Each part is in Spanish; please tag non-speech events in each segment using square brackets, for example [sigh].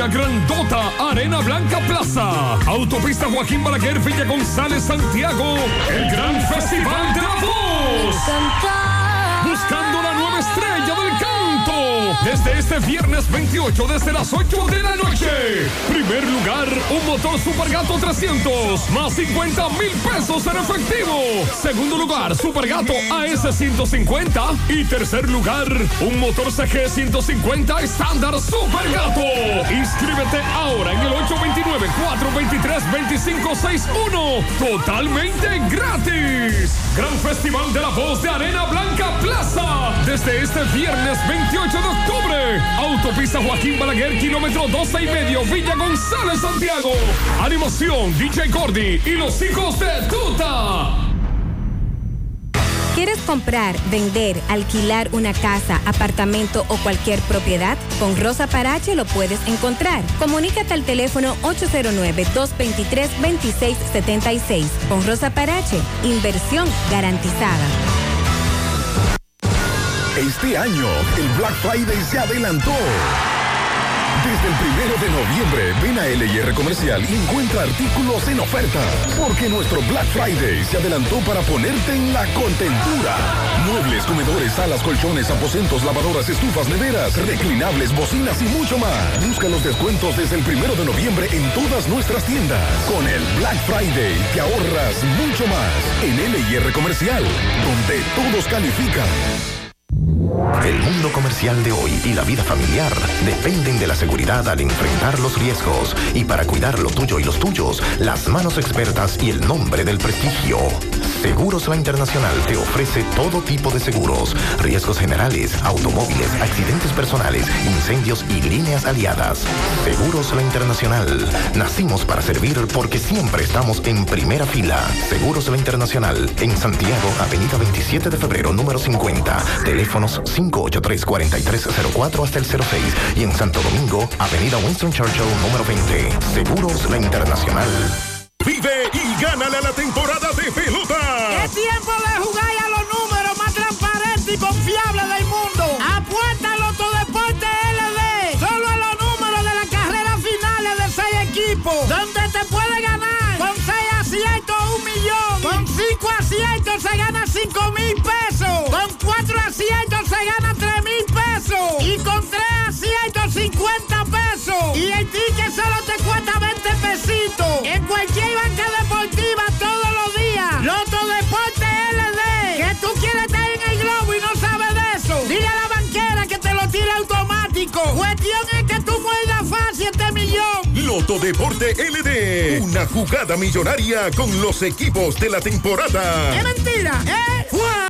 la grandota Arena Blanca Plaza. Autopista Joaquín Balaguer, Villa González, Santiago. El gran festival de la voz. Buscando la nueva estrella del canto. Desde este viernes 28, desde las 8 de la noche. Primer lugar, un motor Supergato 300, más 50 mil pesos en efectivo. Segundo lugar, Supergato AS 150. Y tercer lugar, un motor CG 150 estándar Supergato. Inscríbete ahora en el 829-423-2561. Totalmente gratis. Gran Festival de la Voz de Arena Blanca Plaza. Desde este viernes 28 de octubre. Autopista Joaquín Balaguer, kilómetro 12 y medio, Villa González, Santiago. Animación, DJ Gordy y los hijos de Tuta. ¿Quieres comprar, vender, alquilar una casa, apartamento o cualquier propiedad? Con Rosa Parache lo puedes encontrar. Comunícate al teléfono 809-223-2676. Con Rosa Parache, inversión garantizada. Este año, el Black Friday se adelantó. Desde el primero de noviembre, ven a LIR Comercial y encuentra artículos en oferta. Porque nuestro Black Friday se adelantó para ponerte en la contentura. Muebles, comedores, salas, colchones, aposentos, lavadoras, estufas, neveras, reclinables, bocinas y mucho más. Busca los descuentos desde el primero de noviembre en todas nuestras tiendas. Con el Black Friday te ahorras mucho más en LIR Comercial, donde todos califican. El mundo comercial de hoy y la vida familiar dependen de la seguridad al enfrentar los riesgos y para cuidar lo tuyo y los tuyos, las manos expertas y el nombre del prestigio. Seguros La Internacional te ofrece todo tipo de seguros, riesgos generales, automóviles, accidentes personales, incendios y líneas aliadas. Seguros La Internacional. Nacimos para servir porque siempre estamos en primera fila. Seguros La Internacional en Santiago, Avenida 27 de febrero, número 50. Teléfonos 583-4304 hasta el 06 y en Santo Domingo, Avenida Winston Churchill, número 20. Seguros La Internacional. Vive y gánale a la temporada de pelota. Es tiempo de jugar a los números más transparentes y confiables del mundo. Apuesta a Loto Deporte LD. Solo a los números de la carrera finales de seis equipos. Donde te puede ganar con 6 aciertos un millón. Con 5 aciertos se gana 5 mil pesos. Con 4 aciertos Y el ticket solo te cuesta 20 pesitos. En cualquier banca deportiva todos los días. Loto Deporte LD. Que tú quieres estar en el globo y no sabes de eso. Dile a la banquera que te lo tire automático. Cuestión es que tú muerdas fácil este millón. Loto Deporte LD. Una jugada millonaria con los equipos de la temporada. ¡Es mentira! ¿Eh? ¡Fua!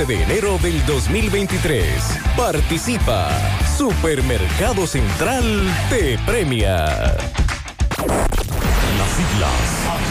de enero del 2023. Participa. Supermercado Central te premia. Las siglas.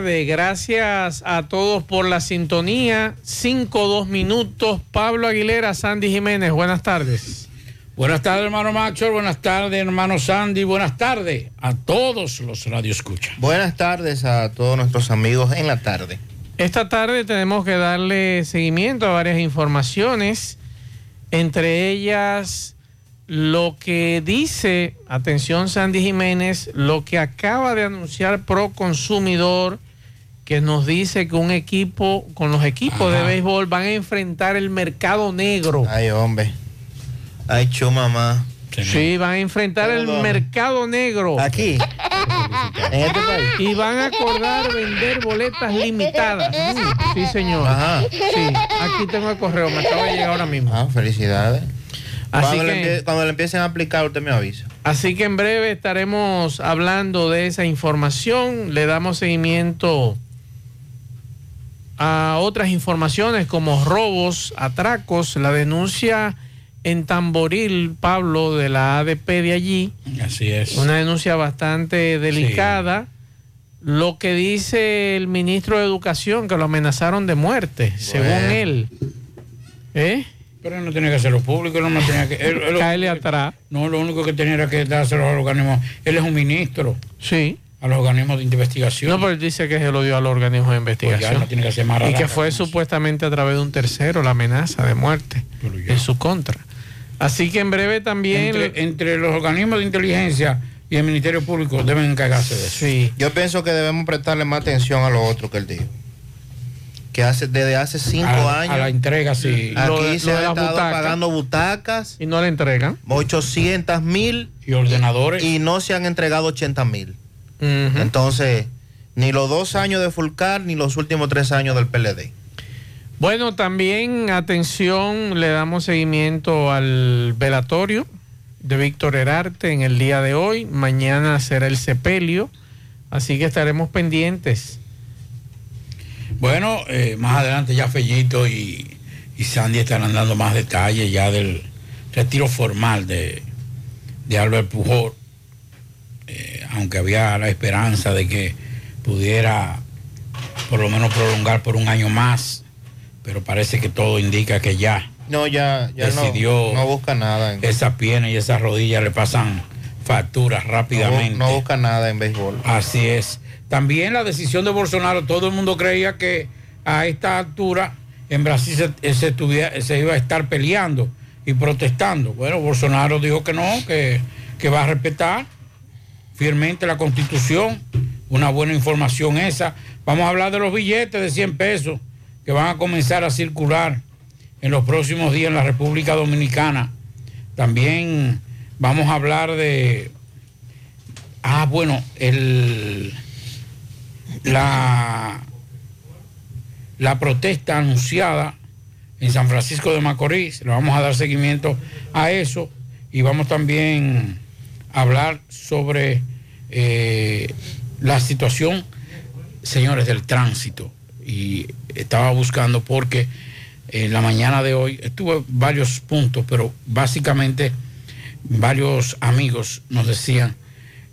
Gracias a todos por la sintonía. Cinco, dos minutos. Pablo Aguilera, Sandy Jiménez. Buenas tardes. Buenas tardes, hermano Maxwell. Buenas tardes, hermano Sandy. Buenas tardes a todos los radioescuchas. Buenas tardes a todos nuestros amigos en la tarde. Esta tarde tenemos que darle seguimiento a varias informaciones, entre ellas lo que dice, atención Sandy Jiménez, lo que acaba de anunciar Pro Consumidor, que nos dice que un equipo, con los equipos de béisbol van a enfrentar el mercado negro. Ay, hombre. Ay, chu mamá. Sí, van a enfrentar el mercado negro. Aquí. [laughs] en este país. Y van a acordar vender boletas limitadas. Sí, señor. Ajá. Sí, aquí tengo el correo, me acaba de llegar ahora mismo. Ah, felicidades. Así Cuando, que, cuando le empiecen a aplicar, usted me avisa. así que en breve estaremos hablando de esa información. Le damos seguimiento a otras informaciones como robos, atracos, la denuncia en Tamboril, Pablo, de la ADP de allí. Así es. Una denuncia bastante delicada. Lo que dice el ministro de Educación, que lo amenazaron de muerte, según él. ¿Eh? Pero él no tenía que hacerlo público, él no tenía que. él- él- Caerle atrás. no, lo único que tenía era que dárselo a los organismos. Él es un ministro Sí. A los organismos de investigación. No, pero él dice que se lo dio al organismo de Pues ya investigación. no tiene que hacer más y que fue supuestamente a través de un tercero la amenaza de muerte en su contra. Así que en breve también. Entre, entre los organismos de inteligencia y el Ministerio Público deben encargarse de eso. Sí. Yo pienso que debemos prestarle más atención a lo otro que él dijo. Que hace, desde hace cinco a, años a la entrega, sí. Aquí se lo han estado butacas. pagando butacas, Y no le entregan. 800 mil Y ordenadores. y no se han entregado 80 mil. Entonces, ni los dos años de Fulcar ni los últimos tres años del PLD. Bueno, también atención, le damos seguimiento al velatorio de Víctor Herarte en el día de hoy. Mañana será el sepelio, así que estaremos pendientes. Bueno, eh, más adelante ya Fellito y, y Sandy estarán dando más detalles ya del retiro formal de, de Albert Pujol, aunque había la esperanza de que pudiera por lo menos prolongar por un año más, pero parece que todo indica que ya No, ya, ya no- Decidió- no, busca nada. En, esas piernas y esas rodillas le pasan facturas no, rápidamente. no busca nada en béisbol. Así es. También la decisión de Bolsonaro, todo el mundo creía que a esta altura en Brasil se, se estuviera- se iba a estar peleando y protestando. Bueno, Bolsonaro dijo que no, que, que va a respetar fielmente la constitución. Una buena información esa. Vamos a hablar de los billetes de 100 pesos que van a comenzar a circular en los próximos días en la República Dominicana. También vamos a hablar de... Ah, bueno, el, la, la protesta anunciada en San Francisco de Macorís. Le vamos a dar seguimiento a eso y vamos también hablar sobre eh, la situación, señores, del tránsito. Y estaba buscando porque en la mañana de hoy estuve varios puntos, pero básicamente varios amigos nos decían,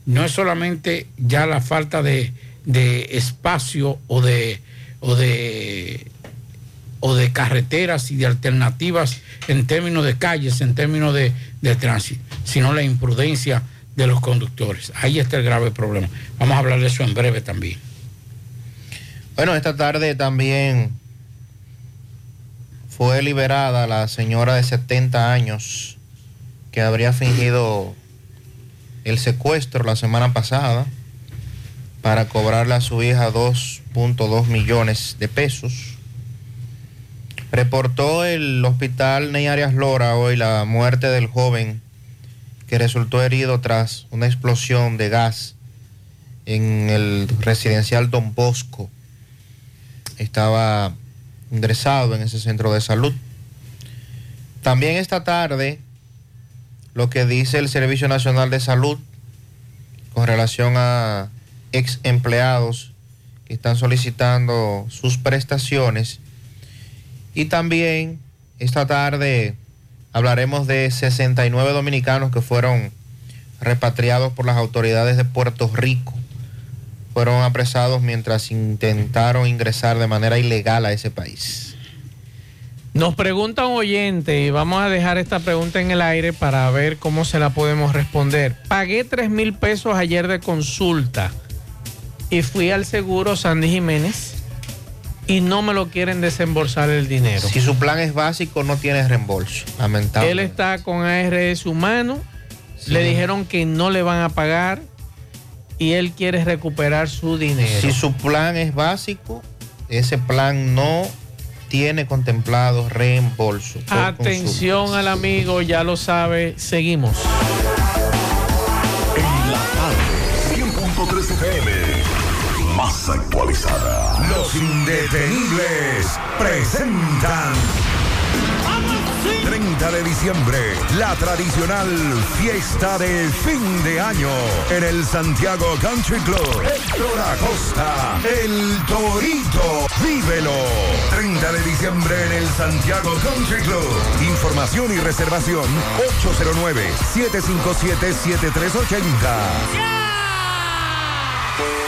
no es solamente ya la falta de, de espacio o de, o de o de carreteras y de alternativas en términos de calles, en términos de, de tránsito, sino la imprudencia de los conductores. Ahí está el grave problema. Vamos a hablar de eso en breve también. Bueno, esta tarde también fue liberada la señora de 70 años que habría fingido el secuestro la semana pasada para cobrarle a su hija 2.2 millones de pesos. Reportó el hospital Ney Arias Lora hoy la muerte del joven que resultó herido tras una explosión de gas en el residencial Don Bosco. Estaba ingresado en ese centro de salud. También esta tarde, lo que dice el Servicio Nacional de Salud con relación a ex empleados que están solicitando sus prestaciones. Y también esta tarde hablaremos de 69 dominicanos que fueron repatriados por las autoridades de Puerto Rico. Fueron apresados mientras intentaron ingresar de manera ilegal a ese país. Nos pregunta un oyente y vamos a dejar esta pregunta en el aire para ver cómo se la podemos responder. Pagué 3 mil pesos ayer de consulta y fui al seguro Sandy Jiménez y no me lo quieren desembolsar el dinero. Si su plan es básico, no tiene reembolso. Él Lamentable. está con ARS humano, Sí. le dijeron que no le van a pagar y él quiere recuperar su dinero. Si su plan es básico, ese plan no tiene contemplado reembolso. Atención al amigo, ya lo sabe, seguimos. En la tarde, 100.3 FM, actualizada. Los indetenibles presentan 30 de diciembre, la tradicional fiesta de fin de año en el Santiago Country Club. Héctor Acosta, el Torito, vívelo. 30 de diciembre en el Santiago Country Club. Información y reservación 809-757-7380.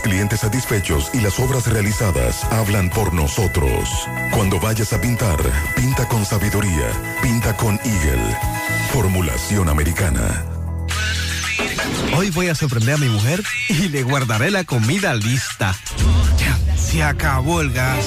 clientes satisfechos y las obras realizadas hablan por nosotros. Cuando vayas a pintar, pinta con sabiduría, pinta con Eagle. Formulación americana. Hoy voy a sorprender a mi mujer y le guardaré la comida lista. Ya, se acabó el gas.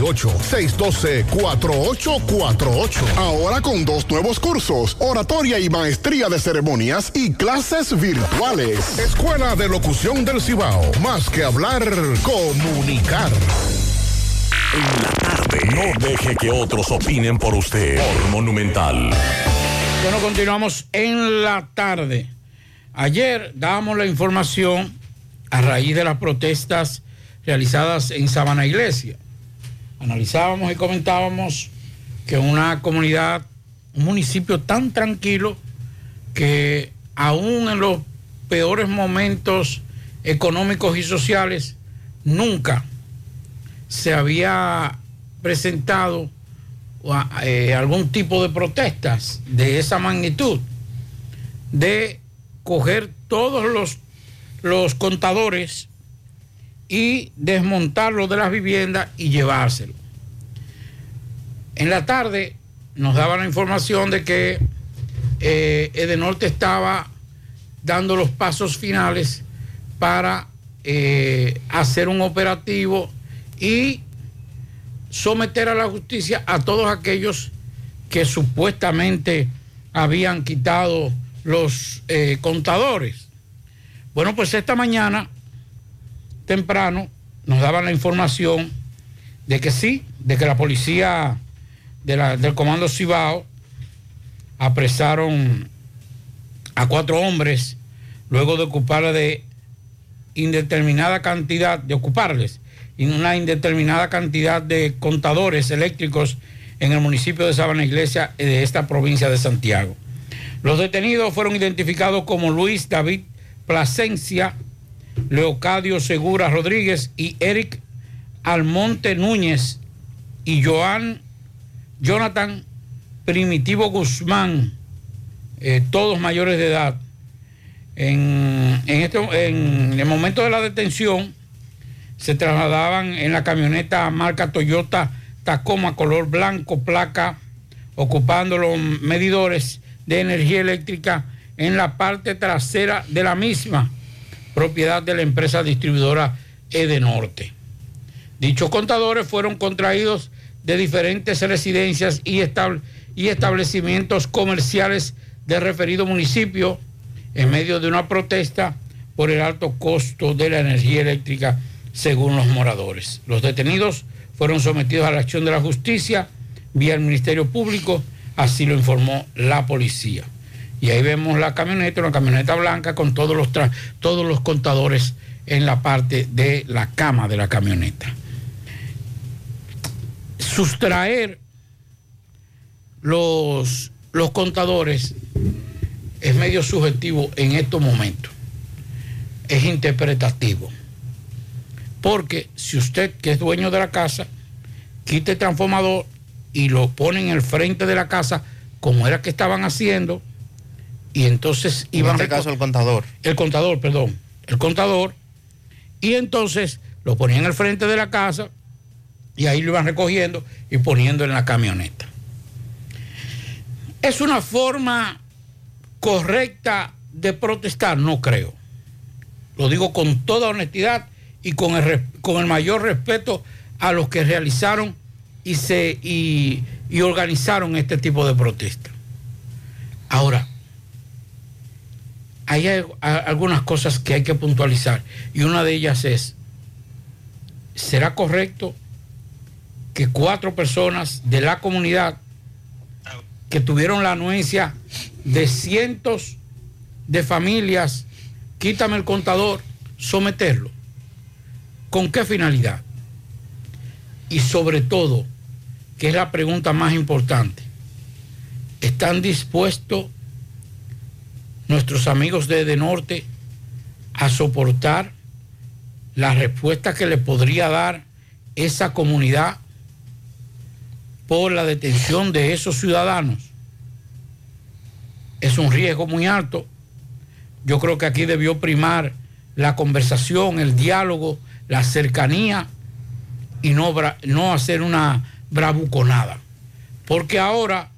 612-4848. Ahora con dos nuevos cursos, oratoria y maestría de ceremonias y clases virtuales. Escuela de Locución del Cibao. Más que hablar, comunicar. En la tarde. No deje que otros opinen por usted. Por Monumental. Bueno, continuamos en la tarde. Ayer dábamos la información a raíz de las protestas realizadas en Sabana Iglesia analizábamos y comentábamos que una comunidad, un municipio tan tranquilo que aún en los peores momentos económicos y sociales nunca se había presentado eh, algún tipo de protestas de esa magnitud, de coger todos los, los contadores y desmontarlo de las viviendas y llevárselo. En la tarde nos daban la información de que eh, Edenorte estaba dando los pasos finales para eh, hacer un operativo y someter a la justicia a todos aquellos que supuestamente habían quitado los eh, contadores. Bueno, pues esta mañana, temprano, nos daban la información de que sí, de que la policía del Comando Cibao apresaron a cuatro hombres luego de ocuparle de indeterminada cantidad, de ocuparles una indeterminada cantidad de contadores eléctricos en el municipio de Sabana Iglesia de esta provincia de Santiago. Los detenidos fueron identificados como Luis David Plasencia, Leocadio Segura Rodríguez y Eric Almonte Núñez y Joan Jonathan Primitivo Guzmán, eh, todos mayores de edad. En, este, en el momento de la detención se trasladaban en la camioneta marca Toyota Tacoma color blanco, placa, ocupando los medidores de energía eléctrica en la parte trasera de la misma, propiedad de la empresa distribuidora Edenorte. Dichos contadores fueron contraídos de diferentes residencias y, y establecimientos comerciales del referido municipio en medio de una protesta por el alto costo de la energía eléctrica según los moradores. Los detenidos fueron sometidos a la acción de la justicia vía el Ministerio Público, así lo informó la policía. Y ahí vemos la camioneta, una camioneta blanca con todos los, todos los contadores en la parte de la cama de la camioneta. Sustraer los, los contadores es medio subjetivo en estos momentos. Es interpretativo. Porque si usted, que es dueño de la casa, quite el transformador y lo pone en el frente de la casa, como era que estaban haciendo, y entonces iban... En este caso el contador. El contador, perdón. El contador. Y entonces lo ponían el frente de la casa y ahí lo iban recogiendo y poniendo en la camioneta. ¿Es una forma correcta de protestar? No creo. Lo digo con toda honestidad y con el, con el mayor respeto a los que realizaron y, se, y, y organizaron este tipo de protesta. Ahora, hay algunas cosas que hay que puntualizar y una de ellas es, ¿será correcto que cuatro personas de la comunidad que tuvieron la anuencia de cientos de familias, quítame el contador, someterlo? ¿Con qué finalidad? Y sobre todo, que es la pregunta más importante, ¿están dispuestos nuestros amigos de, de Norte a soportar la respuesta que le podría dar esa comunidad por la detención de esos ciudadanos. Es un riesgo muy alto. Yo creo que aquí debió primar la conversación, el diálogo, la cercanía y no, no hacer una bravuconada. Porque ahora,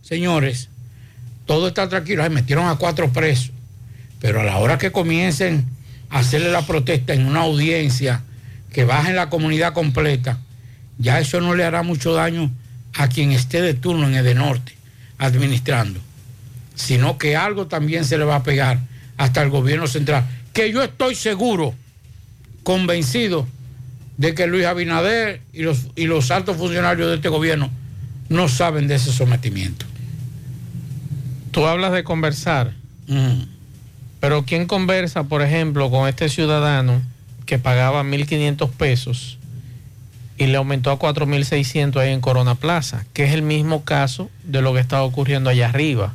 señores, todo está tranquilo. Ay, metieron a cuatro presos. Pero a la hora que comiencen a hacerle la protesta en una audiencia, que bajen la comunidad completa, ya eso no le hará mucho daño a quien esté de turno en el norte administrando, sino que algo también se le va a pegar hasta el gobierno central, que yo estoy seguro, convencido de que Luis Abinader y los, y los altos funcionarios de este gobierno no saben de ese sometimiento. Tú hablas de conversar, pero ¿quién conversa, por ejemplo, con este ciudadano que pagaba 1.500 pesos y le aumentó a 4.600 ahí en Corona Plaza? Que es el mismo caso de lo que está ocurriendo allá arriba,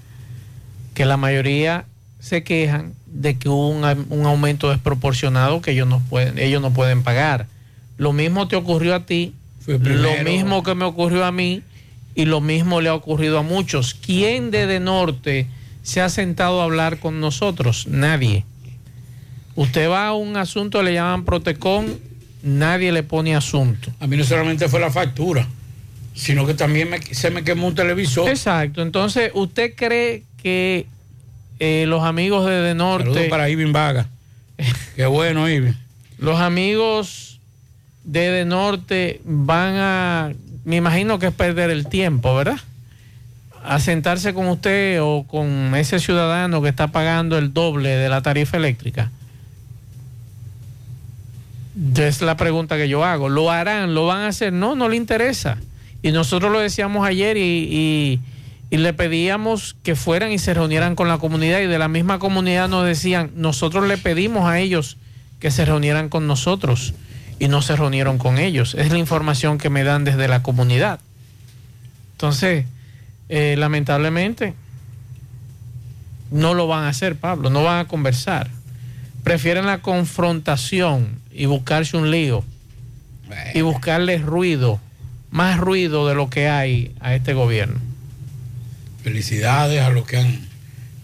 que la mayoría se quejan de que hubo un, aumento desproporcionado que ellos no pueden, ellos no pueden pagar. Lo mismo te ocurrió a ti, lo mismo que me ocurrió a mí y lo mismo le ha ocurrido a muchos. ¿Quién de De Norte se ha sentado a hablar con nosotros? Nadie. Usted va a un asunto, le llaman Protecon, nadie le pone asunto. A mí no solamente fue la factura, sino que también se me quemó un televisor. Exacto. Entonces, ¿usted cree que eh, los amigos de De Norte... Saludos para Ivin Vaga. [laughs] Qué bueno, Ivin. Los amigos de De Norte van a, me imagino que es perder el tiempo, ¿verdad? A sentarse con usted o con ese ciudadano que está pagando el doble de la tarifa eléctrica. Es la pregunta que yo hago. ¿Lo harán? ¿Lo van a hacer? No, no le interesa. Y nosotros lo decíamos ayer y, y, y le pedíamos que fueran y se reunieran con la comunidad y de la misma comunidad nos decían, nosotros le pedimos a ellos que se reunieran con nosotros y no se reunieron con ellos. Es la información que me dan desde la comunidad. Entonces, eh, lamentablemente, no lo van a hacer, Pablo, no van a conversar. Prefieren la confrontación y buscarse un lío y buscarle ruido, más ruido de lo que hay a este gobierno. Felicidades a los que han,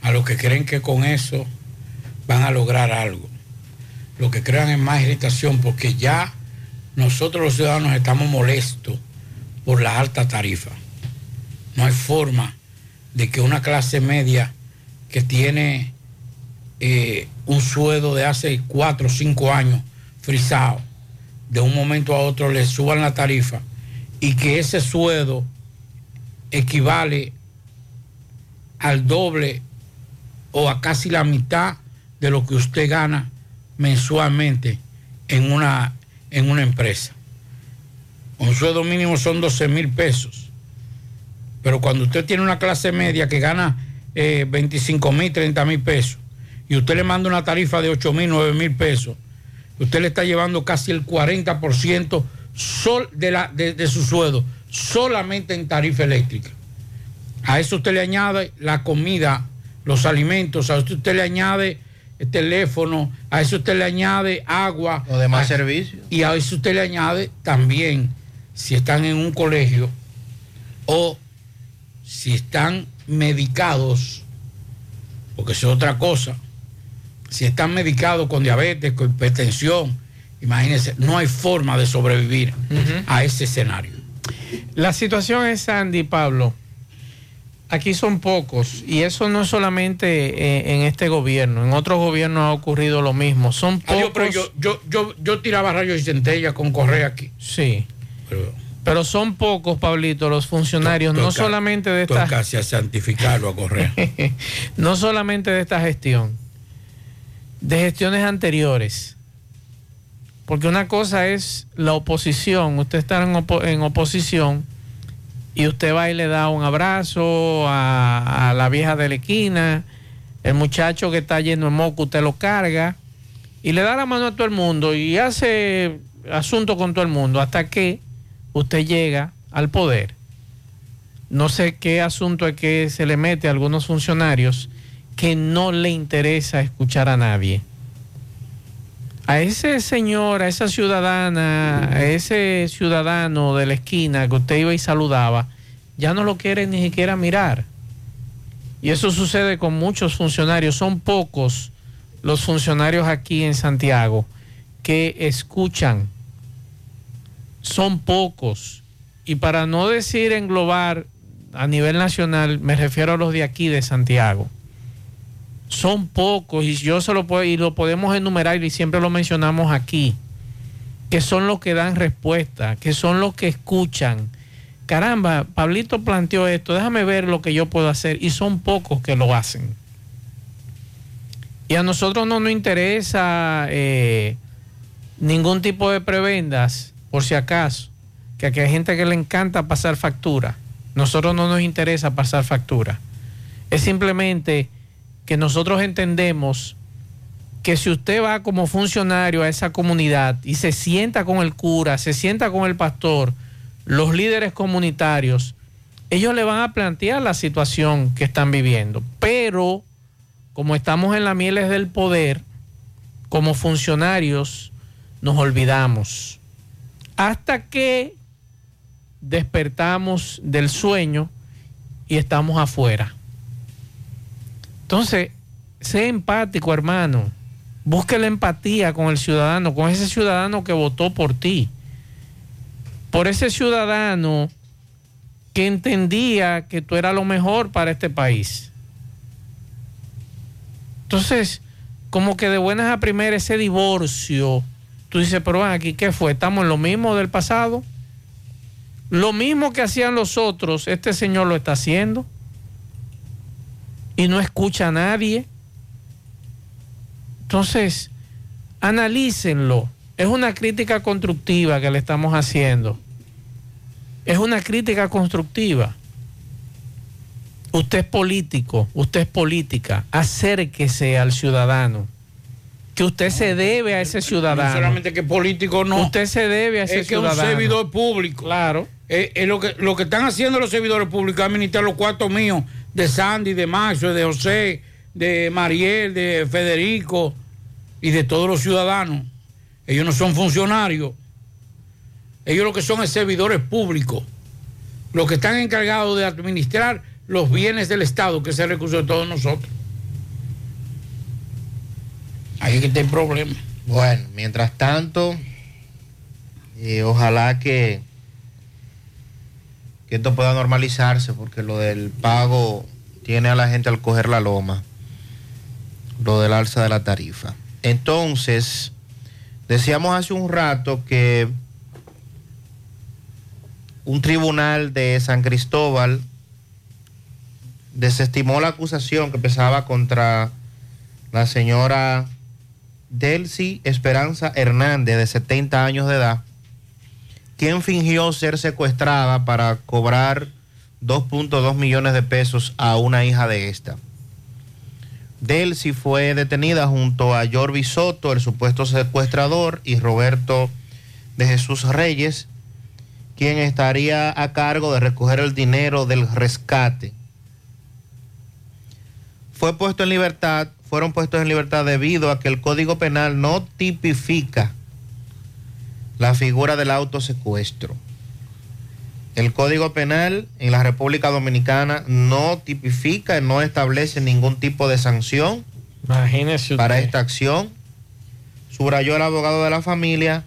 a los que creen que con eso van a lograr algo. Lo que crean es más irritación porque ya nosotros los ciudadanos estamos molestos por la alta tarifa. No hay forma de que una clase media que tiene eh, un sueldo de hace cuatro o cinco años frisado, de un momento a otro le suban la tarifa y que ese sueldo equivale al doble o a casi la mitad de lo que usted gana mensualmente en una, en una empresa. Un sueldo mínimo son 12 mil pesos. Pero cuando usted tiene una clase media que gana eh, 25 mil, 30 mil pesos, y usted le manda una tarifa de 8 mil, 9 mil pesos, usted le está llevando casi el 40% sol de, la, de, de su sueldo solamente en tarifa eléctrica. A eso usted le añade la comida, los alimentos, a eso usted le añade teléfono, a eso usted le añade agua. O demás a- servicios. Y a eso usted le añade también, si están en un colegio o si están medicados, porque eso es otra cosa, si están medicados con diabetes, con hipertensión, imagínense, no hay forma de sobrevivir a ese escenario. La situación es, Sandy, Pablo, aquí son pocos y eso no es solamente eh, en este gobierno, en otros gobiernos ha ocurrido lo mismo. Son Adiós, pocos. pero yo, yo, yo, yo tiraba rayos y centellas con correa aquí. Sí. Pero, son pocos, Pablito, los funcionarios, no solamente de esta, casi a santificarlo a correa. [laughs] no solamente de esta gestión, de gestiones anteriores. Porque una cosa es la oposición, usted está en, opo- en oposición y usted va y le da un abrazo a, la vieja de la esquina, el muchacho que está lleno de moco, usted lo carga y le da la mano a todo el mundo y hace asunto con todo el mundo hasta que usted llega al poder. No sé qué asunto es que se le mete a algunos funcionarios que no le interesa escuchar a nadie. A ese señor, a esa ciudadana, a ese ciudadano de la esquina que usted iba y saludaba, ya no lo quiere ni siquiera mirar. Y eso sucede con muchos funcionarios. Son pocos los funcionarios aquí en Santiago que escuchan. Son pocos. Y para no decir englobar a nivel nacional, me refiero a los de aquí de Santiago. Son pocos y yo se lo puedo, y lo podemos enumerar y siempre lo mencionamos aquí, que son los que dan respuesta, que son los que escuchan. Caramba, Pablito planteó esto, déjame ver lo que yo puedo hacer y son pocos que lo hacen. Y a nosotros no nos interesa eh, ningún tipo de prebendas, por si acaso, que aquí hay gente que le encanta pasar factura. Nosotros no nos interesa pasar factura. Es simplemente que nosotros entendemos que si usted va como funcionario a esa comunidad y se sienta con el cura, se sienta con el pastor, los líderes comunitarios, ellos le van a plantear la situación que están viviendo. Pero como estamos en las mieles del poder, como funcionarios, nos olvidamos. Hasta que despertamos del sueño y estamos afuera. Entonces, sé empático, hermano. Busque la empatía con el ciudadano, con ese ciudadano que votó por ti. Por ese ciudadano que entendía que tú eras lo mejor para este país. Entonces, como que de buenas a primeras ese divorcio tú dices, pero aquí, ¿qué fue? ¿Estamos en lo mismo del pasado? Lo mismo que hacían los otros, este señor lo está haciendo y no escucha a nadie. Entonces, analícenlo. Es una crítica constructiva que le estamos haciendo. Es una crítica constructiva. Usted es político, usted es política. Acérquese al ciudadano. Que usted se debe a ese ciudadano. No solamente que político no. Usted se debe a ese es que ciudadano. un servidor público. Claro. Eh, eh, lo, que, lo que están haciendo los servidores públicos es administrar los cuartos míos de Sandy, de Maxo, de José, de Mariel, de Federico y de todos los ciudadanos. Ellos no son funcionarios. Ellos lo que son es servidores públicos. Los que están encargados de administrar los bienes del Estado, que es el recurso de todos nosotros. Ahí es que está el problema. Bueno, mientras tanto, eh, ojalá que, que esto pueda normalizarse, porque lo del pago tiene a la gente al coger la loma, lo del alza de la tarifa. Entonces, decíamos hace un rato que un tribunal de San Cristóbal desestimó la acusación que pesaba contra la señora Delcy Esperanza Hernández, de 70 años de edad, quien fingió ser secuestrada para cobrar 2.2 millones de pesos a una hija de esta. Delcy fue detenida junto a Jorvi Soto, el supuesto secuestrador, y Roberto de Jesús Reyes, quien estaría a cargo de recoger el dinero del rescate. Fue puesto en libertad, fueron puestos en libertad debido a que el Código Penal no tipifica la figura del autosecuestro. El Código Penal en la República Dominicana no tipifica, no establece ningún tipo de sanción Imagínese para esta acción. Subrayó el abogado de la familia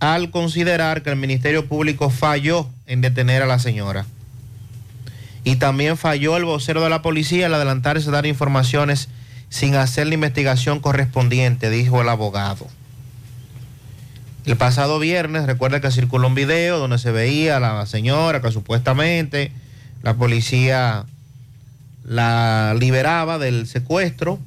al considerar que el Ministerio Público falló en detener a la señora. Y también falló el vocero de la policía al adelantarse a dar informaciones sin hacer la investigación correspondiente, dijo el abogado. El pasado viernes, recuerda que circuló un video donde se veía a la señora que supuestamente la policía la liberaba del secuestro.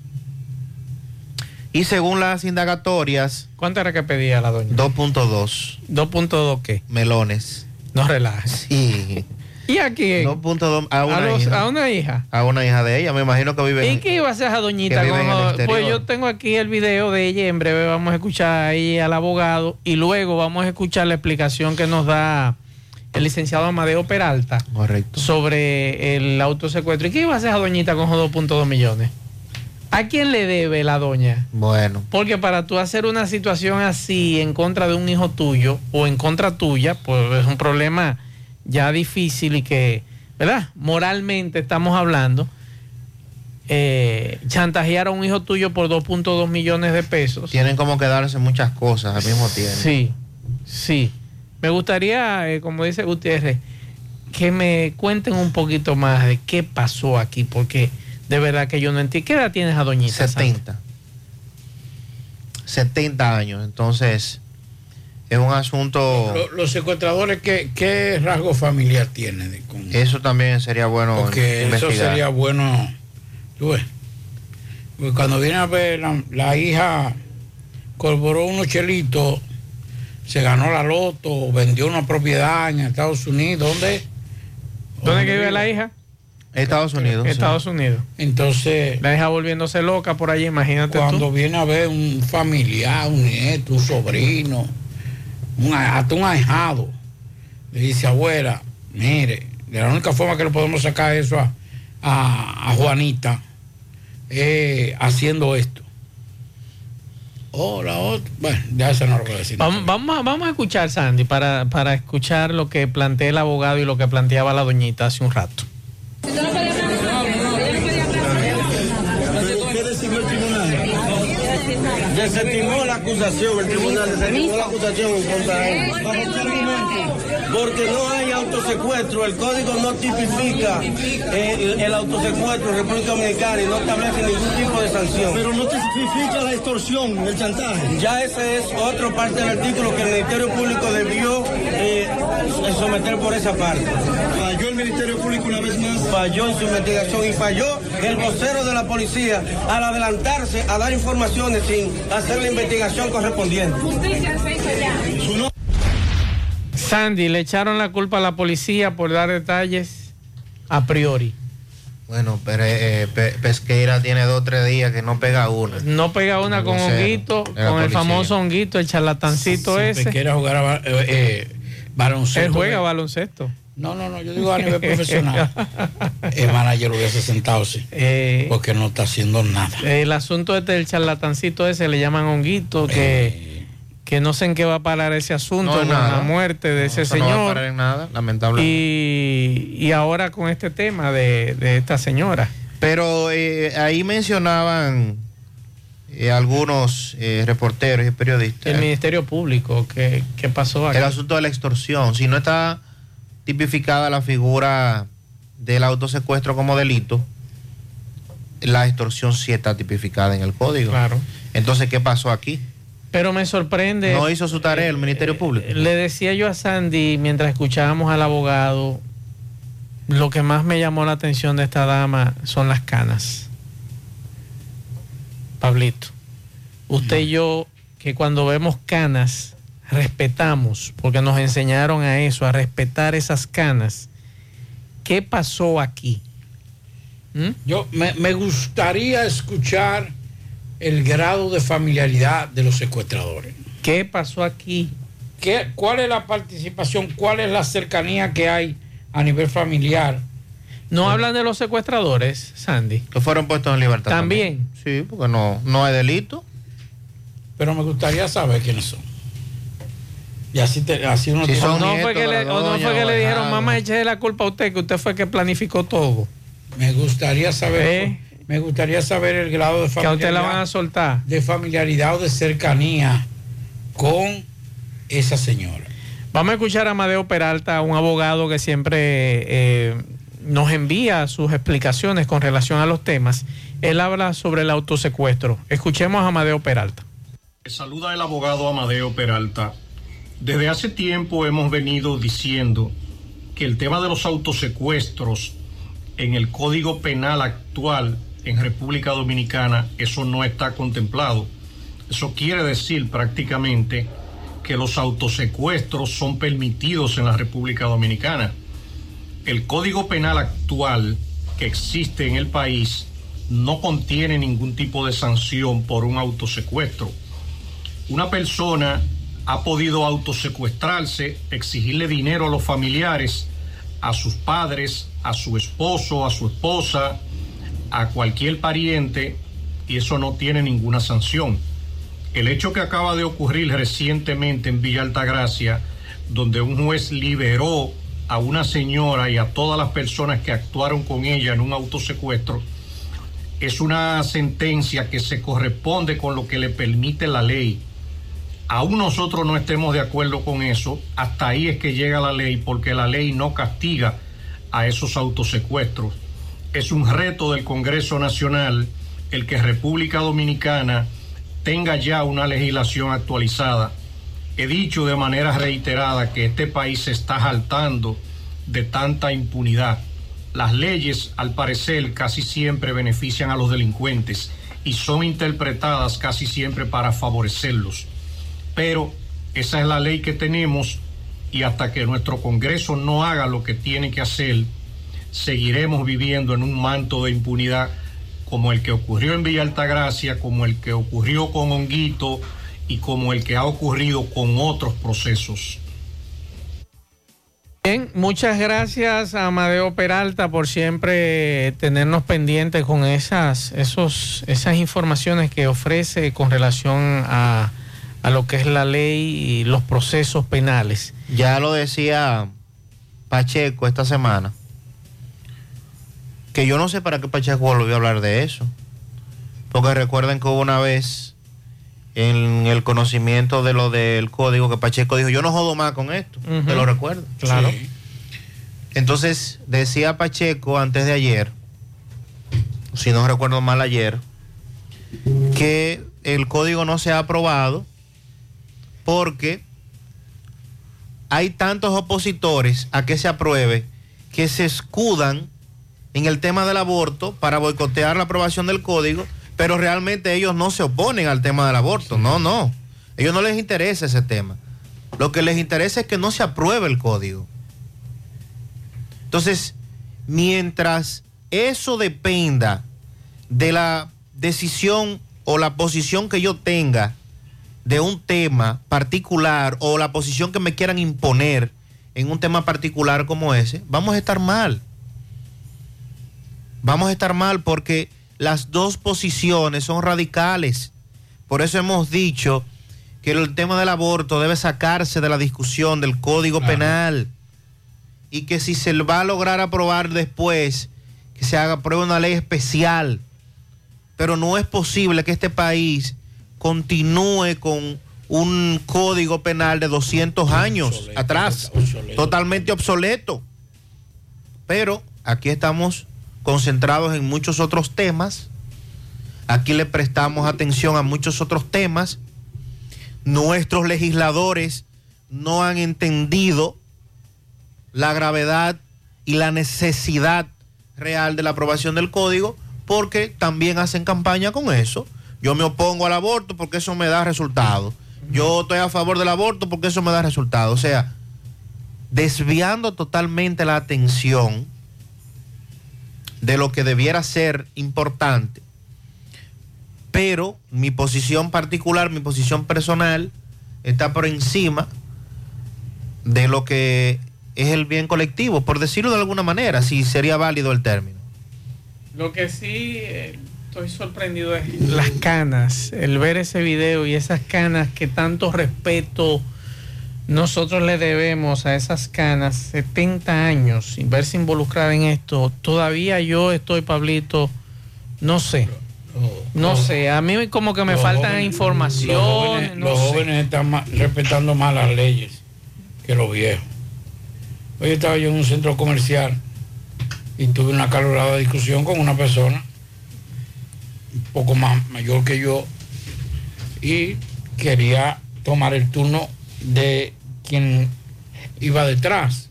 Y según las indagatorias, ¿Cuánto era que pedía la doña? 2.2 2.2 qué? melones. No relajes. Sí. [laughs] ¿Y a quién? 2.2 a una, a, los- hija, a una hija. a una hija de ella, me imagino que vive ¿Y en- qué iba a hacer esa doñita? exterior. pues yo tengo aquí el video de ella. En breve vamos a escuchar ahí al abogado y luego vamos a escuchar la explicación que nos da el licenciado Amadeo Peralta Correcto. sobre el autosecuestro. ¿Y qué iba a hacer esa doñita con esos 2.2 millones? ¿A quién le debe la doña? Bueno, Porque para tú hacer una situación así en contra de un hijo tuyo o en contra tuya, pues es un problema ya difícil y que, ¿verdad? Moralmente estamos hablando. eh, chantajear a un hijo tuyo por 2.2 millones de pesos. tienen como que darse muchas cosas al mismo tiempo. Sí, sí. Me gustaría, eh, como dice Gutiérrez, que me cuenten un poquito más de qué pasó aquí, porque de verdad que yo no entiendo. ¿Qué edad tienes a doñita? Sandra? 70. 70 años. Entonces, es un asunto. Lo- Los secuestradores, ¿qué, qué rasgo familiar tienen? de- con- Eso también sería bueno Porque eso sería bueno. Tú ves. Porque cuando viene a ver la, la hija, corroboró unos chelitos, se ganó la loto, vendió una propiedad en Estados Unidos. ¿Dónde? ¿Dónde que vive la hija? Estados Unidos. sí. Estados Unidos. Entonces, La hija volviéndose loca por allí, imagínate cuando tú. viene a ver un familiar, un nieto, un sobrino, un, a- hasta un ahijado, le dice, abuela, mire, de la única forma que le podemos sacar eso a, a- a Juanita es haciendo esto. Oh, la otra. Bueno, ya eso no lo voy a decir. Vamos, vamos, a, vamos a escuchar, Sandy, para, para escuchar lo que plantea el abogado y lo que planteaba la doñita hace un rato. ¿Qué decidió el tribunal? Desestimó la acusación, el tribunal desestimó la acusación en contra de él. ¿Bajo qué argumento? Porque no hay autosecuestro, el código no tipifica el, el autosecuestro en República Dominicana y no establece ningún tipo de sanción. Pero no tipifica la extorsión, el chantaje. Ya ese es otro parte del artículo que el Ministerio Público debió eh, someter por esa parte. Falló el Ministerio Público una vez más. Falló en su investigación y falló el vocero de la policía al adelantarse a dar informaciones sin hacer la investigación correspondiente. Sandy, le echaron la culpa a la policía por dar detalles a priori. Bueno, pero eh, Pe- Pesqueira tiene dos o tres días que no pega una. No pega una con honguito, con el famoso honguito, el charlatancito ese. quiera jugar eh, eh, baloncesto. Él juega baloncesto. No, no, no, yo digo a nivel profesional. [laughs] El manager hubiese sentado, sí. Eh, porque no está haciendo nada. El asunto este del charlatancito ese le llaman honguito, que, que no sé en qué va a parar ese asunto, No, con nada. la muerte de ese Eso no va a señor. parar en nada, lamentable. y, y ahora con este tema de, de esta señora. Pero eh, ahí mencionaban eh, algunos eh, reporteros y periodistas El Ministerio Público, ¿qué, qué pasó aquí? el asunto de la extorsión. Si no está tipificada la figura del autosecuestro como delito, la extorsión sí está tipificada en el código. Claro. Entonces, ¿qué pasó aquí? Pero me sorprende. No hizo su tarea el Ministerio Público. Le decía yo a Sandy mientras escuchábamos al abogado, lo que más me llamó la atención de esta dama son las canas. Pablito, usted y yo, que cuando vemos canas, respetamos, porque nos enseñaron a eso, a respetar esas canas. ¿Qué pasó aquí? ¿Mm? Yo me, me gustaría escuchar el grado de familiaridad de los secuestradores. ¿Qué pasó aquí? ¿Qué, ¿Cuál es la participación? ¿Cuál es la cercanía que hay a nivel familiar? ¿No hablan de los secuestradores, Sandy? Que fueron puestos en libertad. También. Sí, porque no, no hay delito. Pero me gustaría saber quiénes son. Y así, te- así uno Si son no fue que le, o no fue que le dijeron, mamá, eche la culpa a usted, que usted fue que planificó todo. Me gustaría saber, ¿Eh? Me gustaría saber el grado de Que a usted la van familiaridad, a soltar. de familiaridad o de cercanía con esa señora. Vamos a escuchar a Amadeo Peralta, un abogado que siempre eh, nos envía sus explicaciones con relación a los temas. Él habla sobre el autosecuestro. Escuchemos a Amadeo Peralta. Saluda el abogado Amadeo Peralta. Desde hace tiempo hemos venido diciendo que el tema de los autosecuestros en el Código Penal actual en República Dominicana, eso no está contemplado. Eso quiere decir prácticamente que los autosecuestros son permitidos en la República Dominicana. El Código Penal actual que existe en el país no contiene ningún tipo de sanción por un autosecuestro una persona ha podido autosecuestrarse, exigirle dinero a los familiares, a sus padres, a su esposo, a su esposa, a cualquier pariente, y eso no tiene ninguna sanción. El hecho que acaba de ocurrir recientemente en Villa Altagracia, donde un juez liberó a una señora y a todas las personas que actuaron con ella en un autosecuestro, es una sentencia que se corresponde con lo que le permite la ley. Aún nosotros no estemos de acuerdo con eso, hasta ahí es que llega la ley, porque la ley no castiga a esos autosecuestros. Es un reto del Congreso Nacional el que República Dominicana tenga ya una legislación actualizada. He dicho de manera reiterada que este país se está saltando de tanta impunidad. Las leyes, al parecer, casi siempre benefician a los delincuentes y son interpretadas casi siempre para favorecerlos. Pero esa es la ley que tenemos y hasta que nuestro Congreso no haga lo que tiene que hacer, seguiremos viviendo en un manto de impunidad como el que ocurrió en Villa Altagracia, como el que ocurrió con Honguito y como el que ha ocurrido con otros procesos. Bien, muchas gracias a Amadeo Peralta por siempre tenernos pendientes con esas, esos, esas informaciones que ofrece con relación a, a lo que es la ley y los procesos penales. Ya lo decía Pacheco esta semana. Que yo no sé para qué Pacheco volvió a hablar de eso. Porque recuerden que hubo una vez en el conocimiento de lo del código que Pacheco dijo, yo no jodo más con esto, te lo recuerdo. Claro. Sí. Entonces, decía Pacheco antes de ayer, si no recuerdo mal ayer, que el código no se ha aprobado porque hay tantos opositores a que se apruebe que se escudan en el tema del aborto para boicotear la aprobación del código, pero realmente ellos no se oponen al tema del aborto, no, no. Ellos no les interesa ese tema. Lo que les interesa es que no se apruebe el código. Entonces, mientras eso dependa de la decisión o la posición que yo tenga de un tema particular o la posición que me quieran imponer en un tema particular como ese, vamos a estar mal. Vamos a estar mal porque las dos posiciones son radicales. Por eso hemos dicho que el tema del aborto debe sacarse de la discusión del Código Penal y que si se va a lograr aprobar después, que se haga apruebe una ley especial. Pero no es posible que este país continúe con un código penal de 200 años atrás, totalmente obsoleto. Pero aquí estamos concentrados en muchos otros temas. Aquí le prestamos atención a muchos otros temas. Nuestros legisladores no han entendido la gravedad y la necesidad real de la aprobación del código porque también hacen campaña con eso. Yo me opongo al aborto porque eso me da resultado. Yo estoy a favor del aborto porque eso me da resultado. O sea, desviando totalmente la atención de lo que debiera ser importante. Pero mi posición particular, mi posición personal, está por encima de lo que es el bien colectivo, por decirlo de alguna manera, si sería válido el término. Lo que sí eh, estoy sorprendido es las canas, el ver ese video y esas canas que tanto respeto nosotros le debemos a esas canas 70 años sin verse involucrada en esto. Todavía yo estoy, Pablito, no sé. No sé, a mí como que me Los faltan jóvenes- información. Los jóvenes, no los jóvenes están respetando más las leyes que los viejos. Hoy estaba yo en un centro comercial y tuve una calorada discusión con una persona un poco más mayor que yo y quería tomar el turno de quien iba detrás.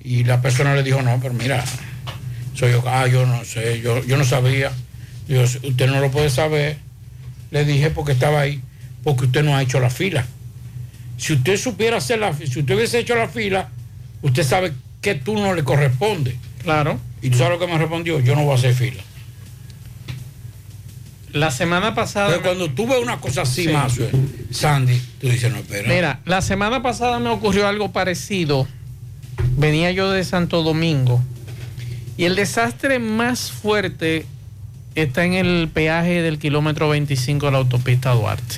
Y la persona le dijo, no, pero mira, soy yo, ah, yo no sé, yo, yo no sabía. Digo, usted no lo puede saber. Le dije porque estaba ahí, porque usted no ha hecho la fila. Si usted supiera hacer la fila, si usted hubiese hecho la fila, usted sabe qué turno le corresponde. Claro. Y tú sabes lo que me respondió, yo no voy a hacer fila. La semana pasada... Pero cuando tú ves una cosa así, Sí. más Sandy, tú dices, no, espera. Mira, la semana pasada me ocurrió algo parecido. Venía yo de Santo Domingo y el desastre más fuerte está en el peaje del kilómetro 25 de la autopista Duarte.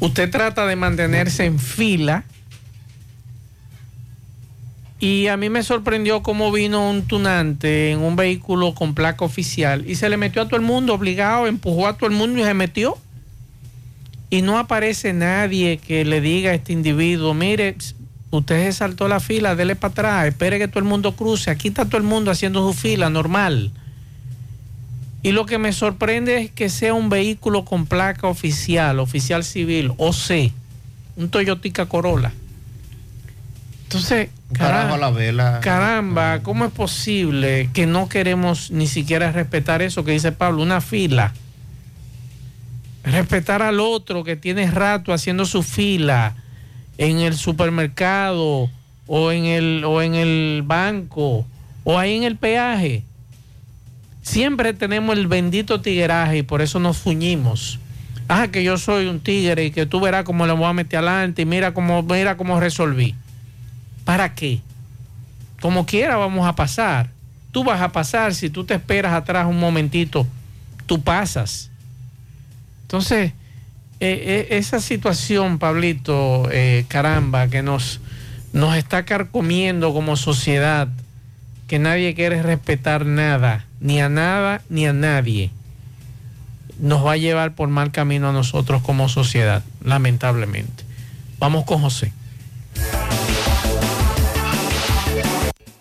Usted trata de mantenerse en fila y a mí me sorprendió cómo vino un tunante en un vehículo con placa oficial y se le metió a todo el mundo obligado, empujó a todo el mundo y se metió y no aparece nadie que le diga a este individuo, mire, usted se saltó la fila, dele para atrás, espere que todo el mundo cruce, aquí está todo el mundo haciendo su fila normal. Y lo que me sorprende es que sea un vehículo con placa oficial, oficial civil, OC, un Toyotica Corolla. Entonces, la vela. caramba, ¿cómo es posible que no queremos ni siquiera respetar eso que dice Pablo, una fila? Respetar al otro que tiene rato haciendo su fila en el supermercado o en el, o en el banco o ahí en el peaje. Siempre tenemos el bendito tigueraje y por eso nos fuñimos. Ah, que yo soy un tigre y que tú verás cómo le voy a meter adelante y mira cómo, mira cómo resolví. ¿Para qué? Como quiera vamos a pasar. Tú vas a pasar, si tú te esperas atrás un momentito, tú pasas. Entonces, eh, eh, esa situación, Pablito, eh, caramba, que nos, nos está carcomiendo como sociedad, que nadie quiere respetar nada, ni a nada, ni a nadie. nos va a llevar por mal camino a nosotros como sociedad, lamentablemente. Vamos con José.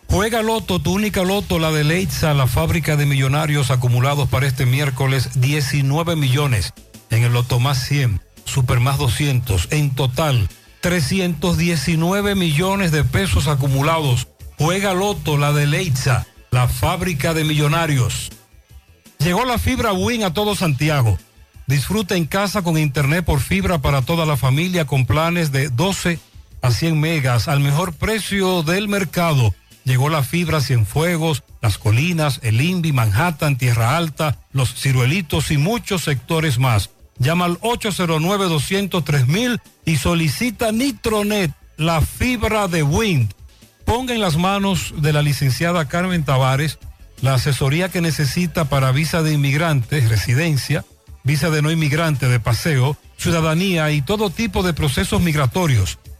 Juega Loto, tu única Loto, la de Leitza, la fábrica de millonarios acumulados para este miércoles, 19 millones. En el Loto más 100, Super más 200. En total, 319 millones de pesos acumulados. Juega Loto, la de Leitza, la fábrica de millonarios. Llegó la fibra Win a todo Santiago. Disfruta en casa con internet por fibra para toda la familia con planes de 12 a 100 megas al mejor precio del mercado. Llegó la fibra Cienfuegos, Las Colinas, El Invi, Manhattan, Tierra Alta, Los Ciruelitos y muchos sectores más. Llama al 809-203 y solicita Nitronet, la fibra de Wind. Ponga en las manos de la licenciada Carmen Tavares la asesoría que necesita para visa de inmigrante, residencia, visa de no inmigrante, de paseo, ciudadanía y todo tipo de procesos migratorios.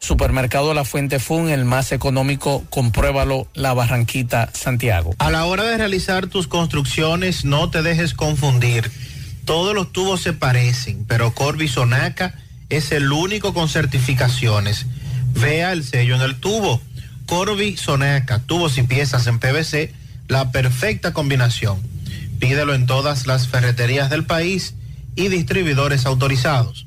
Supermercado La Fuente Fun, el más económico, compruébalo, La Barranquita, Santiago. A la hora de realizar tus construcciones, no te dejes confundir. Todos los tubos se parecen, pero Corby Sonaca es el único con certificaciones. Vea el sello en el tubo. Corby Sonaca, tubos y piezas en PVC, la perfecta combinación. Pídelo en todas las ferreterías del país y distribuidores autorizados.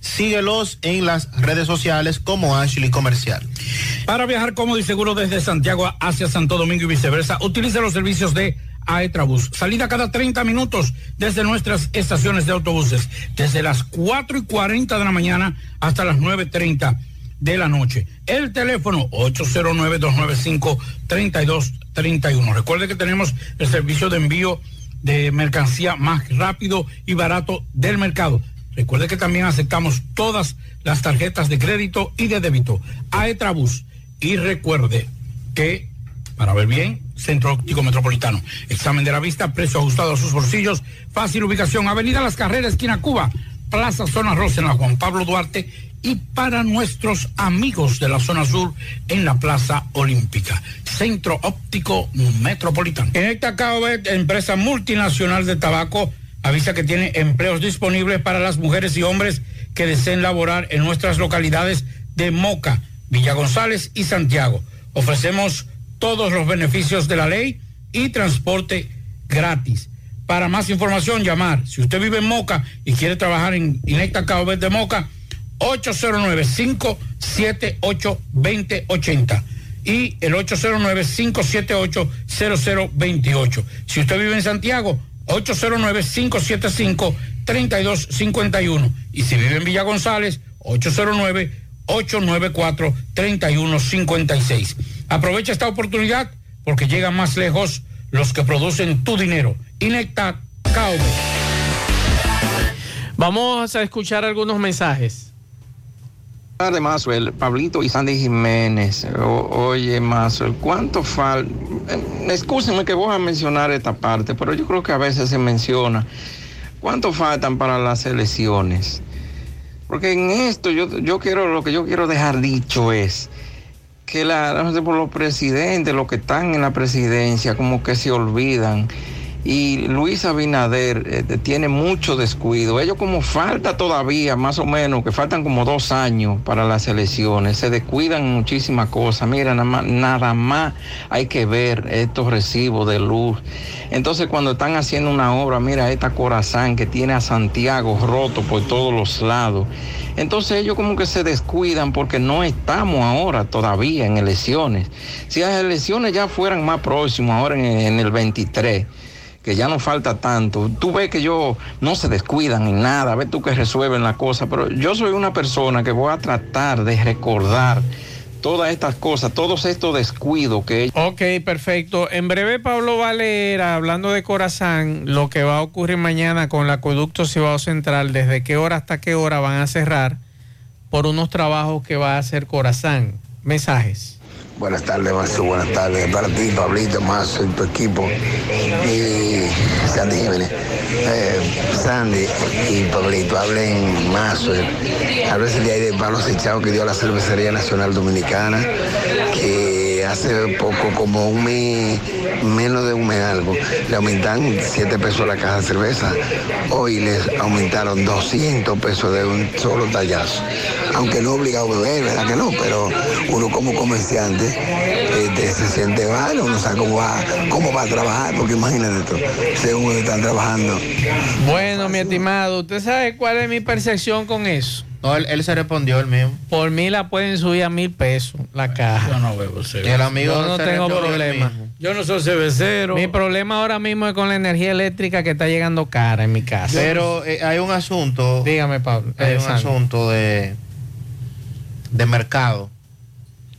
Síguelos en las redes sociales como Ashley Comercial. Para viajar cómodo y seguro desde Santiago hacia Santo Domingo y viceversa, utilice los servicios de Aetrabús. Salida cada 30 minutos desde nuestras estaciones de autobuses, desde las 4 y 40 de la mañana hasta las 9.30 de la noche. El teléfono 809-295-3231. Recuerde que tenemos el servicio de envío de mercancía más rápido y barato del mercado. Recuerde que también aceptamos todas las tarjetas de crédito y de débito. Aetrabús. Y recuerde que, para ver bien, Centro Óptico Metropolitano. Examen de la vista, precio ajustado a sus bolsillos, fácil ubicación, Avenida Las Carreras, esquina Cuba, Plaza Zona Rosa en la Juan Pablo Duarte y para nuestros amigos de la zona sur en la Plaza Olímpica. Centro Óptico Metropolitano. En esta CAOBET, empresa multinacional de tabaco, avisa que tiene empleos disponibles para las mujeres y hombres que deseen laborar en nuestras localidades de Moca, Villa González y Santiago. Ofrecemos todos los beneficios de la ley y transporte gratis. Para más información, llamar. Si usted vive en Moca y quiere trabajar en Inecta Cabo de Moca, 809-578-2080 y el 809-578-0028. Si usted vive en Santiago, 809-575-3251. Y si vive en Villa González, 809-894-3156. Aprovecha esta oportunidad porque llegan más lejos los que producen tu dinero. Inecta Caube. Vamos a escuchar algunos mensajes. De Maxwell, Pablito y Sandy Jiménez. Oye, Maxwell, ¿cuánto falta? Excúsenme que voy a mencionar esta parte, pero yo creo que a veces se menciona. ¿Cuánto faltan para las elecciones? Porque en esto yo, yo quiero, lo que yo quiero dejar dicho es que los presidentes, los que están en la presidencia, como que se olvidan. Y Luis Abinader eh, tiene mucho descuido. Ellos como falta todavía, más o menos, que faltan como dos años para las elecciones, se descuidan muchísimas cosas. Mira, nada más, nada más hay que ver estos recibos de luz. Entonces cuando están haciendo una obra, mira esta corazón que tiene a Santiago roto por todos los lados. Entonces ellos como que se descuidan porque no estamos ahora todavía en elecciones. Si las elecciones ya fueran más próximas, ahora en, en el 23 que ya no falta tanto. Tú ves que yo no se descuidan en nada, ves tú que resuelven la cosa, pero yo soy una persona que voy a tratar de recordar todas estas cosas, todos estos descuidos que... Ok, perfecto. En breve Pablo va a leer, hablando de Corazán, lo que va a ocurrir mañana con el acueducto Cibao Central, desde qué hora hasta qué hora van a cerrar por unos trabajos que va a hacer Corazán. Mensajes. Buenas tardes, Maestro. Buenas tardes. Para ti, Pablito, más tu equipo. Y Sandy Jiménez. Eh, Sandy y Pablito, hablen. A veces de ahí de palos echados que dio la Cervecería Nacional Dominicana, que hace poco, como un mes, menos de un mes algo, le aumentaron 7 pesos la caja de cerveza. Hoy les aumentaron 200 pesos de un solo tallazo. Aunque no obligado a beber, ¿verdad que no? Pero uno como comerciante este, se siente mal, uno sabe cómo va, cómo va a trabajar, porque imagínate esto, según están trabajando. Bueno, mi estimado, ¿usted sabe cuál es mi percepción con eso? No, él, él se respondió el mismo. Por mí la pueden subir a mil pesos la caja. Yo no bebo cerveza. El amigo Yo no se tengo problema. Yo no soy cervecero. Mi problema ahora mismo es con la energía eléctrica que está llegando cara en mi casa. Pero eh, hay un asunto. Dígame, Pablo. Hay un asunto de, de mercado.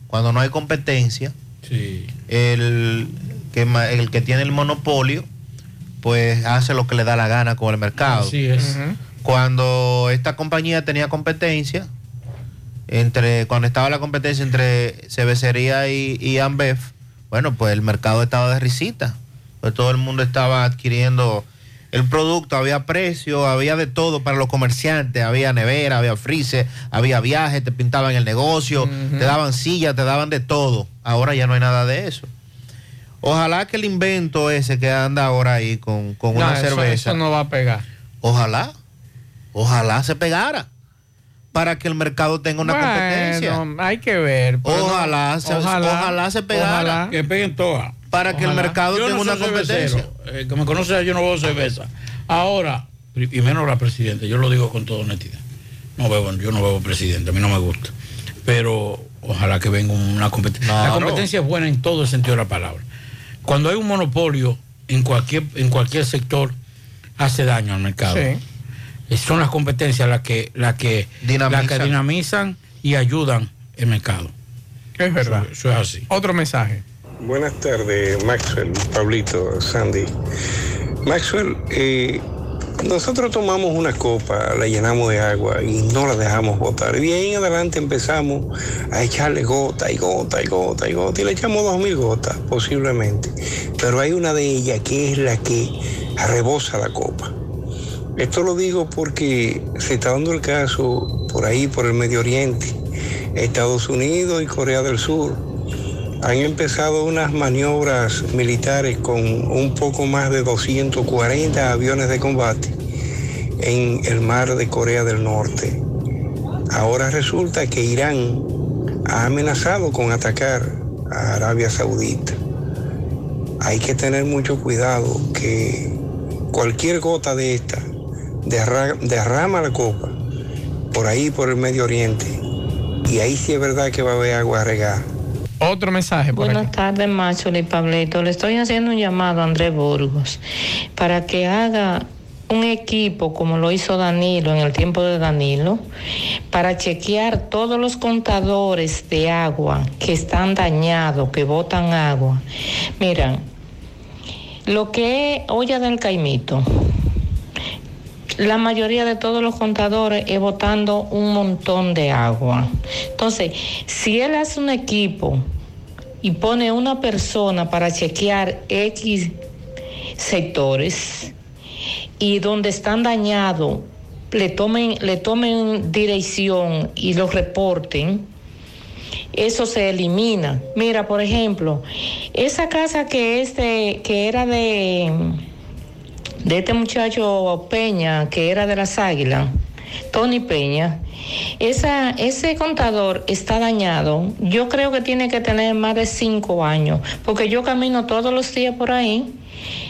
Cuando no hay competencia, Sí. el que, el que tiene el monopolio, pues hace lo que le da la gana con el mercado. Así es. Cuando esta compañía tenía competencia, entre cuando estaba la competencia entre Cervecería y, y Ambev, bueno, pues el mercado estaba de risita. Pues todo el mundo estaba adquiriendo el producto, había precio, había de todo para los comerciantes, había nevera, había freezer, había viajes, te pintaban el negocio, te daban sillas, te daban de todo. Ahora ya no hay nada de eso. Ojalá que el invento ese que anda ahora ahí con, con No, una eso- cerveza. eso no va a pegar. Ojalá, ojalá se pegara para que el mercado tenga una Bueno, competencia. hay que ver. no- Ojalá, se, ojalá, se pegara ojalá. Que peguen todas. para que el Ojalá. mercado Yo tenga no una competencia. Eh, que me conoce, yo no bebo cerveza. Ahora, y menos la presidenta, yo lo digo con toda honestidad. No bebo, yo no bebo presidente, a mí no me gusta. Pero ojalá que venga una competencia. la competencia es buena en todo el sentido de la palabra. Cuando hay un monopolio en cualquier, en cualquier sector, hace daño al mercado. Sí. Son las competencias las que, las que, Dinamizan. las que dinamizan y ayudan el mercado. Es verdad. Eso, eso es así. Otro mensaje. Buenas tardes, Maxwell, Pablito, Sandy. Maxwell, eh, nosotros tomamos una copa, la llenamos de agua y no la dejamos botar. Y de ahí en adelante empezamos a echarle gota y gota y gota y gota. Y le echamos dos mil gotas, posiblemente. Pero hay una de ellas que es la que rebosa la copa. Esto lo digo porque se está dando el caso por ahí, por el Medio Oriente, Estados Unidos y Corea del Sur han empezado unas maniobras militares con un poco más de 240 aviones de combate en el mar de Corea del Norte. Ahora resulta que Irán ha amenazado con atacar a Arabia Saudita. Hay que tener mucho cuidado que cualquier gota de esta derra- derrama la copa por ahí, por el Medio Oriente. Y ahí sí es verdad que va a haber agua regada. Otro mensaje por Buenas tardes, Macho y Pablito. Le estoy haciendo un llamado a Andrés Burgos para que haga un equipo como lo hizo Danilo en el tiempo de Danilo para chequear todos los contadores de agua que están dañados, que botan agua. Miran, lo que es olla del caimito, la mayoría de todos los contadores es botando un montón de agua. Entonces, si él hace un equipo y pone una persona para chequear X sectores y donde están dañados, le tomen, le tomen dirección y los reporten, eso se elimina. Mira, por ejemplo, esa casa que este, que era de, de este muchacho Peña, que era de las Águilas, Tony Peña, esa, ese contador está dañado. Yo creo que tiene que tener más de cinco años, porque yo camino todos los días por ahí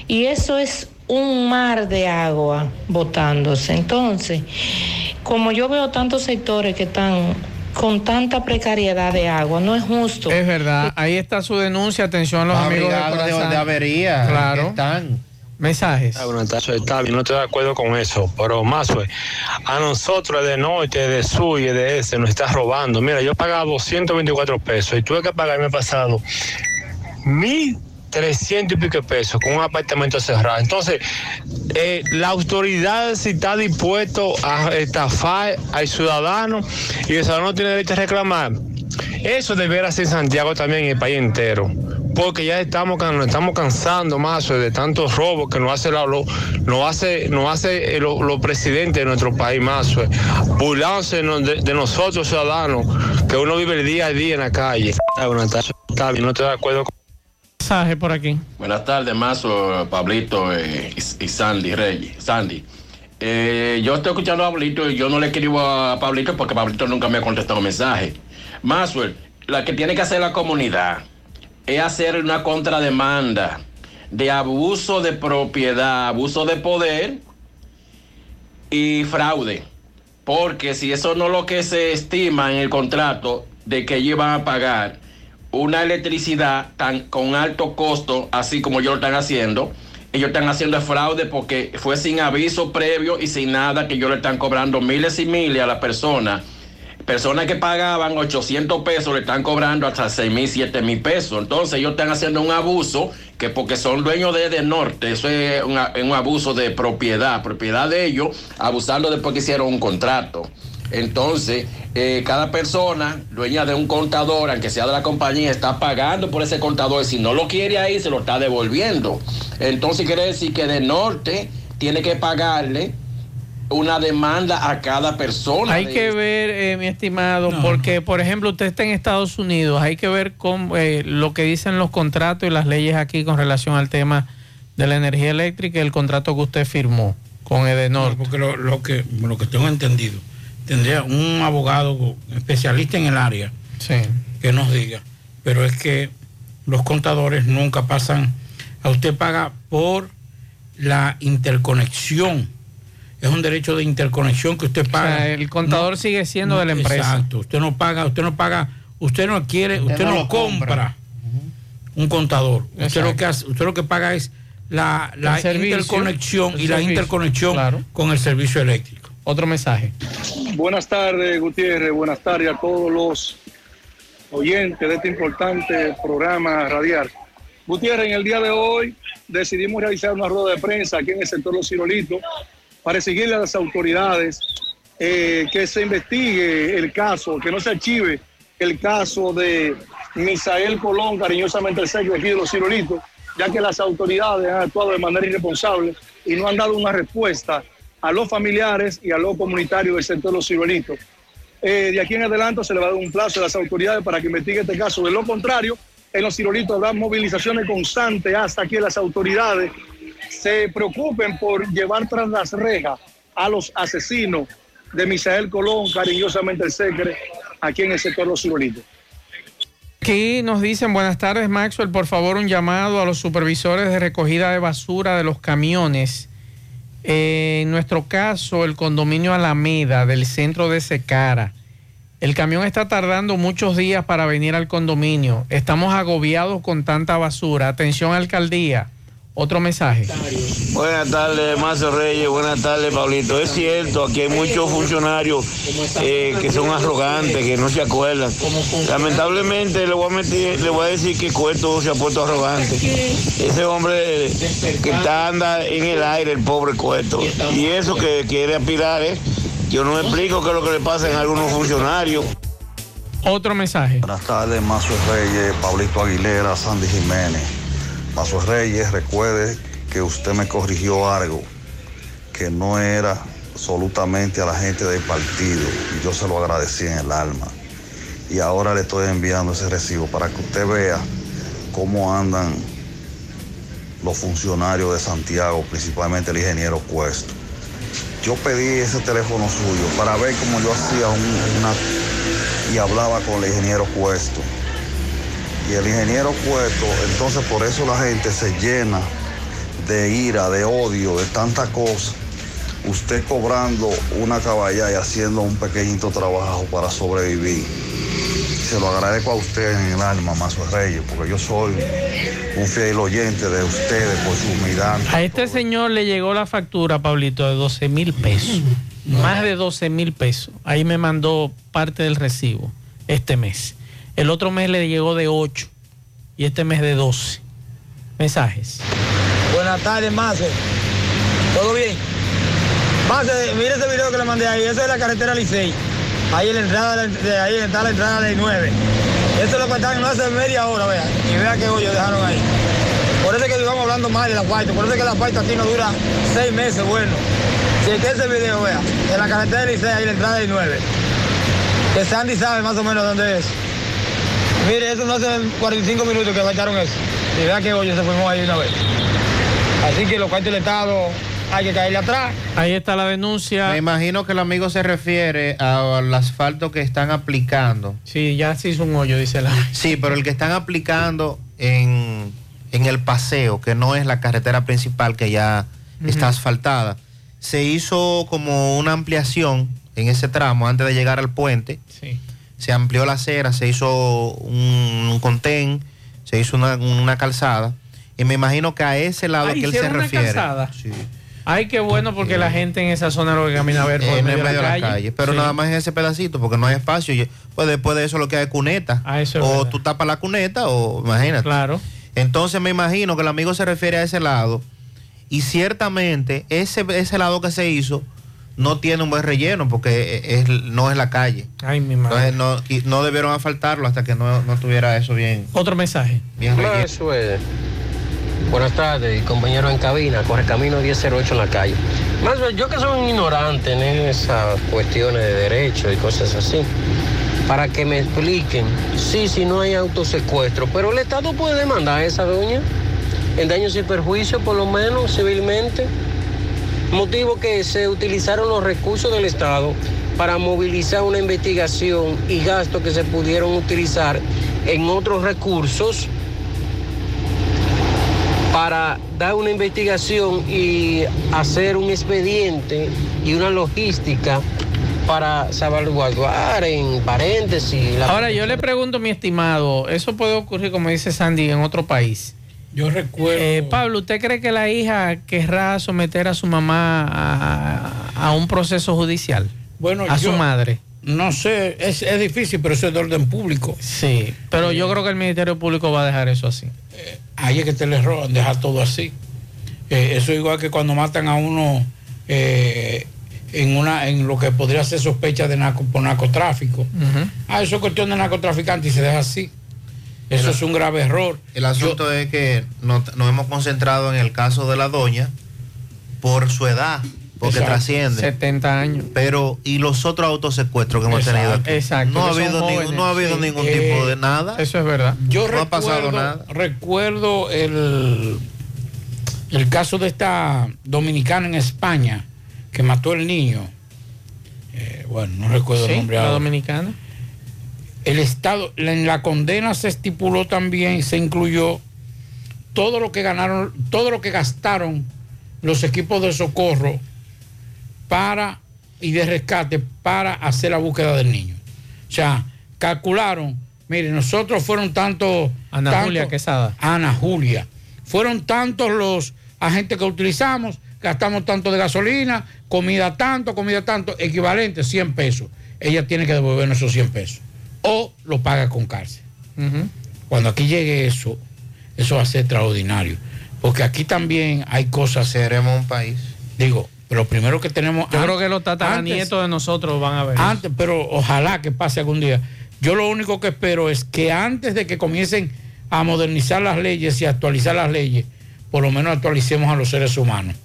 y eso es un mar de agua botándose. Entonces, como yo veo tantos sectores que están con tanta precariedad de agua, no es justo. Es verdad, ahí está su denuncia, atención a los amigos de, de- avería, Claro. que están. Mensajes. Ah, está no estoy de acuerdo con eso, pero más a nosotros de noche, de su y de ese, nos está robando. Mira, yo pagaba 224 pesos y tuve que pagarme pasado mil 300 y pico de pesos con un apartamento cerrado. Entonces, eh, la autoridad si está dispuesto a estafar al ciudadano y el ciudadano tiene derecho a reclamar. Eso debería ser Santiago también en el país entero. Porque ya estamos, nos estamos cansando más de tantos robos que nos hace, la, lo, nos hace, nos hace eh, los lo presidentes de nuestro país más, burlándose de, de, nosotros ciudadanos, que uno vive el día a día en la calle. No estoy de acuerdo con Mensaje. Buenas tardes, Mazo, Pablito eh, y, Sandy Reyes. Sandy, eh, yo estoy escuchando a Pablito y yo no le escribo a Pablito porque Pablito nunca me ha contestado mensaje. Mazo, la que tiene que hacer la comunidad es hacer una contrademanda de abuso de propiedad, abuso de poder y fraude. Porque si eso no es lo que se estima en el contrato de que ellos van a pagar una electricidad tan con alto costo, así como ellos lo están haciendo, ellos están haciendo fraude porque fue sin aviso previo y sin nada que ellos le están cobrando miles y miles a la persona. Personas que pagaban 800 pesos le están cobrando hasta 6 mil, 7 mil pesos. Entonces ellos están haciendo un abuso que porque son dueños de, de norte, eso es un, un abuso de propiedad, propiedad de ellos, abusando después que hicieron un contrato. Entonces, eh, cada persona, dueña de un contador, aunque sea de la compañía, está pagando por ese contador. Si no lo quiere ahí, se lo está devolviendo. Entonces quiere decir que de norte tiene que pagarle una demanda a cada persona. Hay que ver, eh, mi estimado, porque, por ejemplo, usted está en Estados Unidos, hay que ver cómo, eh, lo que dicen los contratos y las leyes aquí con relación al tema de la energía eléctrica y el contrato que usted firmó con Edenor. Porque lo, lo que, lo que tengo entendido, tendría un abogado especialista en el área que nos diga, pero es que los contadores nunca pasan, a usted paga por la interconexión. Es un derecho de interconexión que usted paga. sea, el contador sigue siendo de la empresa. Exacto. Usted no paga, usted no paga, usted no quiere, usted, Usted no no, lo compra, un contador. Usted lo que hace, usted lo que paga es la, la servicio, interconexión y la interconexión con el servicio eléctrico. Otro mensaje. Buenas tardes, Gutiérrez. Buenas tardes a todos los oyentes de este importante programa radial. Gutiérrez, en el día de hoy decidimos realizar una rueda de prensa aquí en el sector Los Cirolitos para exigirle a las autoridades eh, que se investigue el caso, que no se archive el caso de Misael Colón, cariñosamente el secretario aquí de Los Cirolitos, ya que las autoridades han actuado de manera irresponsable y no han dado una respuesta a los familiares y a los comunitarios del sector Los Ciruelitos. Eh, de aquí en adelante se le va a dar un plazo a las autoridades para que investigue este caso. De lo contrario, en Los Ciruelitos habrá movilizaciones constantes hasta que las autoridades se preocupen por llevar tras las rejas a los asesinos de Misael Colón, cariñosamente el secre, aquí en el sector Los Ciruelitos. Aquí nos dicen, buenas tardes Maxwell, por favor un llamado a los supervisores de recogida de basura de los camiones. En nuestro caso, el condominio Alameda del centro de Secara. El camión está tardando muchos días para venir al condominio. Estamos agobiados con tanta basura. Atención alcaldía. Otro mensaje. Buenas tardes, Mazo Reyes. Buenas tardes, Pablito. Es cierto, aquí hay muchos funcionarios eh, que son arrogantes, que no se acuerdan. Lamentablemente, le voy a, meter- le voy a decir que Cueto se ha puesto arrogante. Ese hombre que está anda en el aire, el pobre Cueto. Y eso que quiere aspirar, ¿eh? Yo no me explico qué es lo que le pasa en algunos funcionarios. Otro mensaje. Buenas tardes, Mazo Reyes, Pablito Aguilera, Sandy Jiménez. Mazo Reyes, recuerde que usted me corrigió algo que no era absolutamente a la gente del partido y yo se lo agradecí en el alma. y ahora le estoy enviando ese recibo para que usted vea cómo andan los funcionarios de Santiago, principalmente el ingeniero Cuesto. Yo pedí ese teléfono suyo para ver cómo yo hacía un- una y hablaba con el ingeniero Cuesto. Y el ingeniero Cuesto, entonces por eso la gente se llena de ira, de odio, de tanta cosa. Usted cobrando una caballa y haciendo un pequeñito trabajo para sobrevivir. Se lo agradezco a usted en el alma, Mazo Reyes, porque yo soy un fiel oyente de ustedes por su humildad. A este señor le llegó la factura, Pablito, de 12 mil pesos. Más de 12 mil pesos. Ahí me mandó parte del recibo este mes. El otro mes le llegó de 8 y este mes de 12. Mensajes. Buenas tardes, Mace. ¿Todo bien? Mace, mire ese video que le mandé ahí. Esa es la carretera Licey. Ahí en la entrada, de- ahí está la entrada de 9. Eso lo cuentan no hace media hora, vea. Y vea qué hoyo dejaron ahí. Por eso es que estamos hablando mal de la asfalto. Por eso es que la asfalto aquí no dura seis meses, bueno. Si que ese video, vea. En la carretera de Licey, ahí la entrada de 9. Que Sandy sabe más o menos dónde es. Mire, eso no hace 45 minutos que faltaron eso. Y vea qué hoyo se formó ahí una vez. Así que los cuartos del Estado hay que caerle atrás. Ahí está la denuncia. Me imagino que el amigo se refiere al asfalto que están aplicando. Sí, ya se hizo un hoyo, dice la. Sí, pero el que están aplicando en, en el paseo, que no es la carretera principal que ya está asfaltada, se hizo como una ampliación en ese tramo antes de llegar al puente. Sí. Se amplió la acera, se hizo un, un contén, se hizo una, una calzada. Y me imagino que a ese lado Ah, que él se una refiere. calzada. Ay, qué bueno porque la gente en esa zona lo que camina a ver por en medio de la calle. Pero Sí. nada más en ese pedacito, porque no hay espacio. Y, Pues después de eso lo que hay es cuneta. Ah, eso es o verdad. tú tapas la cuneta o imagínate. Claro. Entonces me imagino que el amigo se refiere a ese lado. Y ciertamente ese, ese lado que se hizo no tiene un buen relleno porque es, no es la calle. Ay, mi madre. Entonces no, no debieron asfaltarlo hasta que no, no tuviera eso bien, Otro mensaje. bien relleno. Eso es. Buenas tardes, compañero en cabina, corre camino 1008 en la calle. Más bien, yo que soy un ignorante en esas cuestiones de derecho y cosas así, para que me expliquen, sí, sí, no hay autosecuestro, pero el Estado puede demandar a esa doña en daños y perjuicios, por lo menos civilmente. Motivo que se utilizaron los recursos del Estado para movilizar una investigación y gastos que se pudieron utilizar en otros recursos para dar una investigación y hacer un expediente y una logística para salvaguardar en paréntesis. la- Ahora yo le pregunto, mi estimado, ¿eso puede ocurrir, como dice Sandy, en otro país? Yo recuerdo. Pablo, ¿usted cree que la hija querrá someter a su mamá a, a un proceso judicial? Bueno, a yo- su madre. No sé, es, es difícil, pero eso es de orden público. Sí, pero yo creo que el Ministerio Público va a dejar eso así. Ahí es que te les roban, dejar todo así. Eh, eso igual que cuando matan a uno eh, en una en lo que podría ser sospecha de narco, por narcotráfico. Ah, eso es cuestión de narcotraficante y se deja así. Eso El- es un grave error. El asunto es que nos, nos hemos concentrado en el caso de la doña por su edad, porque Exacto. trasciende. 70 años. Pero, ¿y los otros autosecuestros que hemos Exacto. tenido aquí? Exacto, No ha habido, ningún- no ha habido sí. ningún Eh, tipo de nada. Eso es verdad. Yo No recuerdo, ha pasado nada. recuerdo el, el caso de esta dominicana en España que mató el niño. Eh, bueno, no recuerdo Sí, el nombre la ahora. dominicana. El Estado, en la condena se estipuló también, se incluyó todo lo que ganaron, todo lo que gastaron los equipos de socorro para y de rescate para hacer la búsqueda del niño. O sea, calcularon, mire, nosotros fueron tantos... Ana Julia Quesada. Ana Julia. Fueron tantos los agentes que utilizamos, gastamos tanto de gasolina, comida tanto, comida tanto, equivalente 100 pesos. Ella tiene que devolvernos esos 100 pesos. O lo paga con cárcel. Cuando aquí llegue eso, eso va a ser extraordinario. Porque aquí también hay cosas. Seremos un país. Digo, pero primero que tenemos. Yo creo que los tataranietos de nosotros van a ver. eso. antes, pero ojalá que pase algún día. Yo lo único que espero es que antes de que comiencen a modernizar las leyes y actualizar las leyes, por lo menos actualicemos a los seres humanos,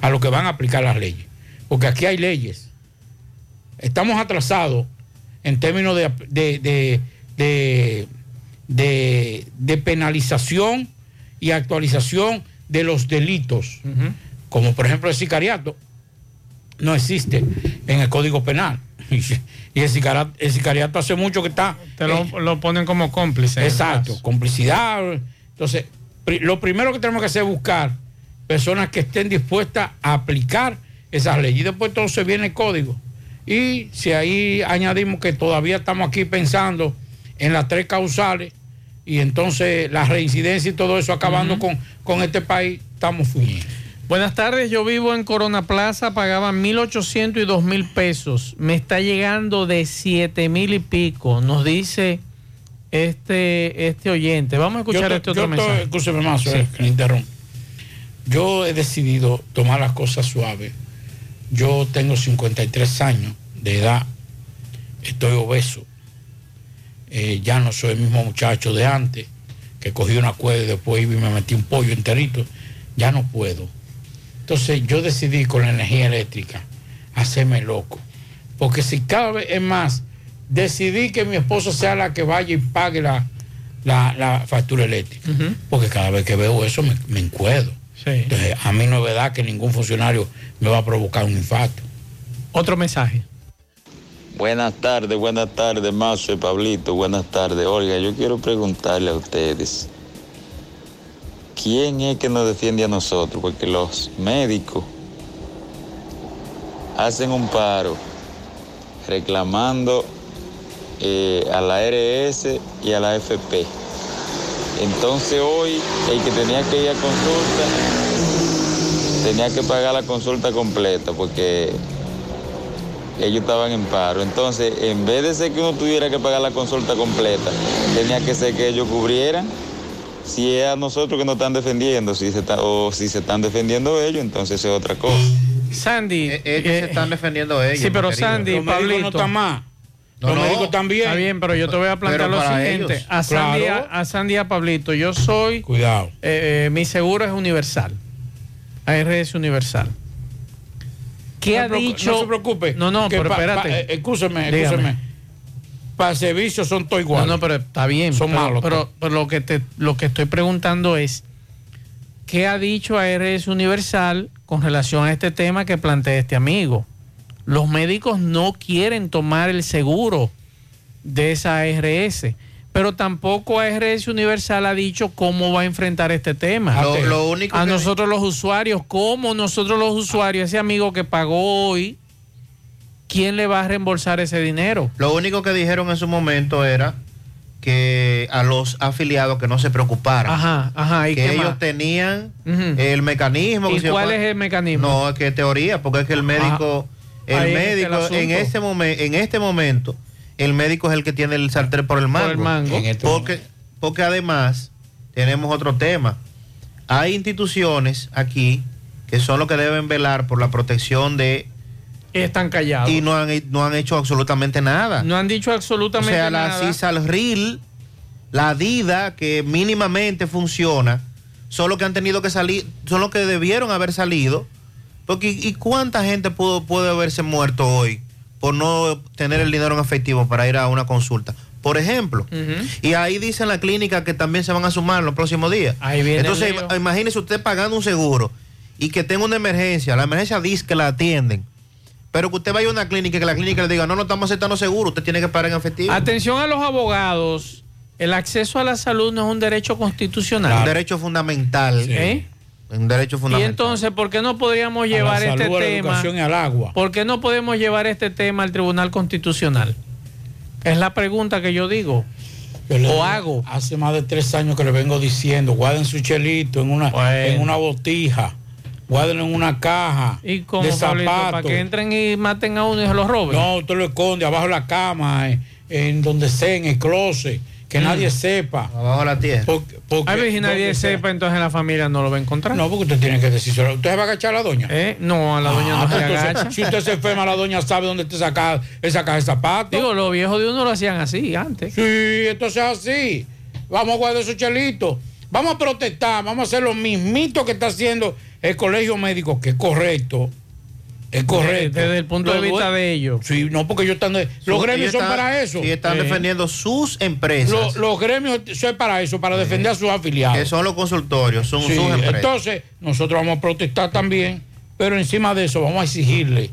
a los que van a aplicar las leyes. Porque aquí hay leyes. Estamos atrasados en términos de, de- de de, penalización y actualización de los delitos, como por ejemplo el sicariato, no existe en el Código Penal. [laughs] Y el sicariato, el sicariato hace mucho que está... Te lo, lo ponen como cómplice. Exacto, complicidad. Entonces, pri- lo primero que tenemos que hacer es buscar personas que estén dispuestas a aplicar esas leyes. Y después entonces viene el código. Y si ahí añadimos que todavía estamos aquí pensando en las tres causales y entonces la reincidencia y todo eso acabando con, con este país, estamos fuñendo. Buenas tardes, yo vivo en Corona Plaza, pagaba 1.800 y 2.000 pesos. Me está llegando de 7.000 y pico, nos dice este, este oyente. Vamos a escuchar Yo este otro yo mensaje. escúcheme más, Sí. eh, que interrumpa. Yo he decidido tomar las cosas suaves. Yo tengo 53 años de edad, estoy obeso. Eh, ya no soy el mismo muchacho de antes, que cogí una cuerda y después iba y me metí un pollo enterito. Ya no puedo. Entonces yo decidí con la energía eléctrica hacerme loco. Porque si cada vez es más, decidí que mi esposo sea la que vaya y pague la, la, la factura eléctrica. Porque cada vez que veo eso me, me encuedo. Entonces, a mí no es verdad que ningún funcionario me va a provocar un infarto. Otro mensaje. Buenas tardes, buenas tardes, Mazo y Pablito, buenas tardes. Olga, yo quiero preguntarle a ustedes, ¿quién es que nos defiende a nosotros? Porque los médicos hacen un paro reclamando eh, a la RS y a la FP. Entonces hoy el que tenía que ir a consulta tenía que pagar la consulta completa porque ellos estaban en paro. Entonces, en vez de ser que uno tuviera que pagar la consulta completa, tenía que ser que ellos cubrieran. Si es a nosotros que nos están defendiendo, si se está- o si se están defendiendo ellos, entonces es otra cosa. Sandy. Ellos se están defendiendo ellos. Sí, pero. Sandy, Pablito. no están más. No, Los no. médicos también. Está bien, pero yo te voy a plantear lo siguiente. ellos. A Sandy, Claro. a, Sandy Pablito, yo soy. Cuidado. eh, eh, mi seguro es universal. ARS universal. ¿Qué No ha dicho? No se preocupe. No, no, pero pa- espérate. pa- eh, Escúcheme, Dígame. escúcheme. Para servicio son todos iguales. No, no, pero está bien. Son pero, malos. Pero, pero lo, que te, lo que estoy preguntando es, ¿qué ha dicho ARS Universal con relación a este tema que plantea este amigo? Los médicos no quieren tomar el seguro de esa ARS, pero tampoco ARS Universal ha dicho cómo va a enfrentar este tema. Lo- lo único a nosotros los usuarios, ¿cómo nosotros los usuarios, ese amigo que pagó hoy, quién le va a reembolsar ese dinero? Lo único que dijeron en su momento era que a los afiliados que no se preocuparan. Ajá, ajá. ¿y que ellos más? tenían el mecanismo. ¿Y cuál es el mecanismo? No, es que teoría, porque es que el médico, el Ahí está el médico en este momento, en este momento, el médico es el que tiene el sartén por el mango. el mango. En este porque, porque además tenemos otro tema. Hay instituciones aquí que son los que deben velar por la protección de Están callados. y no han, no han hecho absolutamente nada. No han dicho O absolutamente sea, la nada. CISALRIL, la DIDA, que mínimamente funciona, son los que han tenido que salir, son los que debieron haber salido. Porque, ¿y cuánta gente pudo, puede haberse muerto hoy por no tener el dinero en efectivo para ir a una consulta? Por ejemplo. Y ahí dicen la clínica que también se van a sumar los próximos días. Ahí viene Entonces, imagínese usted pagando un seguro y que tenga una emergencia. La emergencia dice que la atienden. Pero que usted vaya a una clínica y que la clínica le diga, no, no estamos aceptando seguro, usted tiene que pagar en efectivo. Atención a los abogados. El acceso a la salud no es un derecho constitucional. Un derecho fundamental. ¿Eh? Un derecho Y fundamental. entonces, ¿por qué no podríamos A la llevar salud, este a la tema? educación y al agua. ¿Por qué no podemos llevar este tema al Tribunal Constitucional? Es la pregunta que yo digo. Yo le O hago. Hace más de tres años que le vengo diciendo, guarden su chelito en una, en una botija, guárdenlo en una caja ¿Y cómo, de Pablito? zapatos. ¿Para que entren y maten a uno y se lo roben? No, usted lo esconde abajo de la cama, en, en donde sea, en el closet, que Mm. nadie sepa. Abajo de la tierra. Porque, porque- A ver si nadie sepa, entonces la familia no lo va a encontrar. No, porque usted tiene que decir. ¿Usted se va a agachar a la doña? ¿Eh? No, a la doña Ah, no se entonces, agacha. Si usted se enferma, la doña sabe dónde te saca esa caja de zapatos. Digo, los viejos de uno lo hacían así antes. Sí, entonces así. Vamos a guardar esos chelitos. Vamos a protestar, vamos a hacer lo mismito que está haciendo el colegio médico, que es correcto, Es correcto. Desde el punto de vista de ellos. Sí, no, porque ellos están. de- los gremios son para eso. Sí, están Eh, defendiendo sus empresas. Los, los gremios son para eso, para defender a sus afiliados. que son los consultorios, son Sí, sus empresas. entonces, nosotros vamos a protestar también, pero encima de eso vamos a exigirle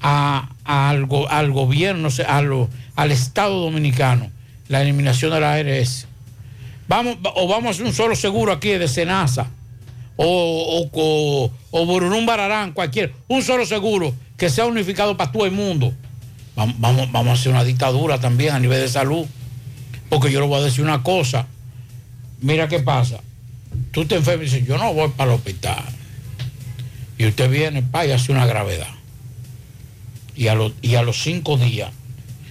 a, a al, al gobierno, a lo- al Estado dominicano, la eliminación de la ARS. Vamos, o vamos a hacer un solo seguro aquí de Senasa, o, o, o, Bararán, cualquier, un solo seguro que sea unificado para todo el mundo. Vamos, vamos, vamos a hacer una dictadura también a nivel de salud. Porque yo le voy a decir una cosa. Mira qué pasa. Tú te enfermas y dices, yo no voy para el hospital. Y usted viene, pa, y hace una gravedad. Y a, los y a los cinco días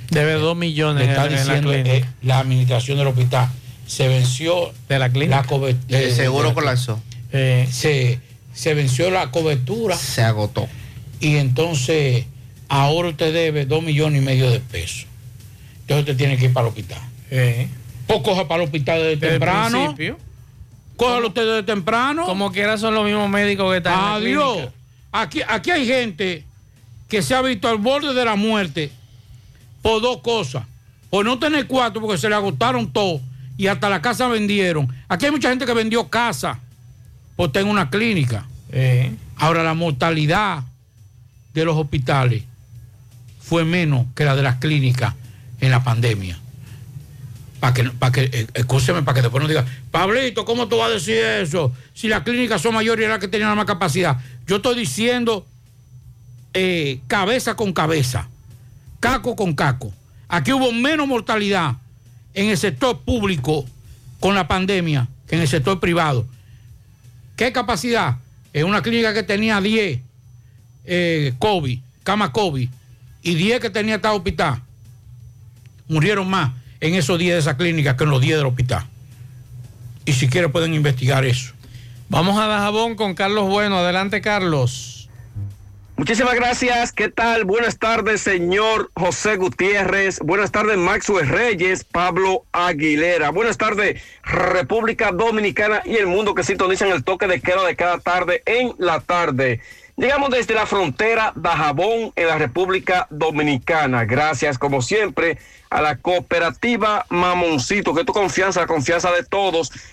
Debe dos millones le está en la diciendo clínica. eh, la administración del hospital se venció de la clínica. cobe- eh, El seguro colapsó. Eh, se, se venció la cobertura. Se agotó. Y entonces ahora usted debe dos millones y medio de pesos. Entonces usted tiene que ir para el hospital. eh, O coja para el hospital desde desde el temprano. principio. Cójalo usted desde temprano. Como quiera son los mismos médicos que están en la Adiós. Aquí, aquí hay gente que se ha visto al borde de la muerte por dos cosas. Por no tener cuatro porque se le agotaron todo y hasta la casa vendieron. Aquí hay mucha gente que vendió casa por tener una clínica. Eh, Ahora la mortalidad de los hospitales fue menos que la de las clínicas en la pandemia. Para que, para que, eh, escúcheme, para que después no diga, Pablito, ¿cómo tú vas a decir eso? Si las clínicas son mayores y era la que tenían la más capacidad. Yo estoy diciendo eh, cabeza con cabeza, caco con caco. Aquí hubo menos mortalidad en el sector público con la pandemia que en el sector privado. ¿Qué capacidad? En una clínica que tenía 10 eh, COVID, cama COVID, y 10 que tenía tal hospital. Murieron más en esos 10 de esa clínica que en los 10 del hospital. Y si quieren pueden investigar eso. Vamos a Dajabón con Carlos Bueno. Adelante, Carlos. Muchísimas gracias. ¿Qué tal? Buenas tardes, señor José Gutiérrez. Buenas tardes, Maxwell Reyes, Pablo Aguilera. Buenas tardes, República Dominicana y el mundo que sintonizan el toque de queda de cada tarde en la tarde. Llegamos desde la frontera Dajabón en la República Dominicana. Gracias, como siempre, a la cooperativa Mamoncito, que tu confianza, la confianza de todos.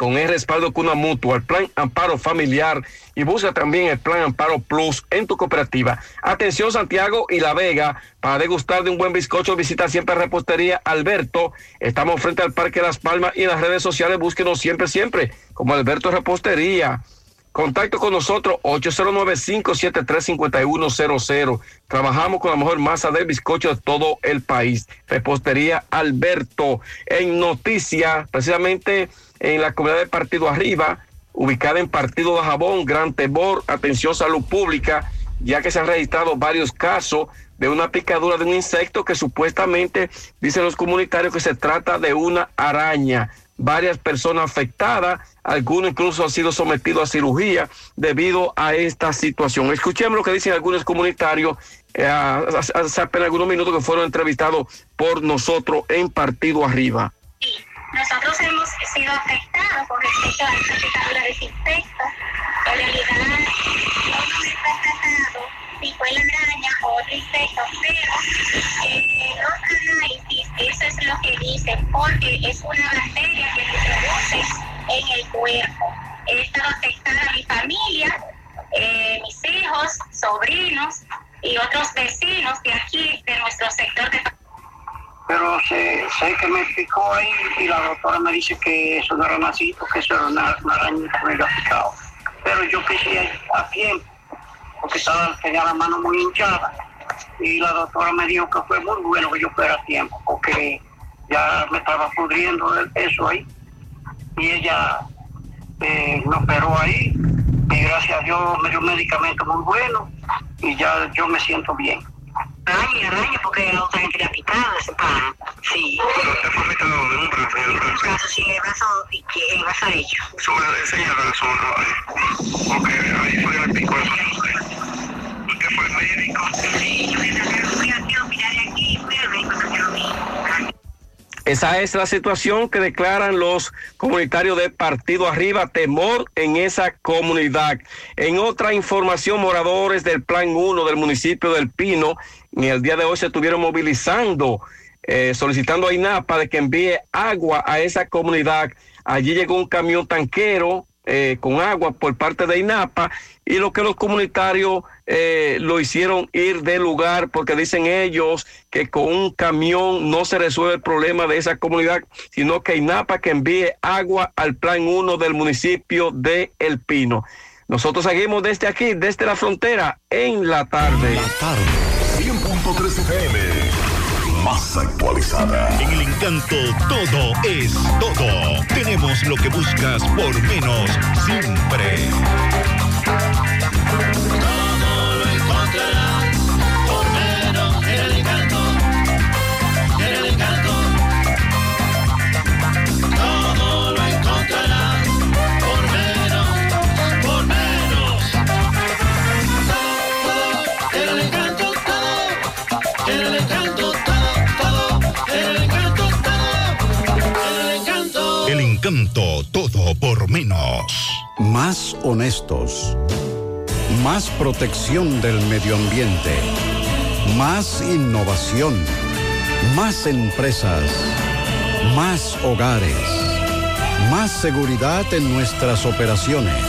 con el respaldo Cuna Mutua, el plan Amparo Familiar y busca también el plan Amparo Plus en tu cooperativa. Atención Santiago y La Vega, para degustar de un buen bizcocho visita siempre Repostería Alberto. Estamos frente al Parque Las Palmas y en las redes sociales búsquenos siempre, siempre como Alberto Repostería. Contacto con nosotros 809-573-5100. Trabajamos con la mejor masa de bizcocho de todo el país. Repostería Alberto. En noticia, precisamente en la comunidad de Partido Arriba, ubicada en Partido de Jabón, Gran Tebor, atención salud pública, ya que se han registrado varios casos de una picadura de un insecto que supuestamente dicen los comunitarios que se trata de una araña varias personas afectadas, algunos incluso han sido sometidos a cirugía debido a esta situación. Escuchemos lo que dicen algunos comunitarios eh, hace apenas algunos minutos que fueron entrevistados por nosotros en Partido Arriba. Nosotros hemos sido afectados con respecto a esta picadura de insectos. En realidad, no nos está tratado si fue la araña o otro insecto, pero eh, los análisis, eso es lo que dicen, porque es una bacteria que se produce en el cuerpo. He estado afectada a mi familia, eh, mis hijos, sobrinos y otros vecinos de aquí, de nuestro sector de pero sé, sé que me picó ahí y la doctora me dice que eso no era nacito, que eso era una, una arañita que me había picado. Pero yo quise a tiempo, porque estaba, tenía la mano muy hinchada. Y la doctora me dijo que fue muy bueno que yo fuera a tiempo, porque ya me estaba pudriendo eso ahí. Y ella eh, me operó ahí, y gracias a Dios me dio un medicamento muy bueno, y ya yo me siento bien. Araña, araña, porque la otra gente le ha picado ese pana. Sí. ¿Usted fue afectado de un brazo en el El brazo? brazo, sí, el brazo, y que el brazo derecho. Eso me enseñaron eso, ¿no? Ahí. Fue no sé. ¿Usted fue médico? Sí, yo fui hospital aquí, fui al médico Esa es la situación que declaran los comunitarios de Partido Arriba, temor en esa comunidad. En otra información, moradores del Plan 1 del municipio del Pino, en el día de hoy se estuvieron movilizando, eh, solicitando a INAPA de que envíe agua a esa comunidad. Allí llegó un camión tanquero eh, con agua por parte de INAPA y lo que los comunitarios eh, lo hicieron ir del lugar porque dicen ellos que con un camión no se resuelve el problema de esa comunidad, sino que INAPA que envíe agua al plan 1 del municipio de El Pino. Nosotros seguimos desde aquí, desde la frontera, en la tarde. 100.3 FM. Más actualizada. En el encanto todo es todo. Tenemos lo que buscas por menos siempre. Encanto. Todo por menos. Más honestos. Más protección del medio ambiente. Más innovación. Más empresas. Más hogares. Más seguridad en nuestras operaciones.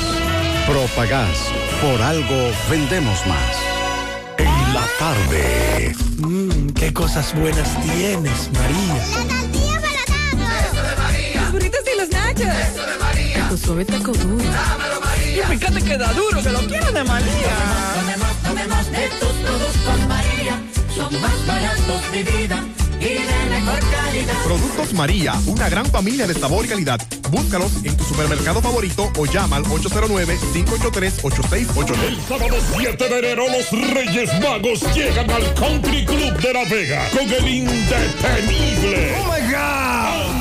Propagás. Por algo vendemos más. En la tarde. Mmm, qué cosas buenas tienes, María. Eso de María. Tu suave taco duro. Dámelo, María. Y fíjate que da duro, que lo quiero de María. Tomemos, tomemos de tus productos, María. Son más baratos de vida y de mejor calidad. Productos María, una gran familia de sabor y calidad. Búscalos en tu supermercado favorito o llama al 809-583-8689. El sábado 7 de enero los Reyes Magos llegan al Country Club de La Vega con el indetenible. ¡Oh my God!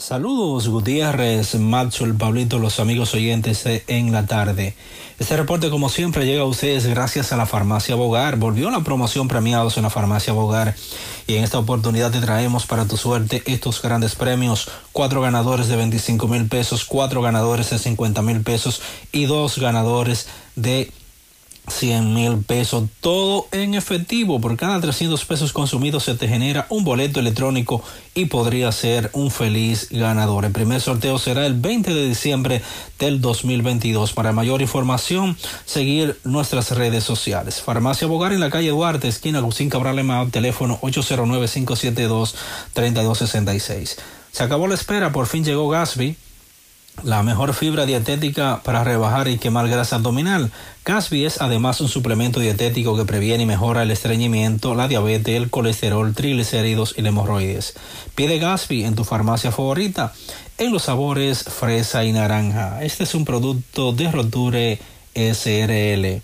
Saludos Gutiérrez, Maxwell, Pablito, los amigos oyentes de en la tarde. Este reporte como siempre llega a ustedes gracias a la farmacia Bogar. Volvió la promoción premiados en la farmacia Bogar y en esta oportunidad te traemos para tu suerte estos grandes premios. Cuatro ganadores de 25 mil pesos, cuatro ganadores de 50 mil pesos y dos ganadores de 100 mil pesos, todo en efectivo. Por cada 300 pesos consumidos se te genera un boleto electrónico y podría ser un feliz ganador. El primer sorteo será el 20 de diciembre del 2022. Para mayor información, seguir nuestras redes sociales. Farmacia Bogar en la calle Duarte, esquina Agustín Cabral Emao, teléfono 809-572-3266. Se acabó la espera, por fin llegó Gasby. La mejor fibra dietética para rebajar y quemar grasa abdominal. Gasby es además un suplemento dietético que previene y mejora el estreñimiento, la diabetes, el colesterol, triglicéridos y la hemorroides. Pide Gasby en tu farmacia favorita en los sabores fresa y naranja. Este es un producto de Roture SRL.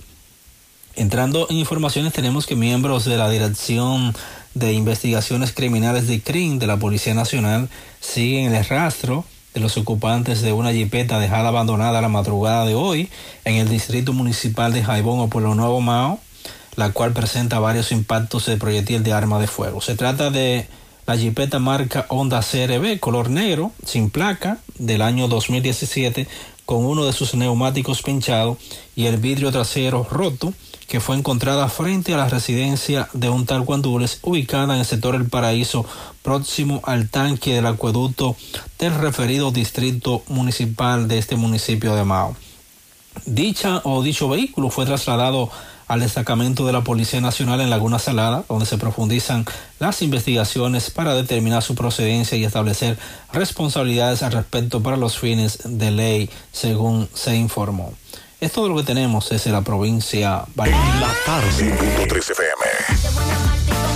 Entrando en informaciones tenemos que miembros de la Dirección de Investigaciones Criminales de CRIM de la Policía Nacional siguen el rastro los ocupantes de una jipeta dejada abandonada la madrugada de hoy en el distrito municipal de Jaibón o Pueblo Nuevo Mao, la cual presenta varios impactos de proyectil de arma de fuego. Se trata de la jipeta marca Honda CRB color negro, sin placa, del año 2017, con uno de sus neumáticos pinchado y el vidrio trasero roto, que fue encontrada frente a la residencia de un tal Guandules, ubicada en el sector El Paraíso, próximo al tanque del acueducto del referido distrito municipal de este municipio de Mao. Dicha o dicho vehículo fue trasladado al destacamento de la Policía Nacional en Laguna Salada, donde se profundizan las investigaciones para determinar su procedencia y establecer responsabilidades al respecto para los fines de ley, según se informó. Es todo lo que tenemos desde la provincia de La tarde. 13 FM.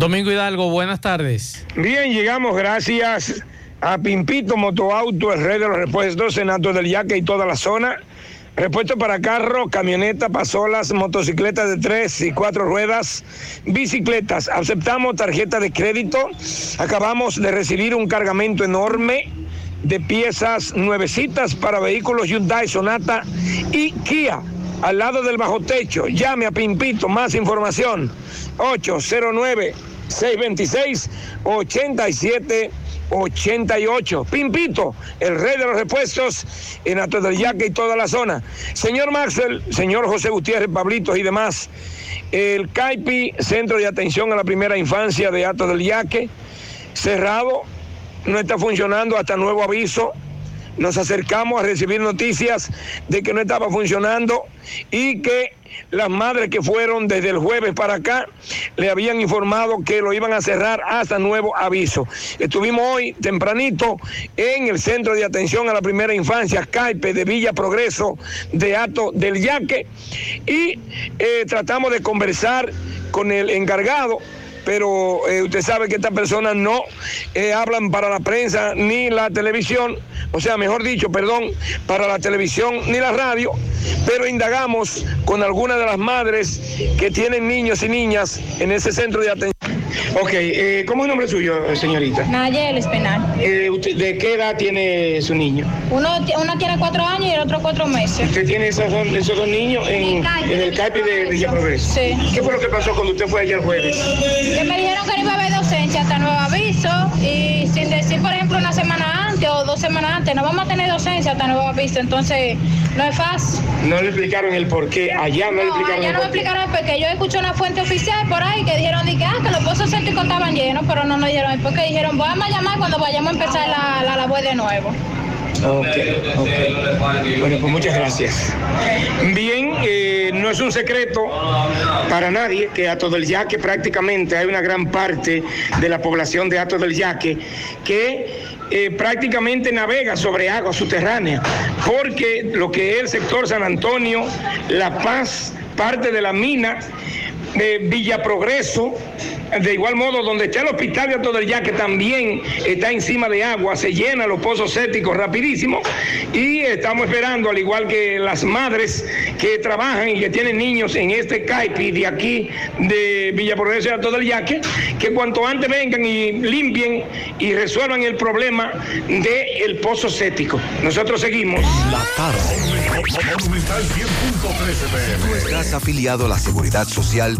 Domingo Hidalgo, buenas tardes. Bien, llegamos gracias a Pimpito Motoauto, el rey de los repuestos, Senato del Yaque y toda la zona. Repuesto para carro, camioneta, pasolas, motocicletas de tres y cuatro ruedas, bicicletas. Aceptamos tarjeta de crédito. Acabamos de recibir un cargamento enorme de piezas nuevecitas para vehículos Hyundai Sonata y Kia. Al lado del bajo techo, llame a Pimpito, más información. 809-626-8788. Pimpito, el rey de los repuestos en Ato del Yaque y toda la zona. Señor Maxwell, señor José Gutiérrez, Pablitos y demás, el CAIPI, Centro de Atención a la Primera Infancia de Ato del Yaque, cerrado, no está funcionando hasta nuevo aviso. Nos acercamos a recibir noticias de que no estaba funcionando y que las madres que fueron desde el jueves para acá le habían informado que lo iban a cerrar hasta nuevo aviso. Estuvimos hoy tempranito en el Centro de Atención a la Primera Infancia, CAIPE de Villa Progreso de Ato del Yaque y eh, tratamos de conversar con el encargado pero eh, usted sabe que estas personas no eh, hablan para la prensa ni la televisión, o sea, mejor dicho, perdón, para la televisión ni la radio, pero indagamos con algunas de las madres que tienen niños y niñas en ese centro de atención. Ok, eh, ¿cómo es el nombre suyo, señorita? Nayel Espinal. Eh, usted- ¿De qué edad tiene su niño? Uno, ti- uno tiene cuatro años y el otro cuatro meses. ¿Usted tiene esos dos, esos dos niños en, en el CAIPI de Villa Progreso? Sí. ¿Qué fue lo que pasó cuando usted fue el jueves? Que me dijeron que no iba a haber docencia hasta nuevo aviso y sin decir, por ejemplo, una semana antes o dos semanas antes, no vamos a tener docencia hasta nuevo aviso, entonces no es fácil. No le explicaron el por qué, allá no, le No, explicaron allá el no me por qué. explicaron porque yo escuché una fuente oficial por ahí que dijeron que, ah, que los pozos sépticos estaban llenos, pero no nos dijeron el por qué. Dijeron, vamos a llamar cuando vayamos a empezar la, la labor de nuevo. Ok, ok. Bueno, pues muchas gracias. Bien, eh, no es un secreto para nadie que Ato del Yaque prácticamente hay una gran parte de la población de Ato del Yaque que eh, prácticamente navega sobre agua subterránea, porque lo que es el sector San Antonio, La Paz, parte de la mina, de Villa Progreso, de igual modo donde está el hospital de Alto del Yaque también está encima de agua, se llenan los pozos sépticos rapidísimo y estamos esperando, al igual que las madres que trabajan y que tienen niños en este CAIPI de aquí de Villa Progreso y Alto del Yaque, que cuanto antes vengan y limpien y resuelvan el problema del pozo séptico. Nosotros seguimos. La tarde. Monumental 100.13 Si PM. estás afiliado a la Seguridad Social,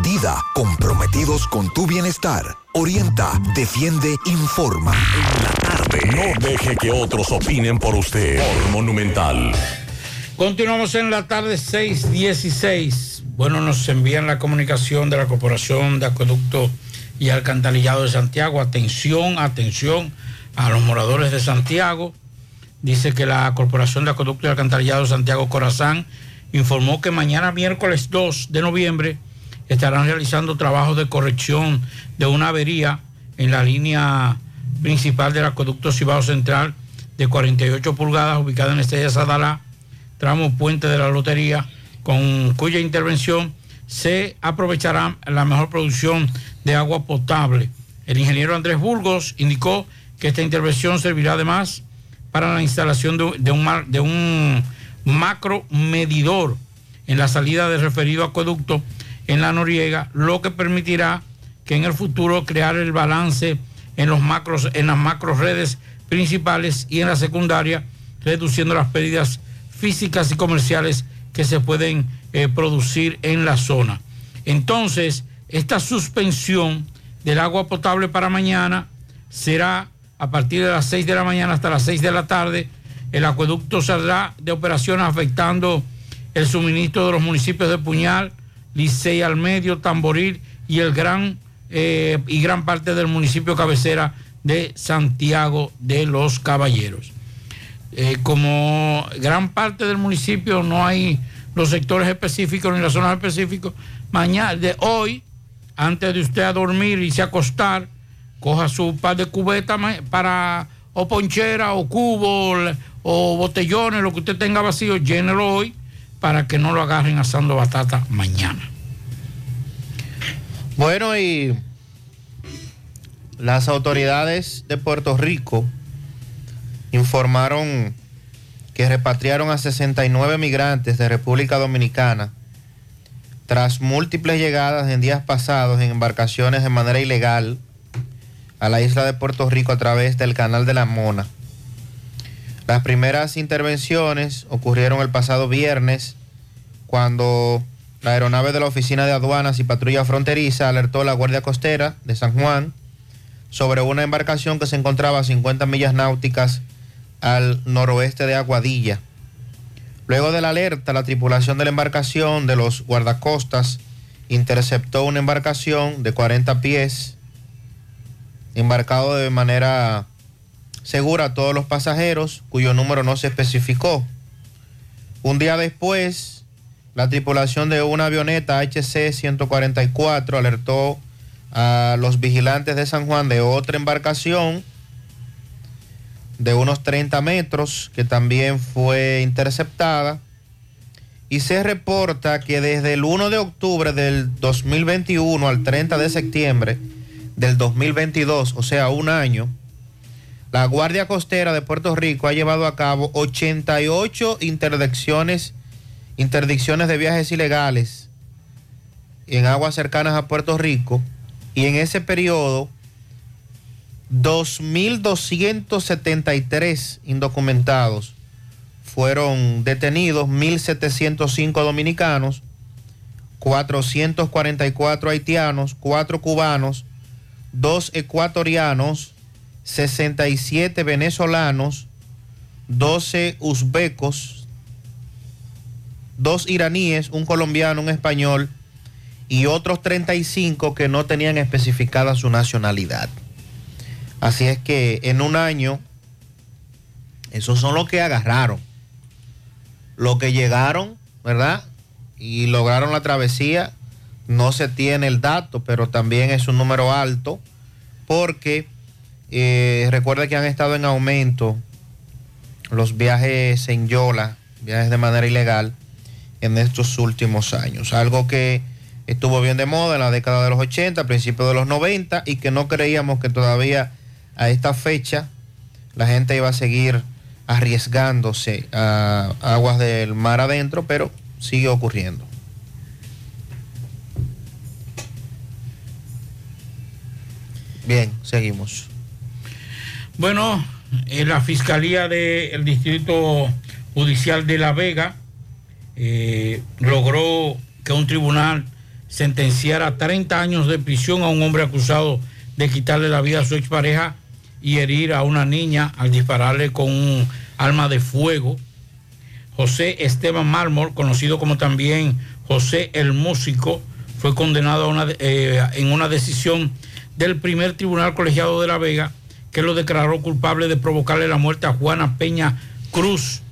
Dida, comprometidos con tu bienestar. Orienta, defiende, informa. En la tarde. No deje que otros opinen por usted. Por Monumental. Continuamos en la tarde 6:16. Bueno, nos envían la comunicación de la Corporación de Acueducto y Alcantarillado de Santiago. Atención, atención a los moradores de Santiago. Dice que la Corporación de Acueducto y Alcantarillado de Santiago Corazán informó que mañana miércoles 2 de noviembre estarán realizando trabajos de corrección de una avería en la línea principal del acueducto Cibao Central de 48 pulgadas ubicada en Estrella Sadalá, tramo Puente de la Lotería, con cuya intervención se aprovechará la mejor producción de agua potable. El ingeniero Andrés Burgos indicó que esta intervención servirá además para la instalación de, un, mar- macro medidor en la salida del referido acueducto en la Noriega, lo que permitirá que en el futuro crear el balance en los macros, en las macro redes principales y en la secundaria, reduciendo las pérdidas físicas y comerciales que se pueden eh, producir en la zona. Entonces, esta suspensión del agua potable para mañana será a partir de las 6 de la mañana hasta las 6 de la tarde. El acueducto saldrá de operaciones afectando el suministro de los municipios de Puñal, Licey al medio, Tamboril y el gran eh, y gran parte del municipio cabecera de Santiago de los Caballeros. Eh, como gran parte del municipio no hay los sectores específicos ni las zonas específicas, mañana, de hoy, antes de usted a dormir y se acostar, coja su par de cubetas para o ponchera o cubo le- o botellones, lo que usted tenga vacío, llénelo hoy para que no lo agarren asando batata mañana. Bueno, y las autoridades de Puerto Rico informaron que repatriaron a 69 migrantes de República Dominicana tras múltiples llegadas en días pasados en embarcaciones de manera ilegal a la isla de Puerto Rico a través del Canal de la Mona. Las primeras intervenciones ocurrieron el pasado viernes cuando la aeronave de la Oficina de Aduanas y Patrulla Fronteriza alertó a la Guardia Costera de San Juan sobre una embarcación que se encontraba a 50 millas náuticas al noroeste de Aguadilla. Luego de la alerta, la tripulación de la embarcación de los guardacostas interceptó una embarcación de 40 pies, embarcado de manera segura a todos los pasajeros, cuyo número no se especificó. Un día después, la tripulación de una avioneta HC-144 alertó a los vigilantes de San Juan de otra embarcación de unos 30 metros que también fue interceptada y se reporta que desde el 1 de octubre del 2021 al 30 de septiembre del 2022, o sea, un año, la Guardia Costera de Puerto Rico ha llevado a cabo 88 interdicciones, interdicciones de viajes ilegales en aguas cercanas a Puerto Rico y en ese periodo 2.273 indocumentados fueron detenidos, 1.705 dominicanos, 444 haitianos, 4 cubanos, 2 ecuatorianos, 67 venezolanos, 12 uzbecos, 2 iraníes, un colombiano, un español y otros 35 que no tenían especificada su nacionalidad. Así es que en un año, esos son los que agarraron, los que llegaron, ¿verdad? Y lograron la travesía, no se tiene el dato, pero también es un número alto, porque eh, recuerda que han estado en aumento los viajes en Yola, viajes de manera ilegal, en estos últimos años. Algo que estuvo bien de moda en la década de los 80, principios de los 90, y que no creíamos que todavía a esta fecha la gente iba a seguir arriesgándose a aguas del mar adentro, pero sigue ocurriendo. Bien, seguimos. Bueno, en la Fiscalía del Distrito Judicial de La Vega eh, logró que un tribunal sentenciar a 30 años de prisión a un hombre acusado de quitarle la vida a su expareja y herir a una niña al dispararle con un arma de fuego. José Esteban Mármol, conocido como también José el Músico, fue condenado a una, eh, en una decisión del primer tribunal colegiado de La Vega que lo declaró culpable de provocarle la muerte a Juana Peña Cruz.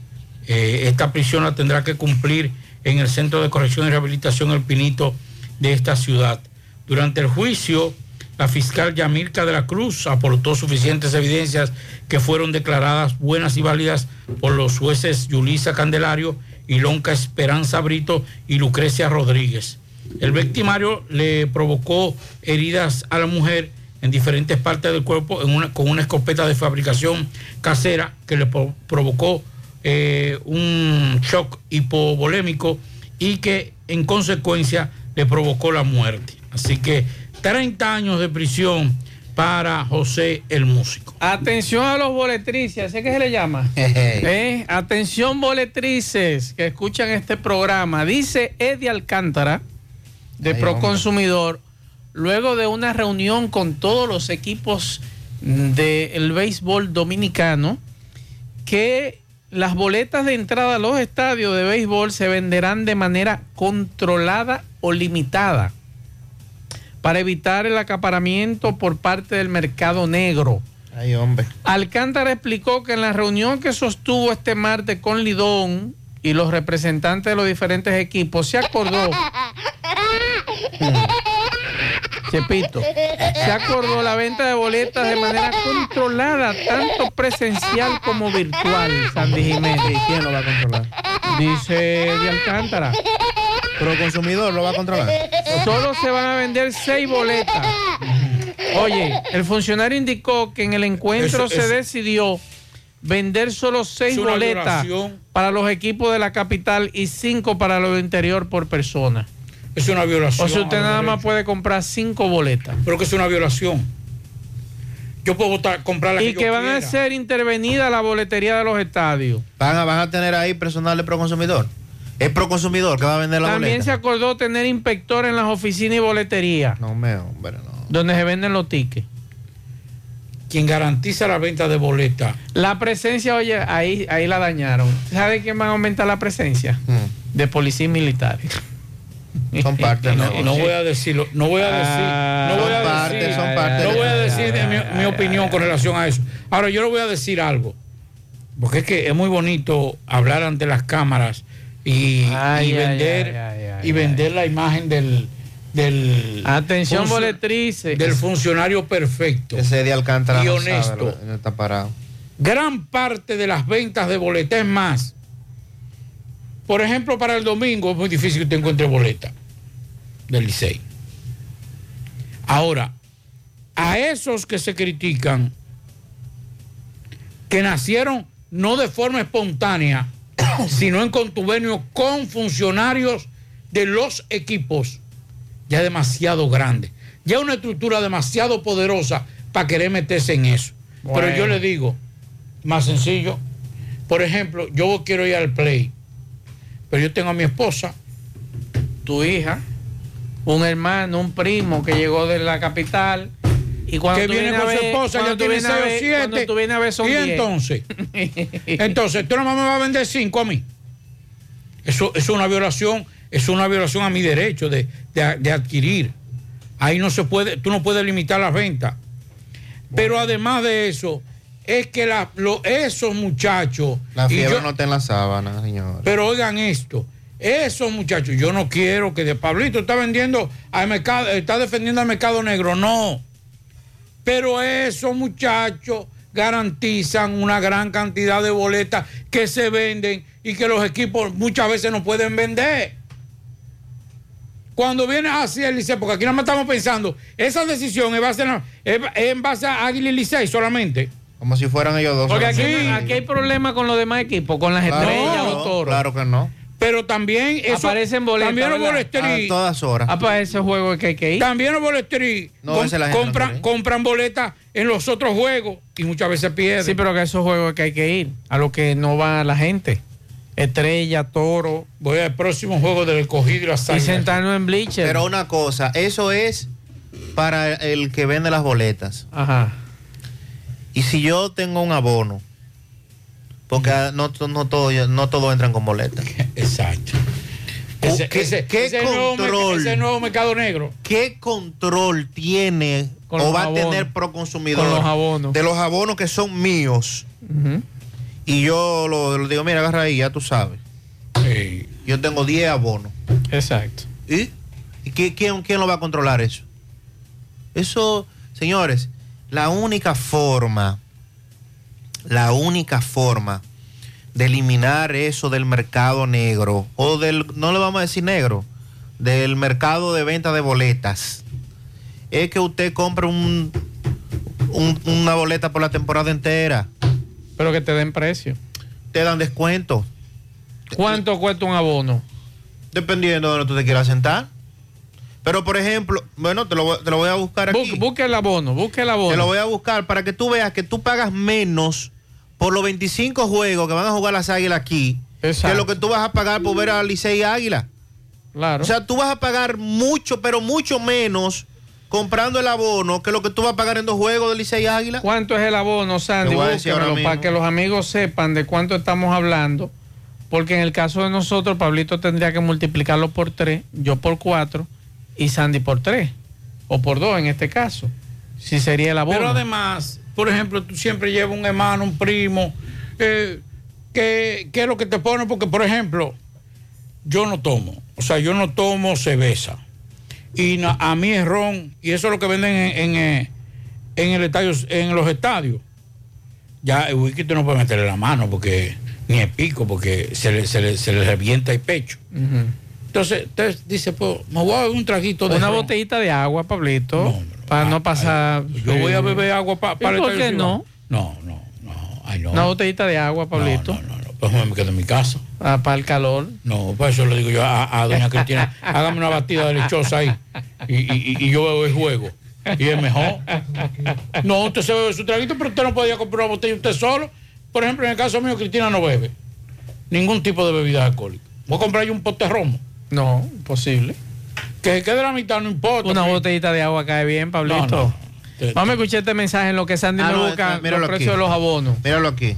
Eh, esta prisión la tendrá que cumplir en el Centro de Corrección y Rehabilitación El Pinito de esta ciudad. Durante el juicio, la fiscal Yamilca de la Cruz aportó suficientes evidencias que fueron declaradas buenas y válidas por los jueces Yulisa Candelario, Ilonca Esperanza Brito y Lucrecia Rodríguez. El victimario le provocó heridas a la mujer en diferentes partes del cuerpo en una- con una escopeta de fabricación casera que le pro- provocó eh, un shock hipovolémico y que en consecuencia le provocó la muerte. Así que 30 años de prisión para José el Músico. Atención a los boletrices, ¿así que se le llama? [laughs] ¿Eh? Atención boletrices que escuchan este programa. Dice Eddie Alcántara de Ay, Proconsumidor, luego de una reunión con todos los equipos del béisbol dominicano, que las boletas de entrada a los estadios de béisbol se venderán de manera controlada o limitada para evitar el acaparamiento por parte del mercado negro. Ay, hombre. Alcántara explicó que en la reunión que sostuvo este martes con Lidón y los representantes de los diferentes equipos se acordó. [laughs] Chepito, se acordó la venta de boletas de manera controlada, tanto presencial como virtual, Sandy Jiménez. ¿Y quién lo va a controlar? Dice de Alcántara. Pero el consumidor lo va a controlar. Solo se van a vender seis boletas. Oye, el funcionario indicó que en el encuentro Eso- se eso- decidió vender solo seis boletas violación. para los equipos de la capital y cinco para los de interior por persona. Es una violación. O sea, usted nada más puede comprar cinco boletas. Pero que es una violación. Yo puedo votar- comprar la Y que, que yo van a ser intervenida la boletería de los estadios. Van a, van a tener ahí personal de Proconsumidor. Es Proconsumidor que va a vender la También se boleta. acordó tener inspector en las oficinas y boleterías, No me, hombre, no. donde se venden los tickets. Quien garantiza la venta de boletas. La presencia, oye, ahí, ahí la dañaron. ¿Sabe quién va a aumentar la presencia? De policías militares. Son [laughs] parte No, no voy a decirlo, no voy a decir, no voy a parte, decir, son parte no voy a decir de mi, mi opinión con relación a eso. Ahora yo le voy a decir algo, porque es que es muy bonito hablar ante las cámaras y, Ay, y ay, vender ay, ay, y vender la imagen del del Atención, boletrices. del funcionario perfecto Ese de Alcántara y honesto. lo- no está parado. gran parte de las ventas de boletas es más. Por ejemplo, para el domingo es muy difícil que usted encuentre boleta del Licey. Ahora, a esos que se critican, que nacieron no de forma espontánea, [coughs] sino en contubernio con funcionarios de los equipos, ya es demasiado grande. Ya es una estructura demasiado poderosa para querer meterse en eso. Pero yo le digo, más sencillo, por ejemplo, yo quiero ir al play, pero yo tengo a mi esposa, tu hija, un hermano, un primo que llegó de la capital. Y cuando que tú viene con su ver- esposa, cuando ya tú tiene vienes a 6 o ver- 7. Cuando tú vienes a ver son y 10. entonces, [laughs] entonces, tú nomás me vas a vender 5 a mí. Eso, es una violación, es una violación a mi derecho de, de- de adquirir. Ahí no se puede, tú no puedes limitar las ventas. Pero además de eso, es que la- lo- esos muchachos. La fiebre yo- no está en la sábana, señor. pero oigan esto, esos muchachos, yo no quiero que de Pablito está vendiendo al mercado, está defendiendo al mercado negro, no. Pero esos muchachos garantizan una gran cantidad de boletas que se venden y que los equipos muchas veces no pueden vender. Cuando viene así el Licey, porque aquí nada más estamos pensando, esa decisión es, base en, es en base a Águila y Licey solamente. Como si fueran ellos dos. Porque aquí, aquí hay problemas con los demás equipos, con las Claro, estrellas, no, los toros. Claro que no. Pero también eso, Aparecen boletas, También los ¿verdad? boleteri- A todas horas. Ah, para ese juego es que hay que ir. También los boleterí No, com- compran, compran boletas en los otros juegos y muchas veces pierden. Sí, pero que esos juegos que hay que ir, a lo que no va la gente. Estrella, Toro. Voy al próximo juego del escogido y la Y sentarnos en bleacher. Pero una cosa, eso es para el que vende las boletas. Ajá. Y si yo tengo un abono, porque no, no, todo, no todos entran con boletas. Exacto. Ese, ¿Qué, ese- qué ese nuevo merc- control? ese nuevo mercado negro. ¿Qué control tiene Con o va a tener Proconsumidor Con los de los abonos que son míos? Y yo lo, lo digo, mira, agarra ahí, ya tú sabes. Yo tengo 10 abonos. Exacto. ¿Y? ¿Y qué- quién, quién lo va a controlar eso? Eso, señores, la única forma, la única forma de eliminar eso del mercado negro, o del, no le vamos a decir negro, del mercado de venta de boletas, es que usted compre un, un- una boleta por la temporada entera. Pero que te den precio. Te dan descuento. ¿Cuánto cuesta un abono? Dependiendo de donde tú te quieras sentar. Pero, por ejemplo, bueno, te lo, voy- te lo voy a buscar aquí. Busque el abono, busque el abono. Te lo voy a buscar para que tú veas que tú pagas menos por los 25 juegos que van a jugar las águilas aquí que lo que tú vas a pagar por ver a Licey Águila. Claro. O sea, tú vas a pagar mucho, pero mucho menos comprando el abono que lo que tú vas a pagar en dos juegos de Licey Águila. ¿Cuánto es el abono, Sandy? Para que los amigos sepan de cuánto estamos hablando. Porque en el caso de nosotros, Pablito tendría que multiplicarlo por tres, yo por cuatro y Sandy por tres. O por dos en este caso. Si sería el abono. Pero además, por ejemplo, tú siempre llevas un hermano, un primo, eh, que, que es lo que te pone, porque por ejemplo, yo no tomo, o sea, yo no tomo cerveza. Y a mí es ron, y eso es lo que venden en, en, eh, en el estadio, en los estadios. Ya el whisky tú no puedes meterle la mano, porque ni el pico, porque se le, se le, se le revienta el pecho. Ujú. Entonces, entonces dice, pues, me voy a beber un traguito de Una ron. botellita de agua, Pablito. para no pasar. Yo voy a beber agua pa- ¿Y para el ¿Por qué no? No, no, no. Ay, no. Una botellita de agua, Pablito. Pues me quedo en mi casa. Ah, para el calor. No, por eso le digo yo a, a doña [laughs] Cristina, hágame una batida de lechosa ahí. Y, y- y yo bebo el juego. Y es mejor. No, usted se bebe su traguito, pero usted no podía comprar una botella usted solo. Por ejemplo, en el caso mío, Cristina no bebe ningún tipo de bebida alcohólica. Voy a comprar yo un pote de romo. No, imposible. Que se quede la mitad, no importa. Una botellita de agua cae bien, Pablito. No, no. Vamos a escuchar este mensaje en lo que Sandy Ah, me no, busca míralo los precios aquí. de los abonos. Míralo aquí.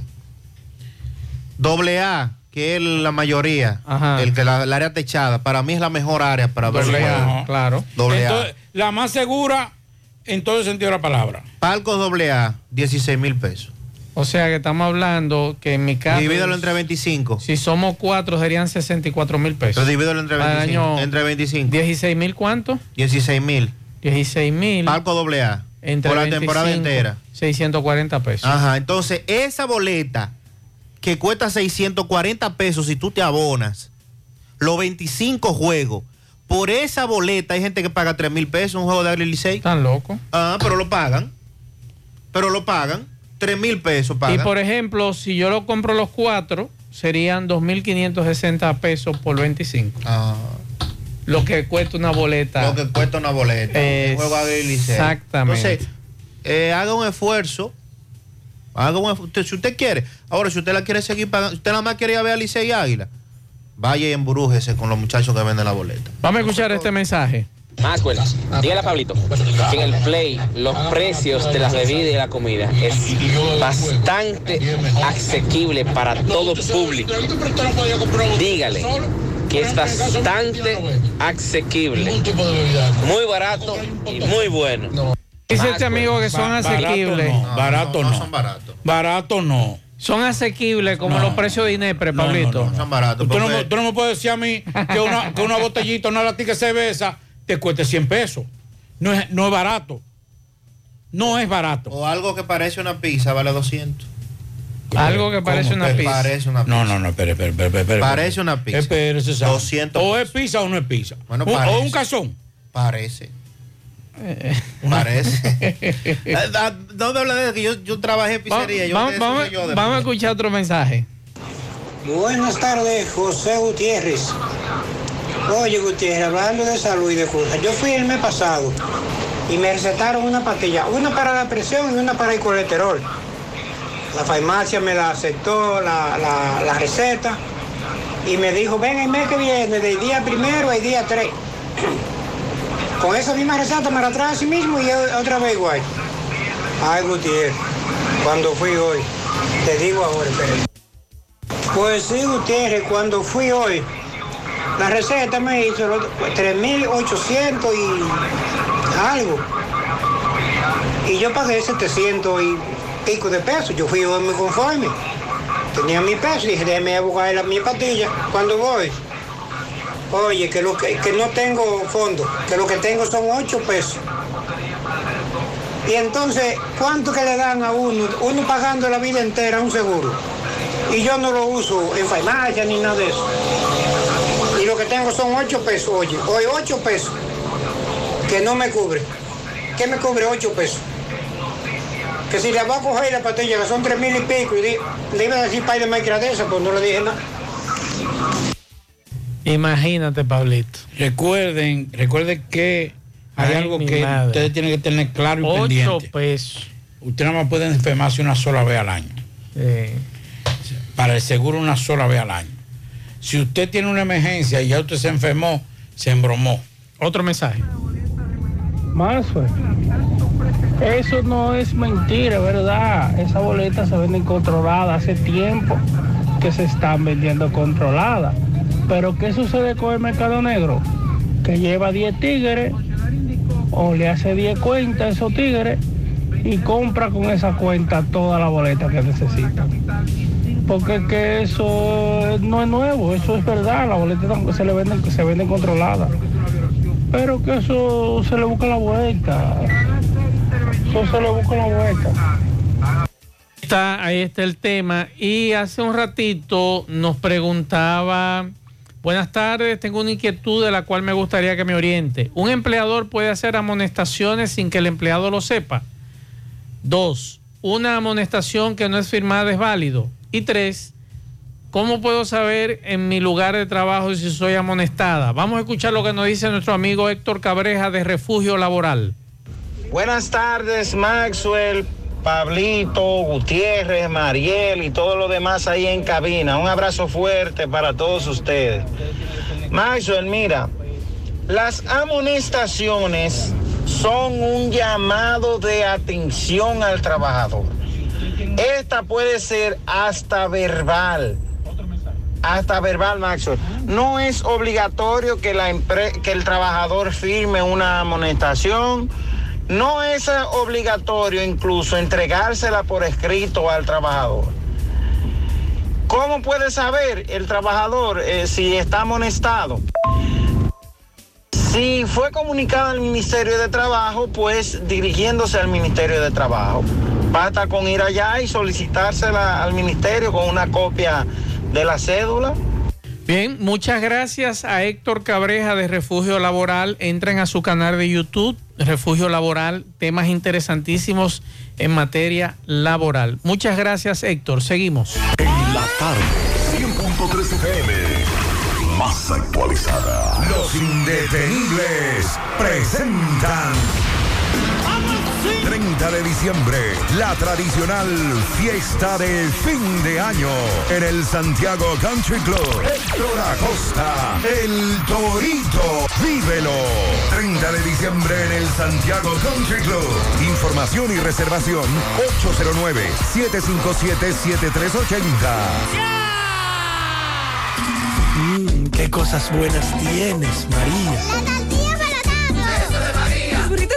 Doble A, que es la mayoría, el que la, área techada, para mí es la mejor área para ver Doble el A, claro. Doble A. La más segura en todo el sentido de la palabra. Palcos doble A, 16 mil pesos. O sea que estamos hablando que en mi caso. Divídelo entre 25. Si somos cuatro serían 64 mil pesos. Pero divídelo entre Para el 25. año Entre 25. 16 mil cuánto? 16 mil. 16 mil. Palco doble A. Entre por la 25, temporada entera. 640 pesos. Ajá, entonces esa boleta que cuesta 640 pesos si tú te abonas, los 25 juegos, por esa boleta hay gente que paga 3 mil pesos un juego de Agri Licey. Están locos. Ah, pero lo pagan. Pero lo pagan. 3 mil pesos Y pagan. por ejemplo, si yo lo compro los cuatro, serían 2.560 pesos por 25. Lo que cuesta una boleta. Lo que cuesta una boleta. juego. Exactamente. Entonces, eh, haga un esfuerzo. Haga un esfu- usted- si usted quiere. Ahora, si usted la quiere seguir pagando, si usted nada más quería ver a Licey y Águila, vaya y embrújese con los muchachos que venden la boleta. Vamos a escuchar este mensaje. Maxwell, dígale a Pablito que en el Play los precios de las bebidas y la comida es bastante asequible para todo público. Dígale que es bastante asequible, muy barato y muy bueno. Dice este amigo que son asequibles. Barato no. Barato no. son baratos. Barato no. Son asequibles como los precios de Inepre, Pablito. Son baratos. Usted no, me- tú no me puedes decir a mí que una, que una botellita, una latica de cerveza te cueste 100 pesos. No es, no es barato. No es barato. O algo que parece una pizza vale 200. Algo que parece una pizza. Parece una pizza. No, no, no, espere, espere, espere, espere, espere. Parece una pizza. Sam. 200 O es pizza o no es pizza. Bueno, O- un cazón. Parece. Parece. [laughs] Ah, no me hable de eso, que yo, yo trabajé en pizzería. yo vamos, yo vamos a escuchar otro mensaje. Buenas tardes, José Gutiérrez. Oye, Gutiérrez, hablando de salud y de cosas, yo fui el mes pasado y me recetaron una pastilla, una para la presión y una para el colesterol. La farmacia me la aceptó la, la- receta y me dijo, ven el mes que viene, del día primero al día 3. Con esa misma receta me la trae así mismo y otra vez igual. Ay, Gutiérrez, cuando fui hoy, te digo ahora, espérate. Pues sí, Gutiérrez, cuando fui hoy, la receta me hizo los 3.800 y algo. Y yo pagué 700 y pico de pesos. Yo fui hoy muy conforme. Tenía mi peso y dije, déjeme buscar la, mi pastilla cuando voy. Oye, que, lo que, que no tengo fondo, que lo que tengo son 8 pesos. Y entonces, ¿cuánto que le dan a uno? Uno pagando la vida entera un seguro. Y yo no lo uso en farmacia ni nada de eso. Lo que tengo son 8 pesos, oye, hoy 8 pesos, que no me cubre. ¿Qué me cubre 8 pesos? Que si le va a coger la pastilla, que son 3 mil y pico, y di- le iba a decir para de esa, pues no le dije nada. Imagínate, Pablito. Recuerden, recuerden que hay Ay, algo que madre. ustedes tienen que tener claro y Ocho pendiente. pesos. Usted nada más puede enfermarse una sola vez al año. Para el seguro una sola vez al año. Si usted tiene una emergencia y ya usted se enfermó, se embromó. Otro mensaje. Maxwell, eso no es mentira, ¿verdad? Esas boletas se venden controladas hace tiempo que se están vendiendo controladas. Pero ¿qué sucede con el mercado negro? Que lleva 10 tigres o le hace 10 cuentas a esos tigres y compra con esa cuenta toda la boleta que necesita. Porque que eso no es nuevo, eso es verdad, las boletas se le venden, se venden controladas. Pero que eso se le busca la vuelta. Eso se le busca la vuelta. Está, ahí está el tema. Y hace un ratito nos preguntaba, buenas tardes, tengo una inquietud de la cual me gustaría que me oriente. ¿Un empleador puede hacer amonestaciones sin que el empleado lo sepa? Dos, una amonestación que no es firmada es válido. Y tres, ¿cómo puedo saber en mi lugar de trabajo si soy amonestada? Vamos a escuchar lo que nos dice nuestro amigo Héctor Cabreja de Refugio Laboral. Buenas tardes, Maxwell, Pablito, Gutiérrez, Mariel y todo lo demás ahí en cabina. Un abrazo fuerte para todos ustedes. Maxwell, mira, las amonestaciones son un llamado de atención al trabajador. Esta puede ser hasta verbal. Hasta verbal, Maxwell. No es obligatorio que, la que el trabajador firme una amonestación. No es obligatorio incluso entregársela por escrito al trabajador. ¿Cómo puede saber el trabajador eh, si está amonestado? Si fue comunicado al Ministerio de Trabajo, pues dirigiéndose al Ministerio de Trabajo. Basta con ir allá y solicitársela al ministerio con una copia de la cédula. Bien, muchas gracias a Héctor Cabreja de Refugio Laboral. Entren a su canal de YouTube, Refugio Laboral, temas interesantísimos en materia laboral. Muchas gracias, Héctor. Seguimos. En la tarde, 100.3 FM. Más actualizada. Los indetenibles presentan. 30 de diciembre, la tradicional fiesta de fin de año en el Santiago Country Club. Héctor Acosta, el Torito, vívelo. 30 de diciembre en el Santiago Country Club. Información y reservación 809-757-7380. Mmm, qué cosas buenas tienes, María.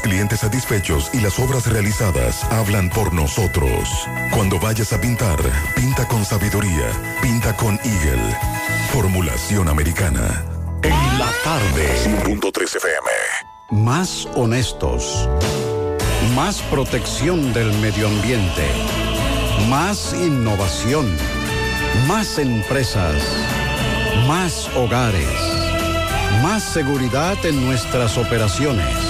Los clientes satisfechos y las obras realizadas hablan por nosotros. Cuando vayas a pintar, pinta con sabiduría. Pinta con Eagle. Formulación americana. En la tarde. 1.3 FM. Más honestos. Más protección del medio ambiente. Más innovación. Más empresas. Más hogares. Más seguridad en nuestras operaciones.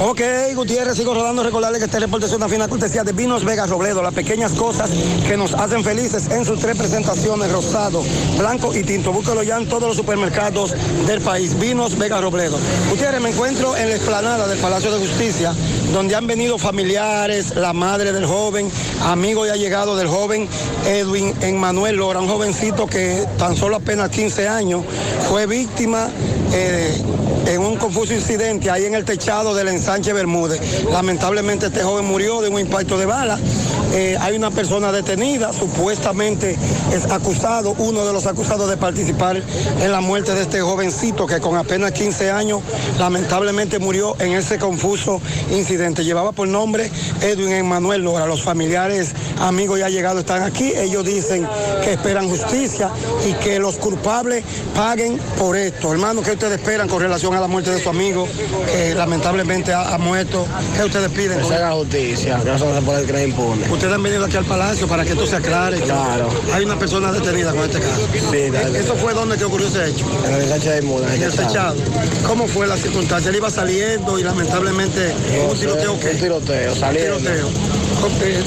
Ok, Gutiérrez, sigo rodando. Recordarle que este reporte es una fina cortesía de Vinos Vegas Robledo. Las pequeñas cosas que nos hacen felices en sus tres presentaciones: rosado, blanco y tinto. Búsquelo ya en todos los supermercados del país. Vinos Vegas Robledo. Gutiérrez, me encuentro en la explanada del Palacio de Justicia, donde han venido familiares, la madre del joven, amigo y allegado del joven Edwin Emmanuel Lora, un jovencito que tan solo apenas 15 años fue víctima. Eh, en un confuso incidente ahí en el techado del ensanche Bermúdez. Lamentablemente este joven murió de un impacto de bala. Eh, hay una persona detenida, supuestamente es acusado, uno de los acusados de participar en la muerte de este jovencito que con apenas 15 años lamentablemente murió en ese confuso incidente. Llevaba por nombre Edwin Emanuel Lora. Los familiares, amigos ya llegados están aquí. Ellos dicen que esperan justicia y que los culpables paguen por esto. Hermano, ¿qué ustedes esperan con relación a la muerte de su amigo que lamentablemente ha, muerto? ¿Qué ustedes piden? Que se haga justicia, que no se puede creer impune. Ustedes han venido aquí al palacio para que esto se aclare. Claro. Hay una persona detenida con este caso. Sí, dale. ¿Eso fue donde que ocurrió ese hecho? En el ensanche de Bermuda, En el techado. ¿Cómo fue la circunstancia? Él iba saliendo y lamentablemente un tiroteo. ¿qué? Un tiroteo, saliendo. Un tiroteo.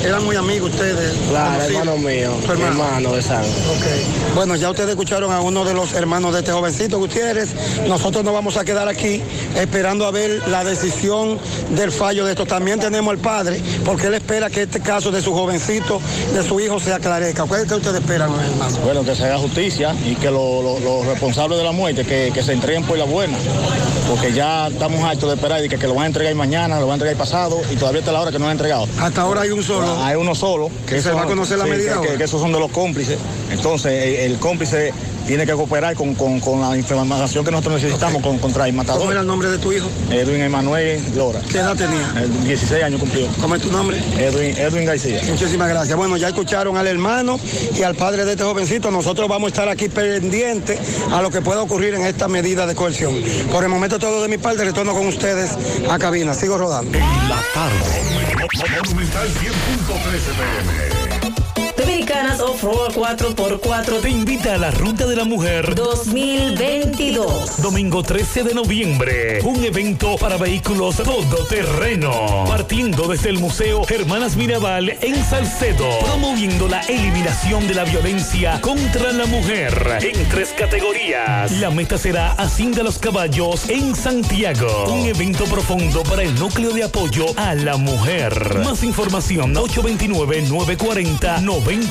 Eran muy amigos ustedes. Claro, conocidos. hermano mío, hermano de sangre. Ok. Bueno, ya ustedes escucharon a uno de los hermanos de este jovencito Gutiérrez. Nosotros nos vamos a quedar aquí esperando a ver la decisión del fallo de esto. También tenemos al padre, porque él espera que este caso de su jovencito, de su hijo, se aclarezca. ¿Qué es que ustedes esperan, hermano? Bueno, que se haga justicia y que lo- lo- los responsables de la muerte que, que se entreguen por la buena, porque ya estamos hartos de esperar y que, que lo van a entregar mañana, lo van a entregar pasado y todavía está la hora que no lo han entregado. Hasta ahora hay un solo. Hay uno solo. ¿Que se va a conocer la sí, medida que- que, ahora? que esos son de los cómplices. Entonces, el, el cómplice tiene que cooperar con, con- con la información que nosotros necesitamos con- contra el matador. ¿Cómo era el nombre de tu hijo? Edwin Emanuel Lora. ¿Qué edad tenía? El 16 años cumplió. ¿Cómo es tu nombre? Edwin, Edwin García. Muchísimas gracias. Bueno, ya escucharon al hermano y al padre de este jovencito. Nosotros vamos a estar aquí pendientes a lo que pueda ocurrir en esta medida de coerción. Por el momento todo de mi parte, retorno con ustedes a cabina. Sigo rodando. La tarde. Monumental 100.13 pm. Dominicanas Off-Road 4x4 Te invita a la Ruta de la Mujer 2022. Domingo 13 de noviembre. Un evento para vehículos todoterreno. Partiendo desde el Museo Hermanas Mirabal en Salcedo. Promoviendo la eliminación de la violencia contra la mujer. En tres categorías. La meta será Hacienda Los Caballos en Santiago. Un evento profundo para el núcleo de apoyo a la mujer. Más información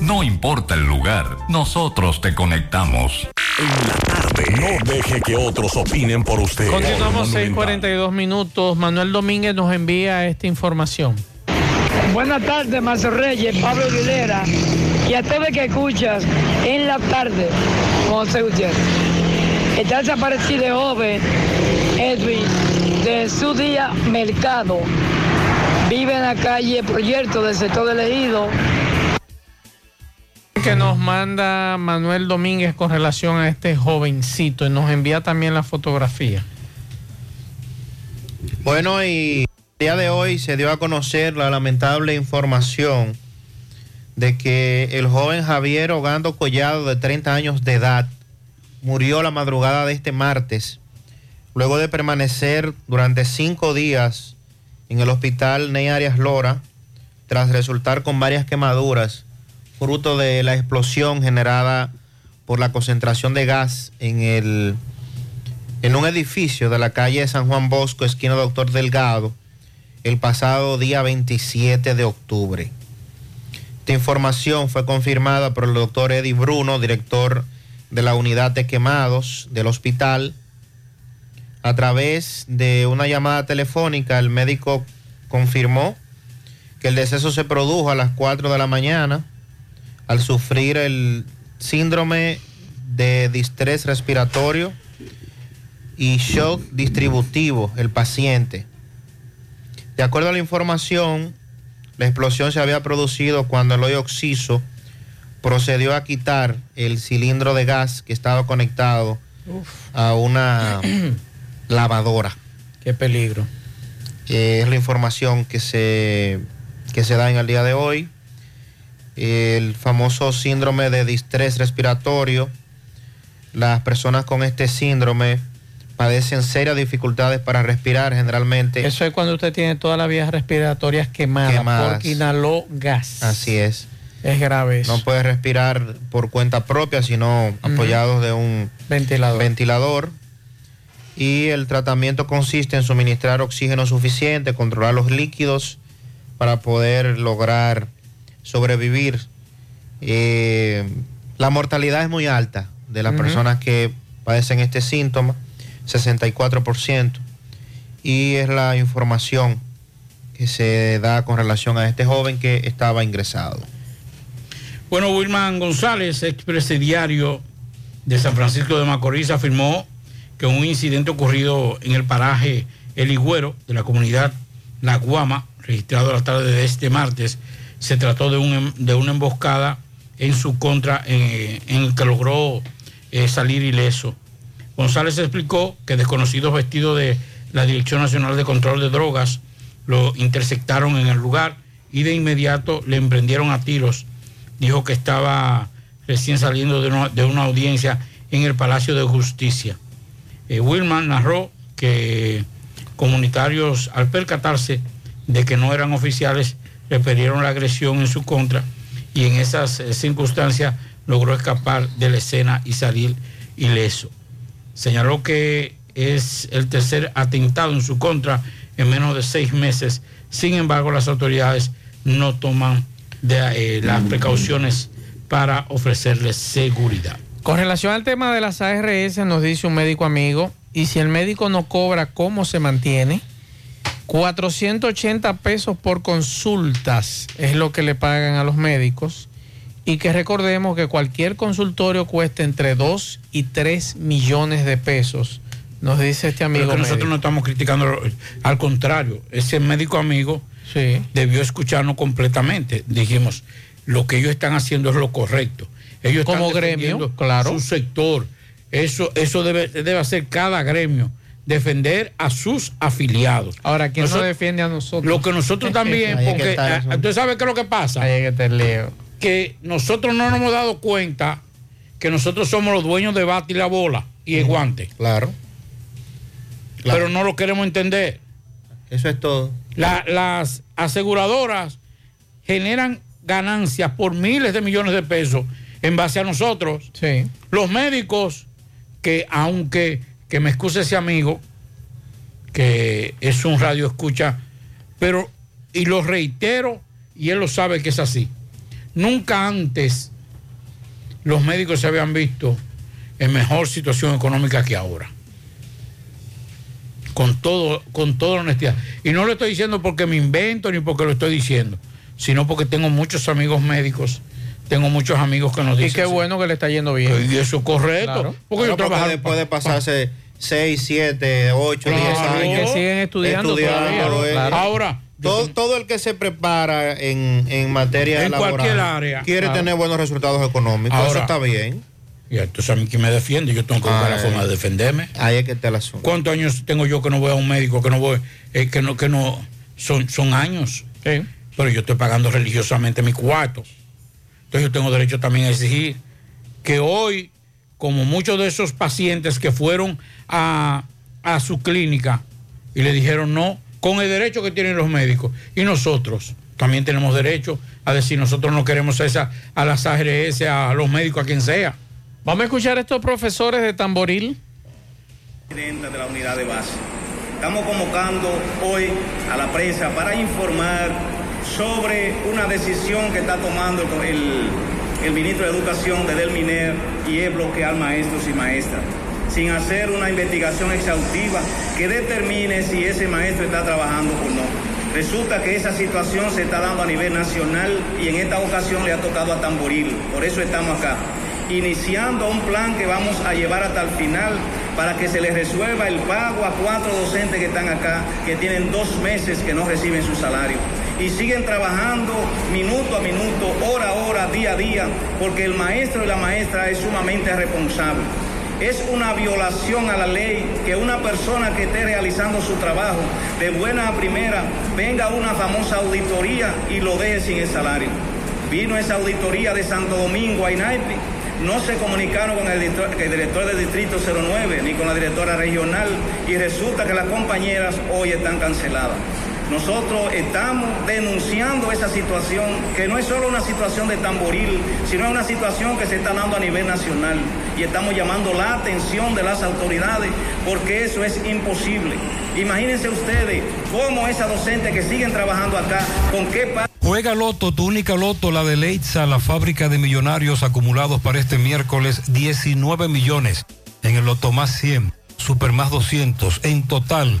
No importa el lugar, nosotros te conectamos. En la tarde. No deje que otros opinen por usted. Continuamos 6:42 minutos. Manuel Domínguez nos envía esta información. Buenas tardes, Mazo Reyes, Pablo Aguilera y a todos que escuchas en la tarde, José Gutiérrez. Está desaparecido joven Edwin de su día Mercado. Vive en la calle Proyecto del sector del Ejido. Que nos manda Manuel Domínguez con relación a este jovencito y nos envía también la fotografía. Bueno, y el día de hoy se dio a conocer la lamentable información de que el joven Javier Ogando Collado, de 30 años de edad, murió la madrugada de este martes, luego de permanecer durante cinco días en el hospital Ney Arias Lora, tras resultar con varias quemaduras, fruto de la explosión generada por la concentración de gas en el en un edificio de la calle San Juan Bosco, esquina Doctor Delgado, el pasado día 27 de octubre. Esta información fue confirmada por el doctor Eddie Bruno, director de la unidad de quemados del hospital. A través de una llamada telefónica, el médico confirmó que el deceso se produjo a las 4 de la mañana al sufrir el síndrome de distrés respiratorio y shock distributivo el paciente. De acuerdo a la información, la explosión se había producido cuando el hoyo oxiso procedió a quitar el cilindro de gas que estaba conectado a una [clears throat] lavadora. Qué peligro. Eh, es la información que se, que se da en el día de hoy. El famoso síndrome de distrés respiratorio. Las personas con este síndrome padecen serias dificultades para respirar generalmente. Eso es cuando usted tiene todas las vías respiratorias quemadas, Quemadas. porque inhaló gas. Así es. Es grave eso. No puede respirar por cuenta propia, sino apoyados de un Ventilador. ventilador. Y el tratamiento consiste en suministrar oxígeno suficiente, controlar los líquidos para poder lograr sobrevivir. Eh, la mortalidad es muy alta de las personas que padecen este síntoma, 64%. Y es la información que se da con relación a este joven que estaba ingresado. Bueno, Wilman González, expresidiario de San Francisco de Macorís, afirmó que un incidente ocurrido en el paraje El Higüero de la comunidad La Guama, registrado la tarde de este martes, se trató de, un- de una emboscada en su contra eh, en el que logró eh, salir ileso. González explicó que desconocidos vestidos de la Dirección Nacional de Control de Drogas lo interceptaron en el lugar y de inmediato le emprendieron a tiros. Dijo que estaba recién saliendo de una, de una audiencia en el Palacio de Justicia. Eh, Wilman narró que comunitarios, al percatarse de que no eran oficiales, repelieron la agresión en su contra y en esas eh, circunstancias logró escapar de la escena y salir ileso. Señaló que es el tercer atentado en su contra en menos de seis meses. Sin embargo, las autoridades no toman de, eh, las precauciones para ofrecerles seguridad. Con relación al tema de las ARS, nos dice un médico amigo, y si el médico no cobra, ¿cómo se mantiene? 480 pesos por consultas es lo que le pagan a los médicos. Y que recordemos que cualquier consultorio cuesta entre 2 y 3 millones de pesos, nos dice este amigo. Pero que nosotros no estamos criticando, al contrario, ese médico amigo debió escucharnos completamente. Dijimos, lo que ellos están haciendo es lo correcto. Ellos están Como gremio, defendiendo claro. Su sector. Eso, eso debe, debe hacer cada gremio. Defender a sus afiliados. Ahora, ¿quién Nosotros- no defiende a nosotros? Lo que nosotros [laughs] también, porque eso. ah, ¿tú sabes qué es lo que pasa? Ahí es que. Que nosotros no nos hemos dado cuenta que nosotros somos los dueños de bate y la bola y el guante. Claro. Pero no lo queremos entender. Eso es todo. La- las aseguradoras generan ganancias por miles de millones de pesos en base a nosotros. Los médicos, que aunque, que me excuse ese amigo, que es un radio escucha, pero, y lo reitero, y él lo sabe que es así, nunca antes los médicos se habían visto en mejor situación económica que ahora. Con todo, con toda honestidad. Y no lo estoy diciendo porque me invento ni porque lo estoy diciendo, sino porque tengo muchos amigos médicos, tengo muchos amigos que nos Y dicen. qué bueno que le está yendo bien. Y eso es correcto. Claro. Porque yo Claro, trabajo después de pasarse 6, 7, 8, 10 Claro. años. Que siguen estudiando todavía, eh. claro. Ahora, todo, todo el que se prepara en, en materia En laboral cualquier área. quiere Claro. tener buenos resultados económicos. Ahora. Eso está bien. Y entonces a mí que me defiende, yo tengo que buscar la Ay. forma de defenderme. Ahí es que te la asunto. ¿Cuántos años tengo yo que no voy a un médico, que no voy, eh, que no, que no, son, son años? Pero yo estoy pagando religiosamente mi cuarto. Entonces yo tengo derecho también a exigir que hoy, como muchos de esos pacientes que fueron a, a su clínica y le dijeron no, con el derecho que tienen los médicos, y nosotros también tenemos derecho a decir nosotros no queremos esa, a las ARS, a los médicos, a quien sea. Vamos a escuchar a estos profesores de Tamboril. presidenta de la unidad de base. Estamos convocando hoy a la prensa para informar sobre una decisión que está tomando el, el ministro de Educación de Delminer y es bloquear maestros y maestras, sin hacer una investigación exhaustiva que determine si ese maestro está trabajando o no. Resulta que esa situación se está dando a nivel nacional y en esta ocasión le ha tocado a Tamboril, por eso estamos acá iniciando un plan que vamos a llevar hasta el final para que se les resuelva el pago a cuatro docentes que están acá, que tienen dos meses que no reciben su salario. Y siguen trabajando minuto a minuto, hora a hora, día a día, porque el maestro y la maestra es sumamente responsable. Es una violación a la ley que una persona que esté realizando su trabajo de buena a primera venga a una famosa auditoría y lo deje sin el salario. Vino esa auditoría de Santo Domingo a INAIPI, no se comunicaron con el director, el director del Distrito 09 ni con la directora regional y resulta que las compañeras hoy están canceladas. Nosotros estamos denunciando esa situación, que no es solo una situación de tamboril, sino es una situación que se está dando a nivel nacional. Y estamos llamando la atención de las autoridades porque eso es imposible. Imagínense ustedes cómo esas docentes que siguen trabajando acá, con qué Juega Loto, tu única Loto, la de Leitza, la fábrica de millonarios acumulados para este miércoles, 19 millones. En el Loto más 100, Super más 200, en total,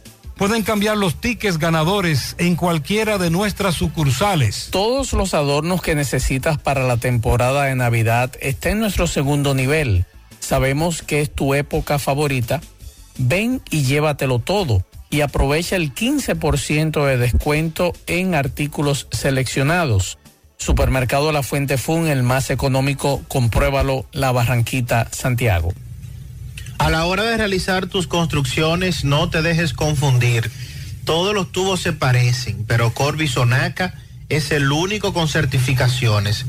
Pueden cambiar los tickets ganadores en cualquiera de nuestras sucursales. Todos los adornos que necesitas para la temporada de Navidad están en nuestro segundo nivel. Sabemos que es tu época favorita. Ven y llévatelo todo y aprovecha el 15% de descuento en artículos seleccionados. Supermercado La Fuente Fun, el más económico, compruébalo, La Barranquita, Santiago. A la hora de realizar tus construcciones, no te dejes confundir. Todos los tubos se parecen, pero Corby Sonaca es el único con certificaciones.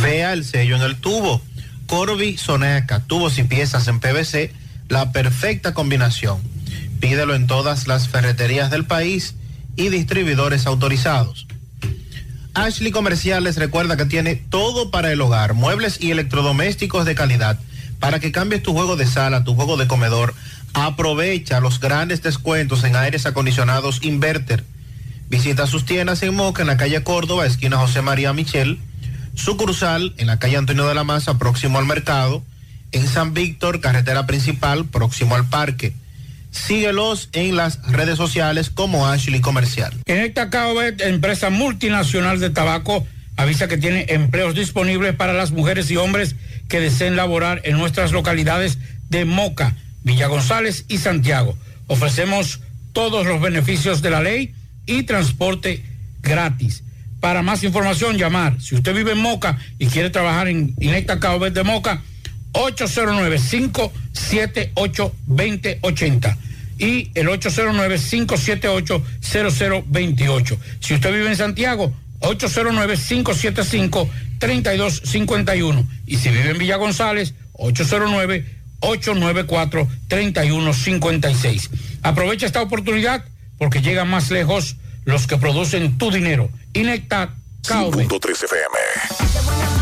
Vea el sello en el tubo. Corby Sonaca, tubos y piezas en PVC, la perfecta combinación. Pídelo en todas las ferreterías del país y distribuidores autorizados. Ashley Comerciales recuerda que tiene todo para el hogar, muebles y electrodomésticos de calidad. Para que cambies tu juego de sala, tu juego de comedor, aprovecha los grandes descuentos en aires acondicionados Inverter. Visita sus tiendas en Moca, en la calle Córdoba, esquina José María Michel. sucursal en la calle Antonio de la Maza, próximo al mercado, en San Víctor, carretera principal, próximo al parque. Síguelos en las redes sociales como Ashley Comercial. En esta CAOBET, empresa multinacional de tabaco, avisa que tiene empleos disponibles para las mujeres y hombres que deseen laborar en nuestras localidades de Moca, Villa González y Santiago. Ofrecemos todos los beneficios de la ley y transporte gratis. Para más información, llamar. Si usted vive en Moca y quiere trabajar en Inecta CAOBET de Moca, 809-578-2080 y el 809-578-0028. Si usted vive en Santiago, 809-575-3251. Y si vive en Villa González, 809-894-3156. Aprovecha esta oportunidad porque llegan más lejos los que producen tu dinero. Inecta Caube. 5.3 FM.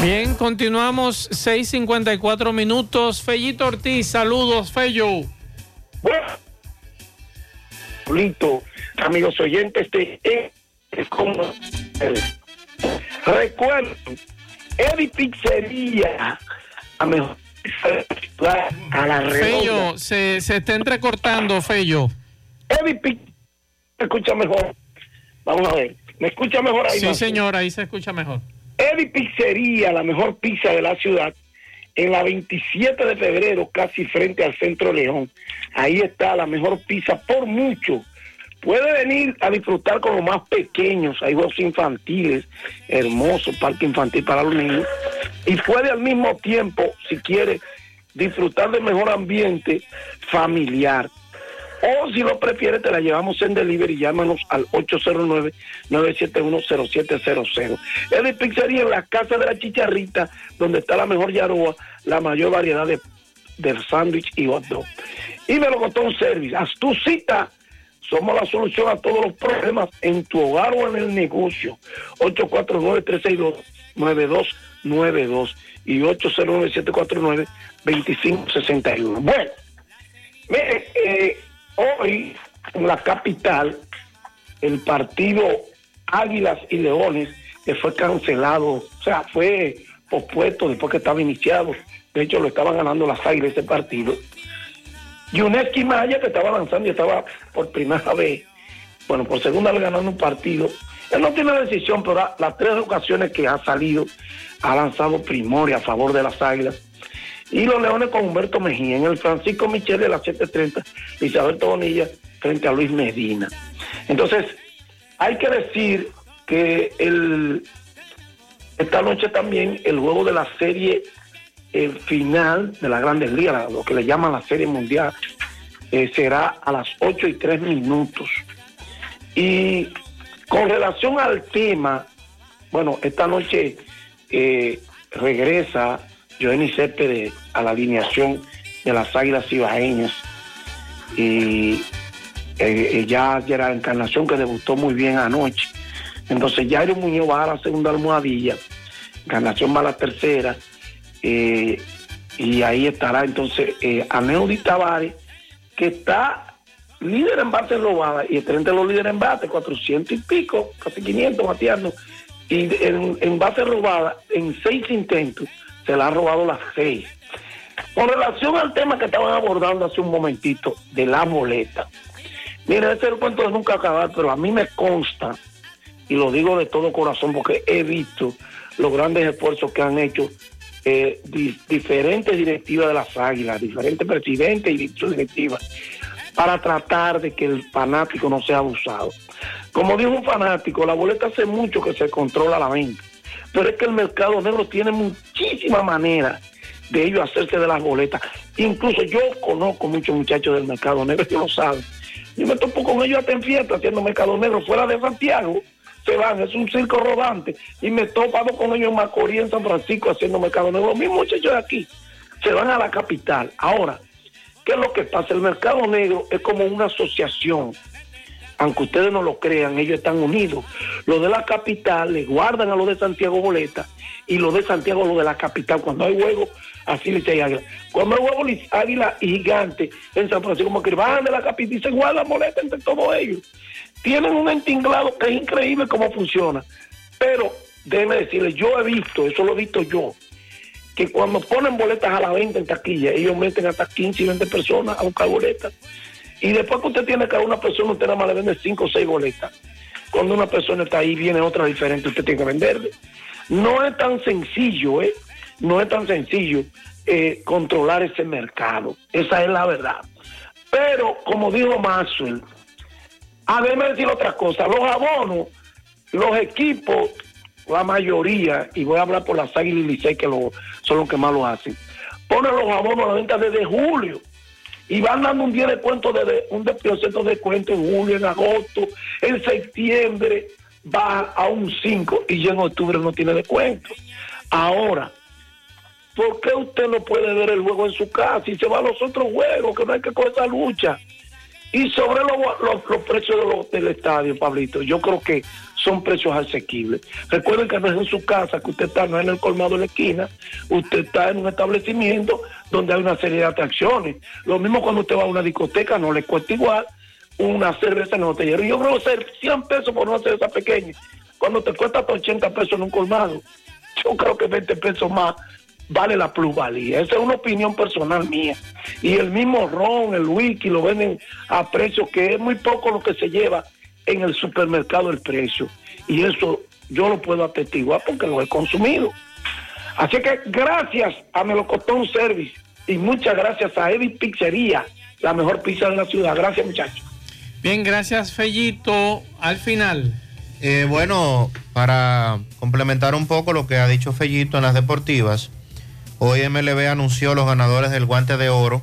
Bien, continuamos 6:54 minutos. Fellito Ortiz, saludos, Fello. Lito, amigos oyentes de es como recuerden Eddie Pizzería a mejor de a la redonda Fello, se, se está entrecortando, Fello. Eddie Pizzería escucha mejor vamos a ver me escucha mejor ahí Sí, señor, ahí se escucha mejor. Eddie Pizzería, la mejor pizza de la ciudad, en la 27 de febrero, casi frente al Centro León. Ahí está la mejor pizza por mucho. Puede venir a disfrutar con los más pequeños, hay juegos infantiles, hermoso parque infantil para los niños. Y puede al mismo tiempo, si quiere, disfrutar del mejor ambiente familiar. O si lo prefiere, te la llevamos en delivery. Llámanos al 809-971-0700. Es de pizzería la casa de la chicharrita, donde está la mejor yaroa, la mayor variedad de, de sándwich y hot dog. Y Melocotón Service. Haz tu cita. Somos la solución a todos los problemas en tu hogar o en el negocio. 849-362-9292 y 809-749-2561. Bueno, mire, eh, hoy en la capital, el partido Águilas y Leones, que fue cancelado, o sea, fue pospuesto después que estaba iniciado. De hecho, lo estaban ganando las Águilas ese partido. Yuneski Maya, que estaba lanzando y estaba por primera vez, bueno, por segunda vez ganando un partido. Él no tiene decisión, pero la- las tres ocasiones que ha salido, ha lanzado Primori a favor de las Águilas. Y los Leones con Humberto Mejía. En el Francisco Michel de las 7.30, Isabel Bonilla frente a Luis Medina. Entonces, hay que decir que el, esta noche también el juego de la serie eh, final de las grandes ligas, lo que le llaman la serie mundial, eh, será a las 8 y 3 minutos. Y con relación al tema, bueno, esta noche eh, regresa Joenny Céspedes a la alineación de las Águilas Ibaeñas y eh, ya era Encarnación que debutó muy bien anoche. Entonces Jairo Muñoz va a la segunda almohadilla, Encarnación va a la tercera eh, y ahí estará entonces eh, Aneudi Tavares que está líder en base robada y está entre los líderes en base, 400 y pico, casi 500 bateando. Y en, en base robada, en seis intentos, se la ha robado las seis. Con relación al tema que estaban abordando hace un momentito, de la boleta. Mira, ese es el cuento de nunca acabar, pero a mí me consta, y lo digo de todo corazón porque he visto los grandes esfuerzos que han hecho eh, di- diferentes directivas de las águilas, diferentes presidentes y directivas, para tratar de que el fanático no sea abusado. Como dijo un fanático, la boleta hace mucho que se controla la venta, pero es que el mercado negro tiene muchísimas maneras de ellos hacerse de las boletas. Incluso yo conozco muchos muchachos del mercado negro que lo saben. Yo me topo con ellos hasta en fiesta haciendo mercado negro fuera de Santiago. Se van, es un circo rodante. Y me topado con ellos en Macorís, en San Francisco, haciendo mercado negro. Los mismos muchachos de aquí se van a la capital. Ahora, ¿qué es lo que pasa? El mercado negro es como una asociación. Aunque ustedes no lo crean, ellos están unidos. Los de la capital le guardan a los de Santiago boleta y los de Santiago los de la capital. Cuando hay juego, así le y águila. Cuando hay juego águila y gigante en San Francisco, como que van de la capital y se guardan boleta entre todos ellos. Tienen un entinglado que es increíble cómo funciona. Pero déjeme decirles, yo he visto, eso lo he visto yo, que cuando ponen boletas a la venta en taquilla, ellos meten hasta 15 y 20 personas a buscar boletas. Y después que usted tiene cada una persona, usted nada más le vende 5 o 6 boletas. Cuando una persona está ahí, viene otra diferente, usted tiene que venderle. No es tan sencillo, ¿eh? No es tan sencillo eh, controlar ese mercado. Esa es la verdad. Pero, como dijo Maxwell, a ver, decir otra cosa. Los abonos, los equipos, la mayoría, y voy a hablar por las Águilas y Licey, que lo- son los que más lo hacen, ponen los abonos a la venta desde julio y van dando un día de cuento, un depósito de cuento en julio, en agosto, en septiembre va a un 5 y ya en octubre no tiene descuento. Ahora, ¿por qué usted no puede ver el juego en su casa y se va a los otros juegos, que no hay que coger esa lucha? Y sobre los, los- los precios de del estadio, Pablito, yo creo que son precios asequibles. Recuerden que no es en su casa, que usted está, no es en el colmado de la esquina, usted está en un establecimiento donde hay una serie de atracciones. Lo mismo cuando usted va a una discoteca, no le cuesta igual una cerveza en el botellero. Yo creo que ser 100 pesos por una cerveza pequeña, cuando te cuesta hasta 80 pesos en un colmado, yo creo que 20 pesos más vale la plusvalía. Esa es una opinión personal mía. Y el mismo ron, el whisky, lo venden a precios que es muy poco lo que se lleva en el supermercado el precio. Y eso yo lo puedo atestiguar porque lo he consumido. Así que gracias a Melocotón Service y muchas gracias a Eddie Pizzería, la mejor pizza de la ciudad. Gracias muchachos. Bien, gracias Fellito. Al final. Eh, bueno, para complementar un poco lo que ha dicho Fellito en las deportivas, hoy MLB anunció los ganadores del guante de oro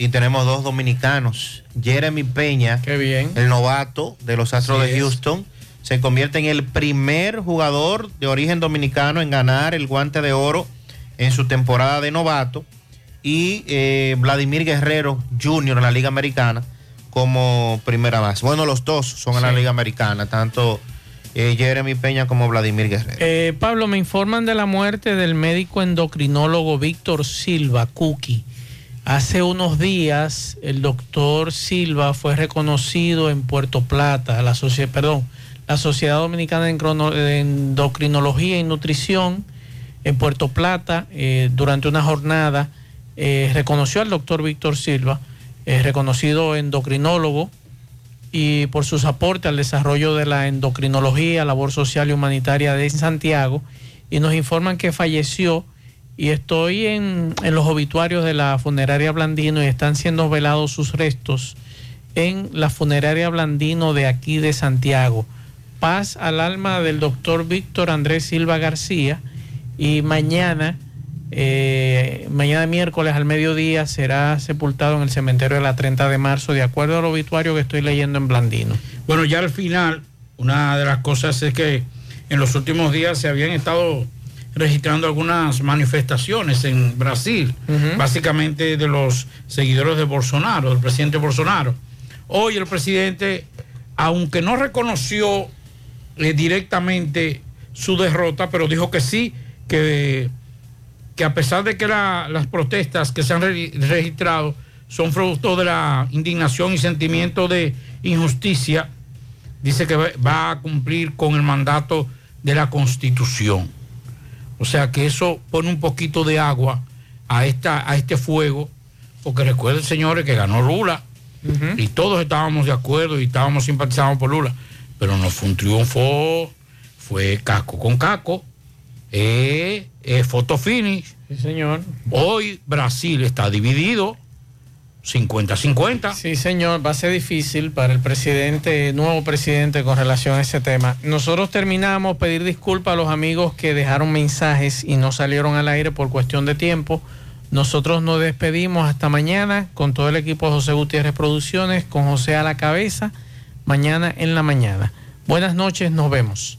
y tenemos dos dominicanos. Jeremy Peña, el novato de los Astros Así de es. Houston, se convierte en el primer jugador de origen dominicano en ganar el guante de oro en su temporada de novato. Y eh, Vladimir Guerrero Jr. en la Liga Americana como primera base. Bueno, los dos son en la. Liga Americana, tanto eh, Jeremy Peña como Vladimir Guerrero. Eh, Pablo, me informan de la muerte del médico endocrinólogo Víctor Silva, Cookie. Hace unos días el doctor Silva fue reconocido en Puerto Plata, la perdón, la Sociedad Dominicana de Endocrinología y Nutrición en Puerto Plata eh, durante una jornada eh, reconoció al doctor Víctor Silva, eh, reconocido endocrinólogo y por sus aportes al desarrollo de la endocrinología, labor social y humanitaria de Santiago, y nos informan que falleció y estoy en, en los obituarios de la funeraria Blandino y están siendo velados sus restos en la funeraria Blandino de aquí de Santiago. paz al alma del doctor Víctor Andrés Silva García y mañana, eh, mañana miércoles al mediodía será sepultado en el cementerio de la 30 de marzo, de acuerdo al obituario que estoy leyendo en Blandino. Bueno, ya al final, una de las cosas es que en los últimos días se habían estado registrando algunas manifestaciones en Brasil, básicamente de los seguidores de Bolsonaro, del presidente Bolsonaro. Hoy el presidente, aunque no reconoció eh, directamente su derrota, pero dijo que sí, que, que a pesar de que la- las protestas que se han re- registrado son fruto de la indignación y sentimiento de injusticia, dice que va a cumplir con el mandato de la Constitución. O sea que eso pone un poquito de agua a, esta, a este fuego, porque recuerden, señores, que ganó Lula. Y todos estábamos de acuerdo y estábamos simpatizando por Lula, pero no fue un triunfo, fue caco con caco, eh, eh, photo finish. Sí, señor. Hoy Brasil está dividido 50-50. Sí, señor, va a ser difícil para el presidente, nuevo presidente, con relación a ese tema. Nosotros terminamos pedir disculpas a los amigos que dejaron mensajes y no salieron al aire por cuestión de tiempo. Nosotros nos despedimos hasta mañana con todo el equipo de José Gutiérrez Producciones, con José a la cabeza, mañana en la mañana. Buenas noches, nos vemos.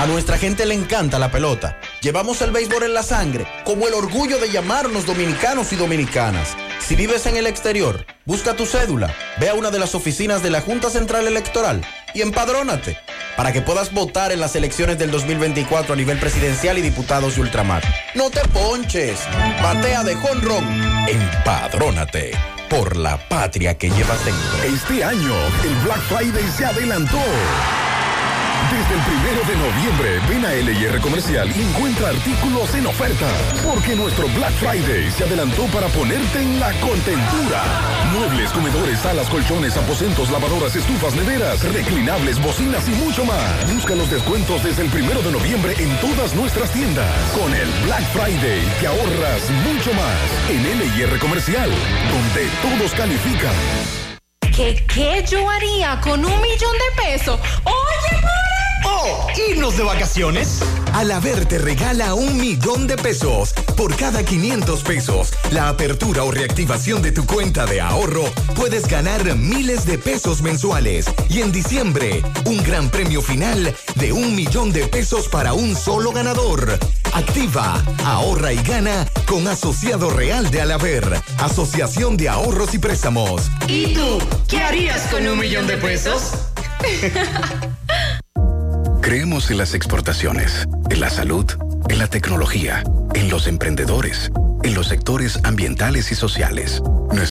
A nuestra gente le encanta la pelota. Llevamos el béisbol en la sangre, como el orgullo de llamarnos dominicanos y dominicanas. Si vives en el exterior, busca tu cédula, ve a una de las oficinas de la Junta Central Electoral y empadrónate para que puedas votar en las elecciones del 2024 a nivel presidencial y diputados de ultramar. No te ponches, batea de jonrón, empadrónate por la patria que llevas dentro. Este año, el Black Friday se adelantó. Desde el primero de noviembre, ven a LIR Comercial y encuentra artículos en oferta. Porque nuestro Black Friday se adelantó para ponerte en la contentura. Muebles, comedores, salas, colchones, aposentos, lavadoras, estufas, neveras, reclinables, bocinas y mucho más. Busca los descuentos desde el primero de noviembre en todas nuestras tiendas. Con el Black Friday te ahorras mucho más en LIR Comercial, donde todos califican. ¿Qué, ¿Qué yo haría con un millón de pesos? ¡Oye, ¡Oh! ¿Irnos de vacaciones? Alaber te regala un millón de pesos. Por cada 500 pesos, la apertura o reactivación de tu cuenta de ahorro, puedes ganar miles de pesos mensuales. Y en diciembre, un gran premio final de un millón de pesos para un solo ganador. Activa, ahorra y gana con Asociado Real de Alaber, Asociación de Ahorros y Préstamos. ¿Y tú? ¿Qué harías con un millón de pesos? [laughs] Creemos en las exportaciones, en la salud, en la tecnología, en los emprendedores, en los sectores ambientales y sociales.